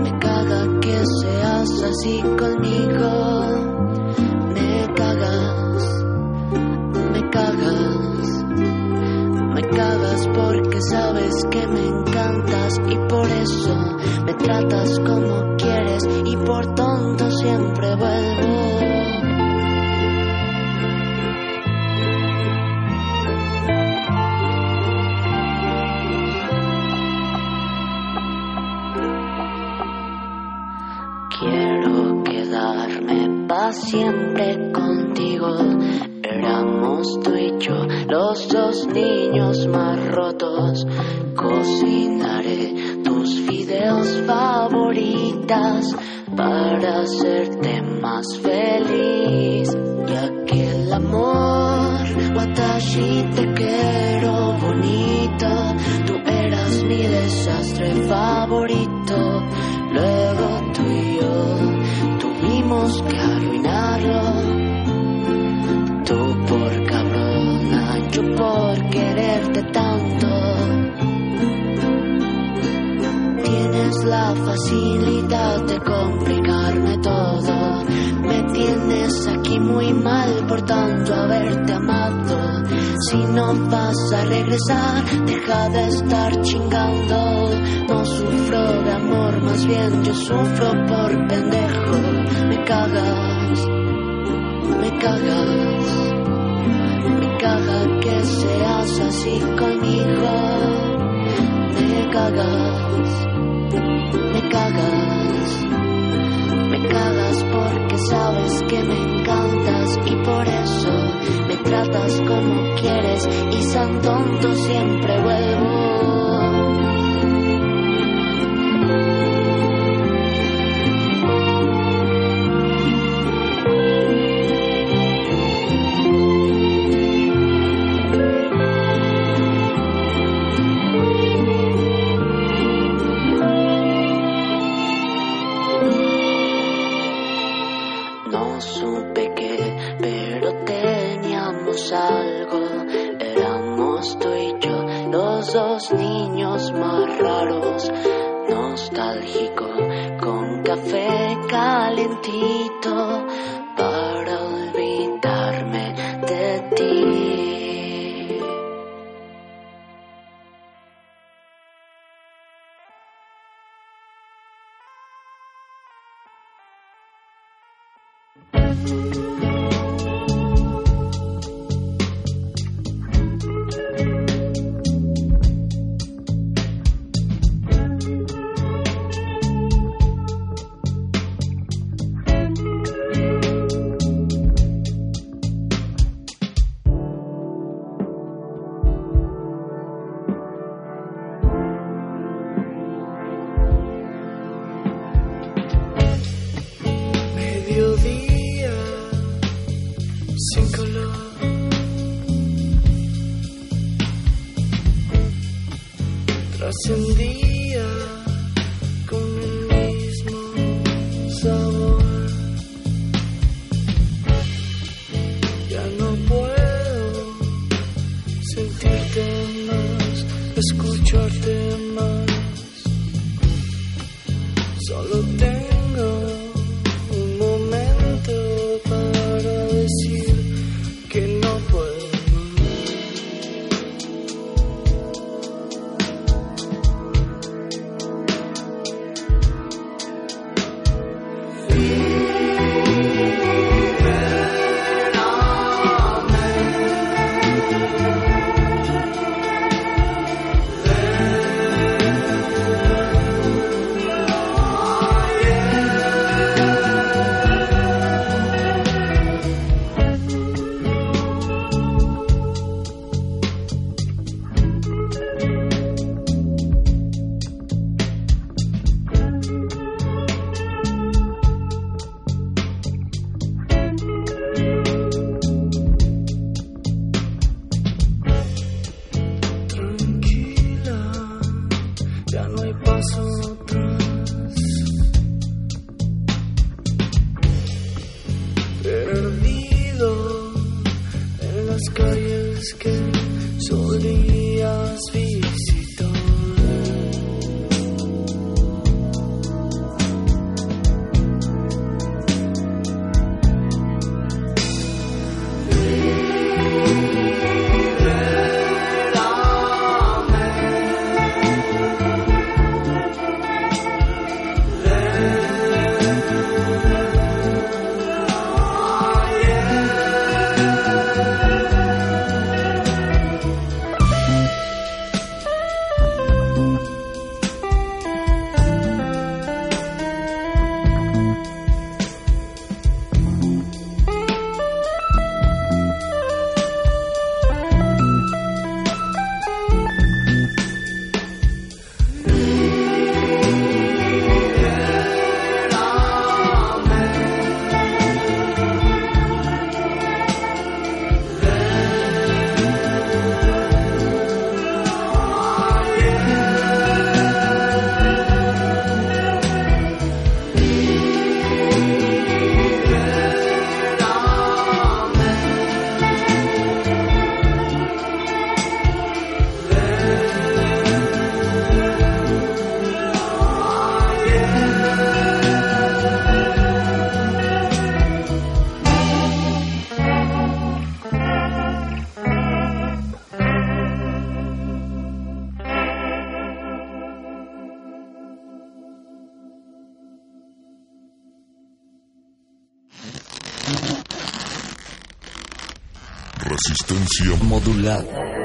me caga que seas así conmigo. Me cagas, me cagas, me cagas porque sabes que me encantas y por eso me tratas como quieres y por tonto siempre vuelves. para hacerte más feliz. Resistencia modulada.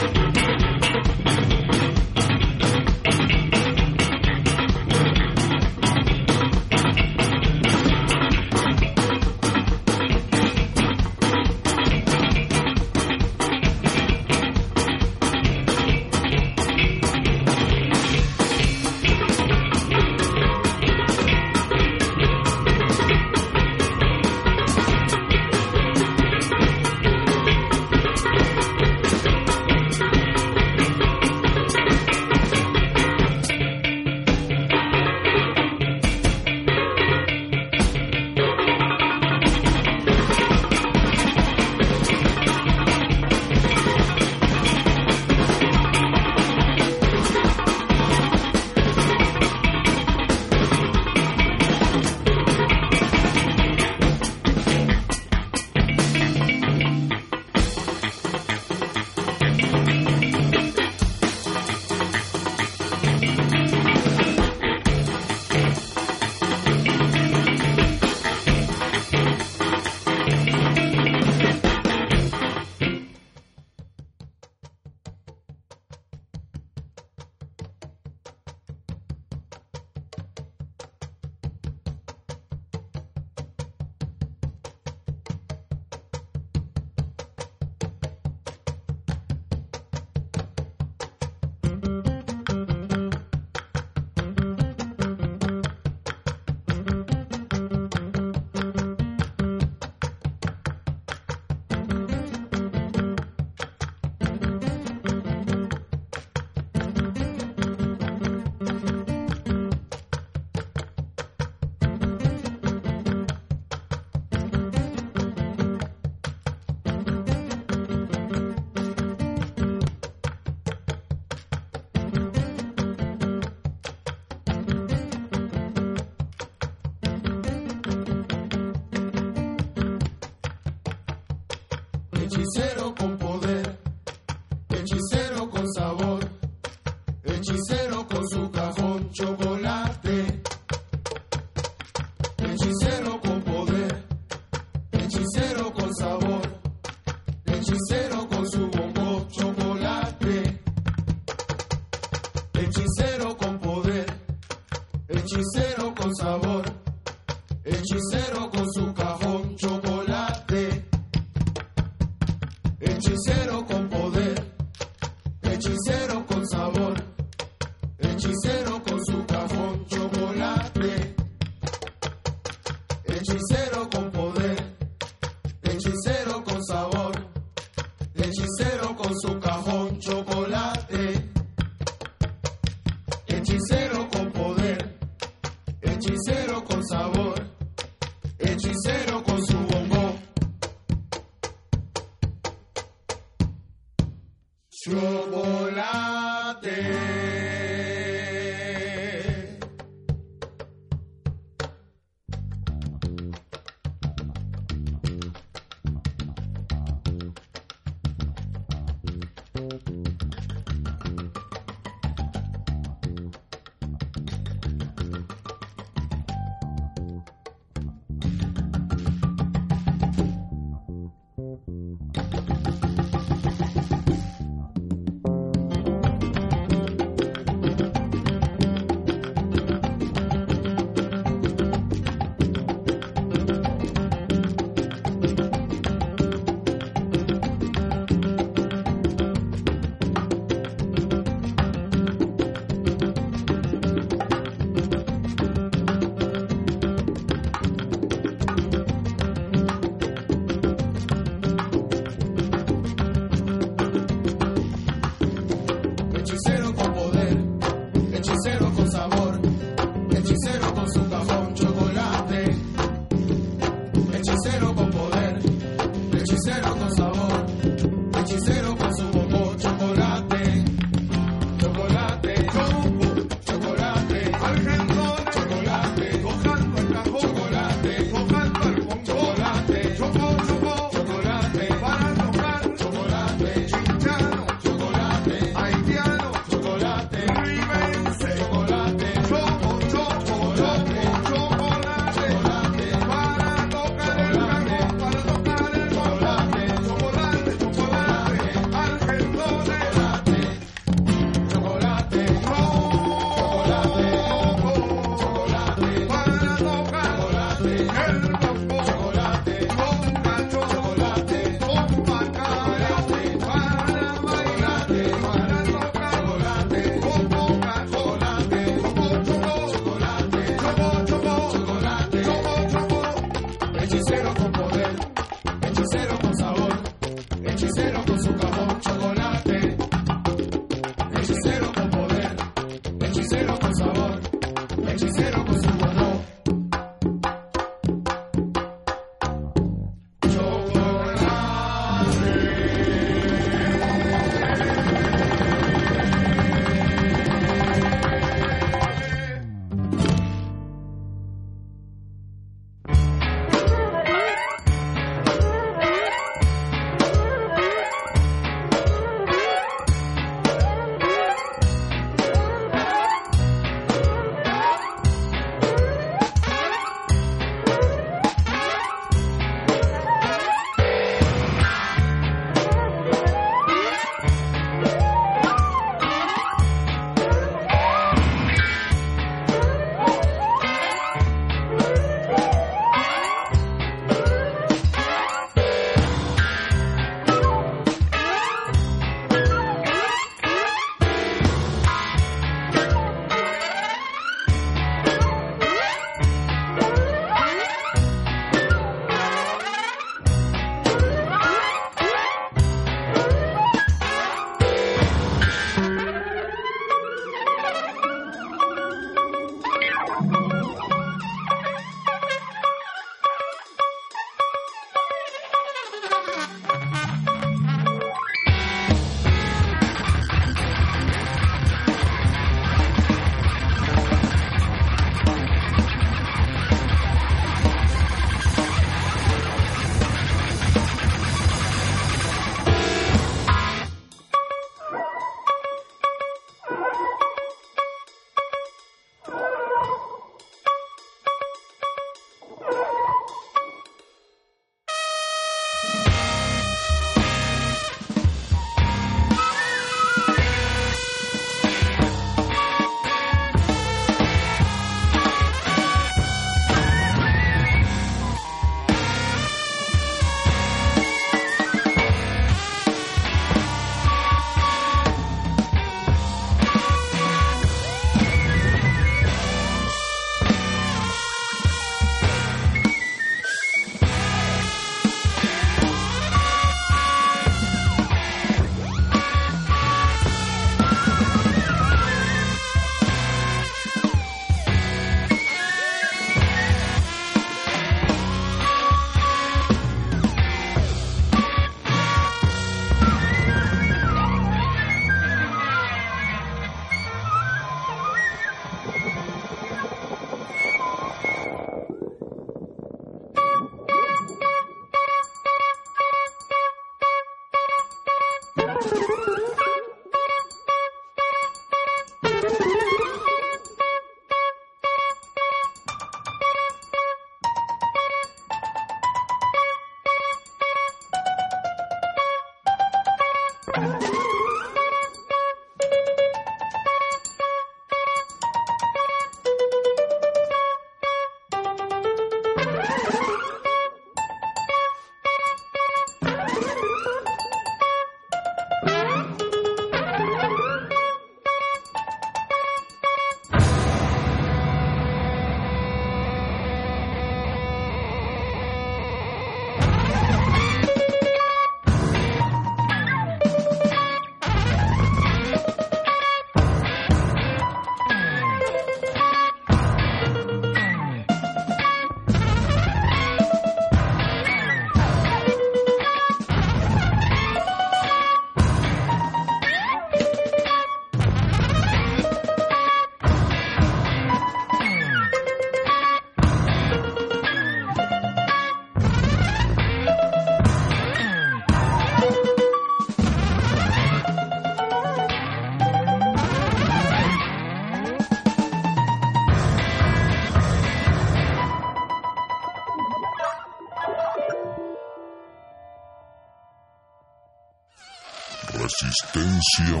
Resistencia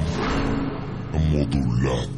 modulada.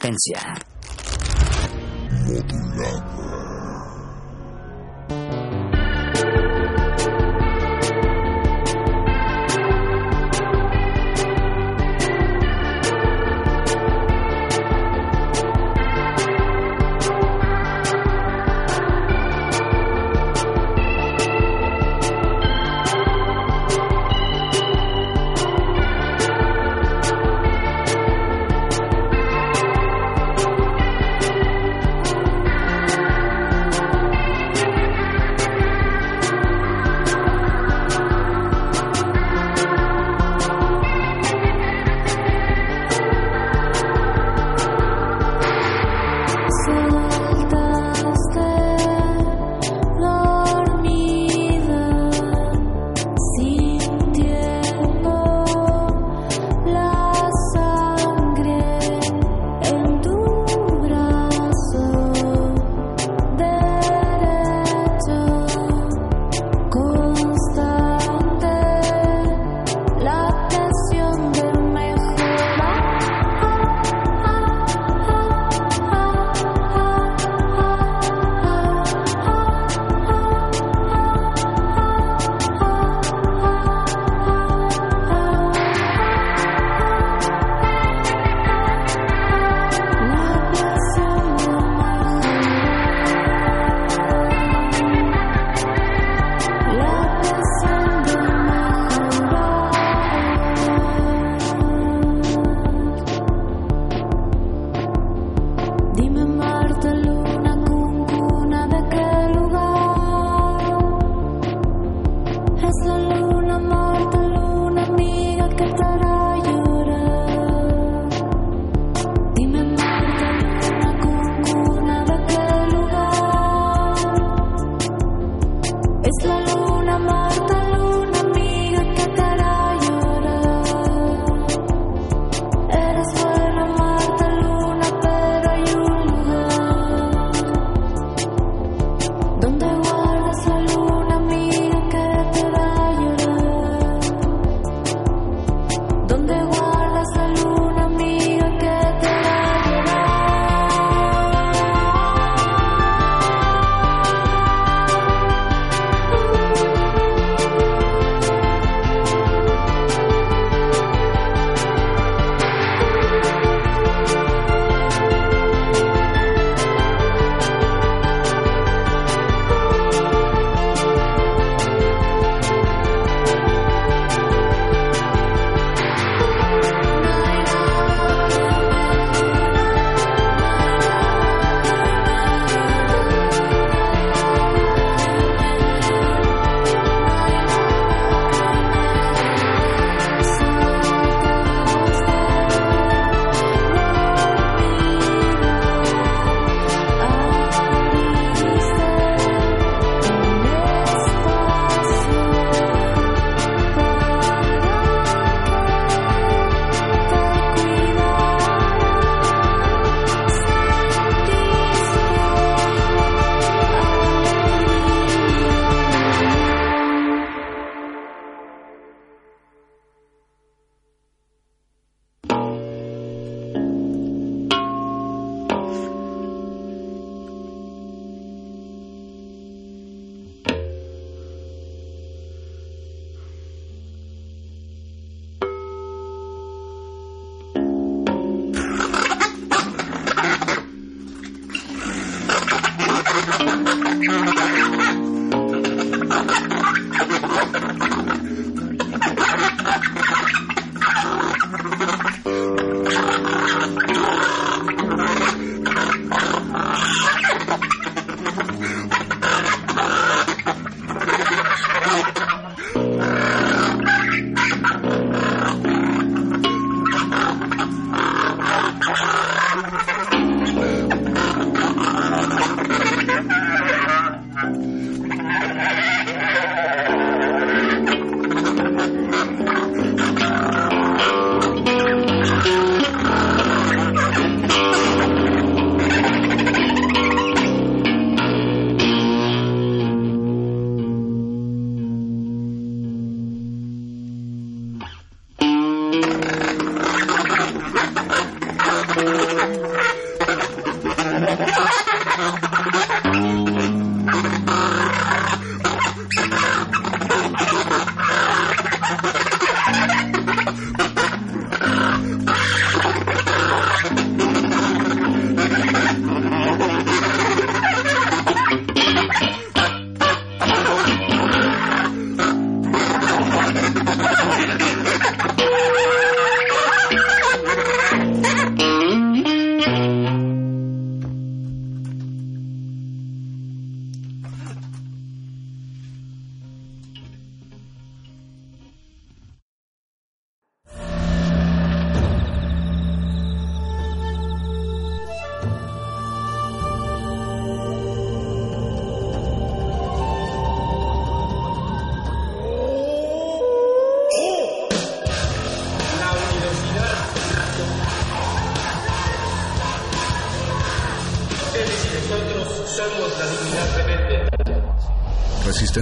Resistencia.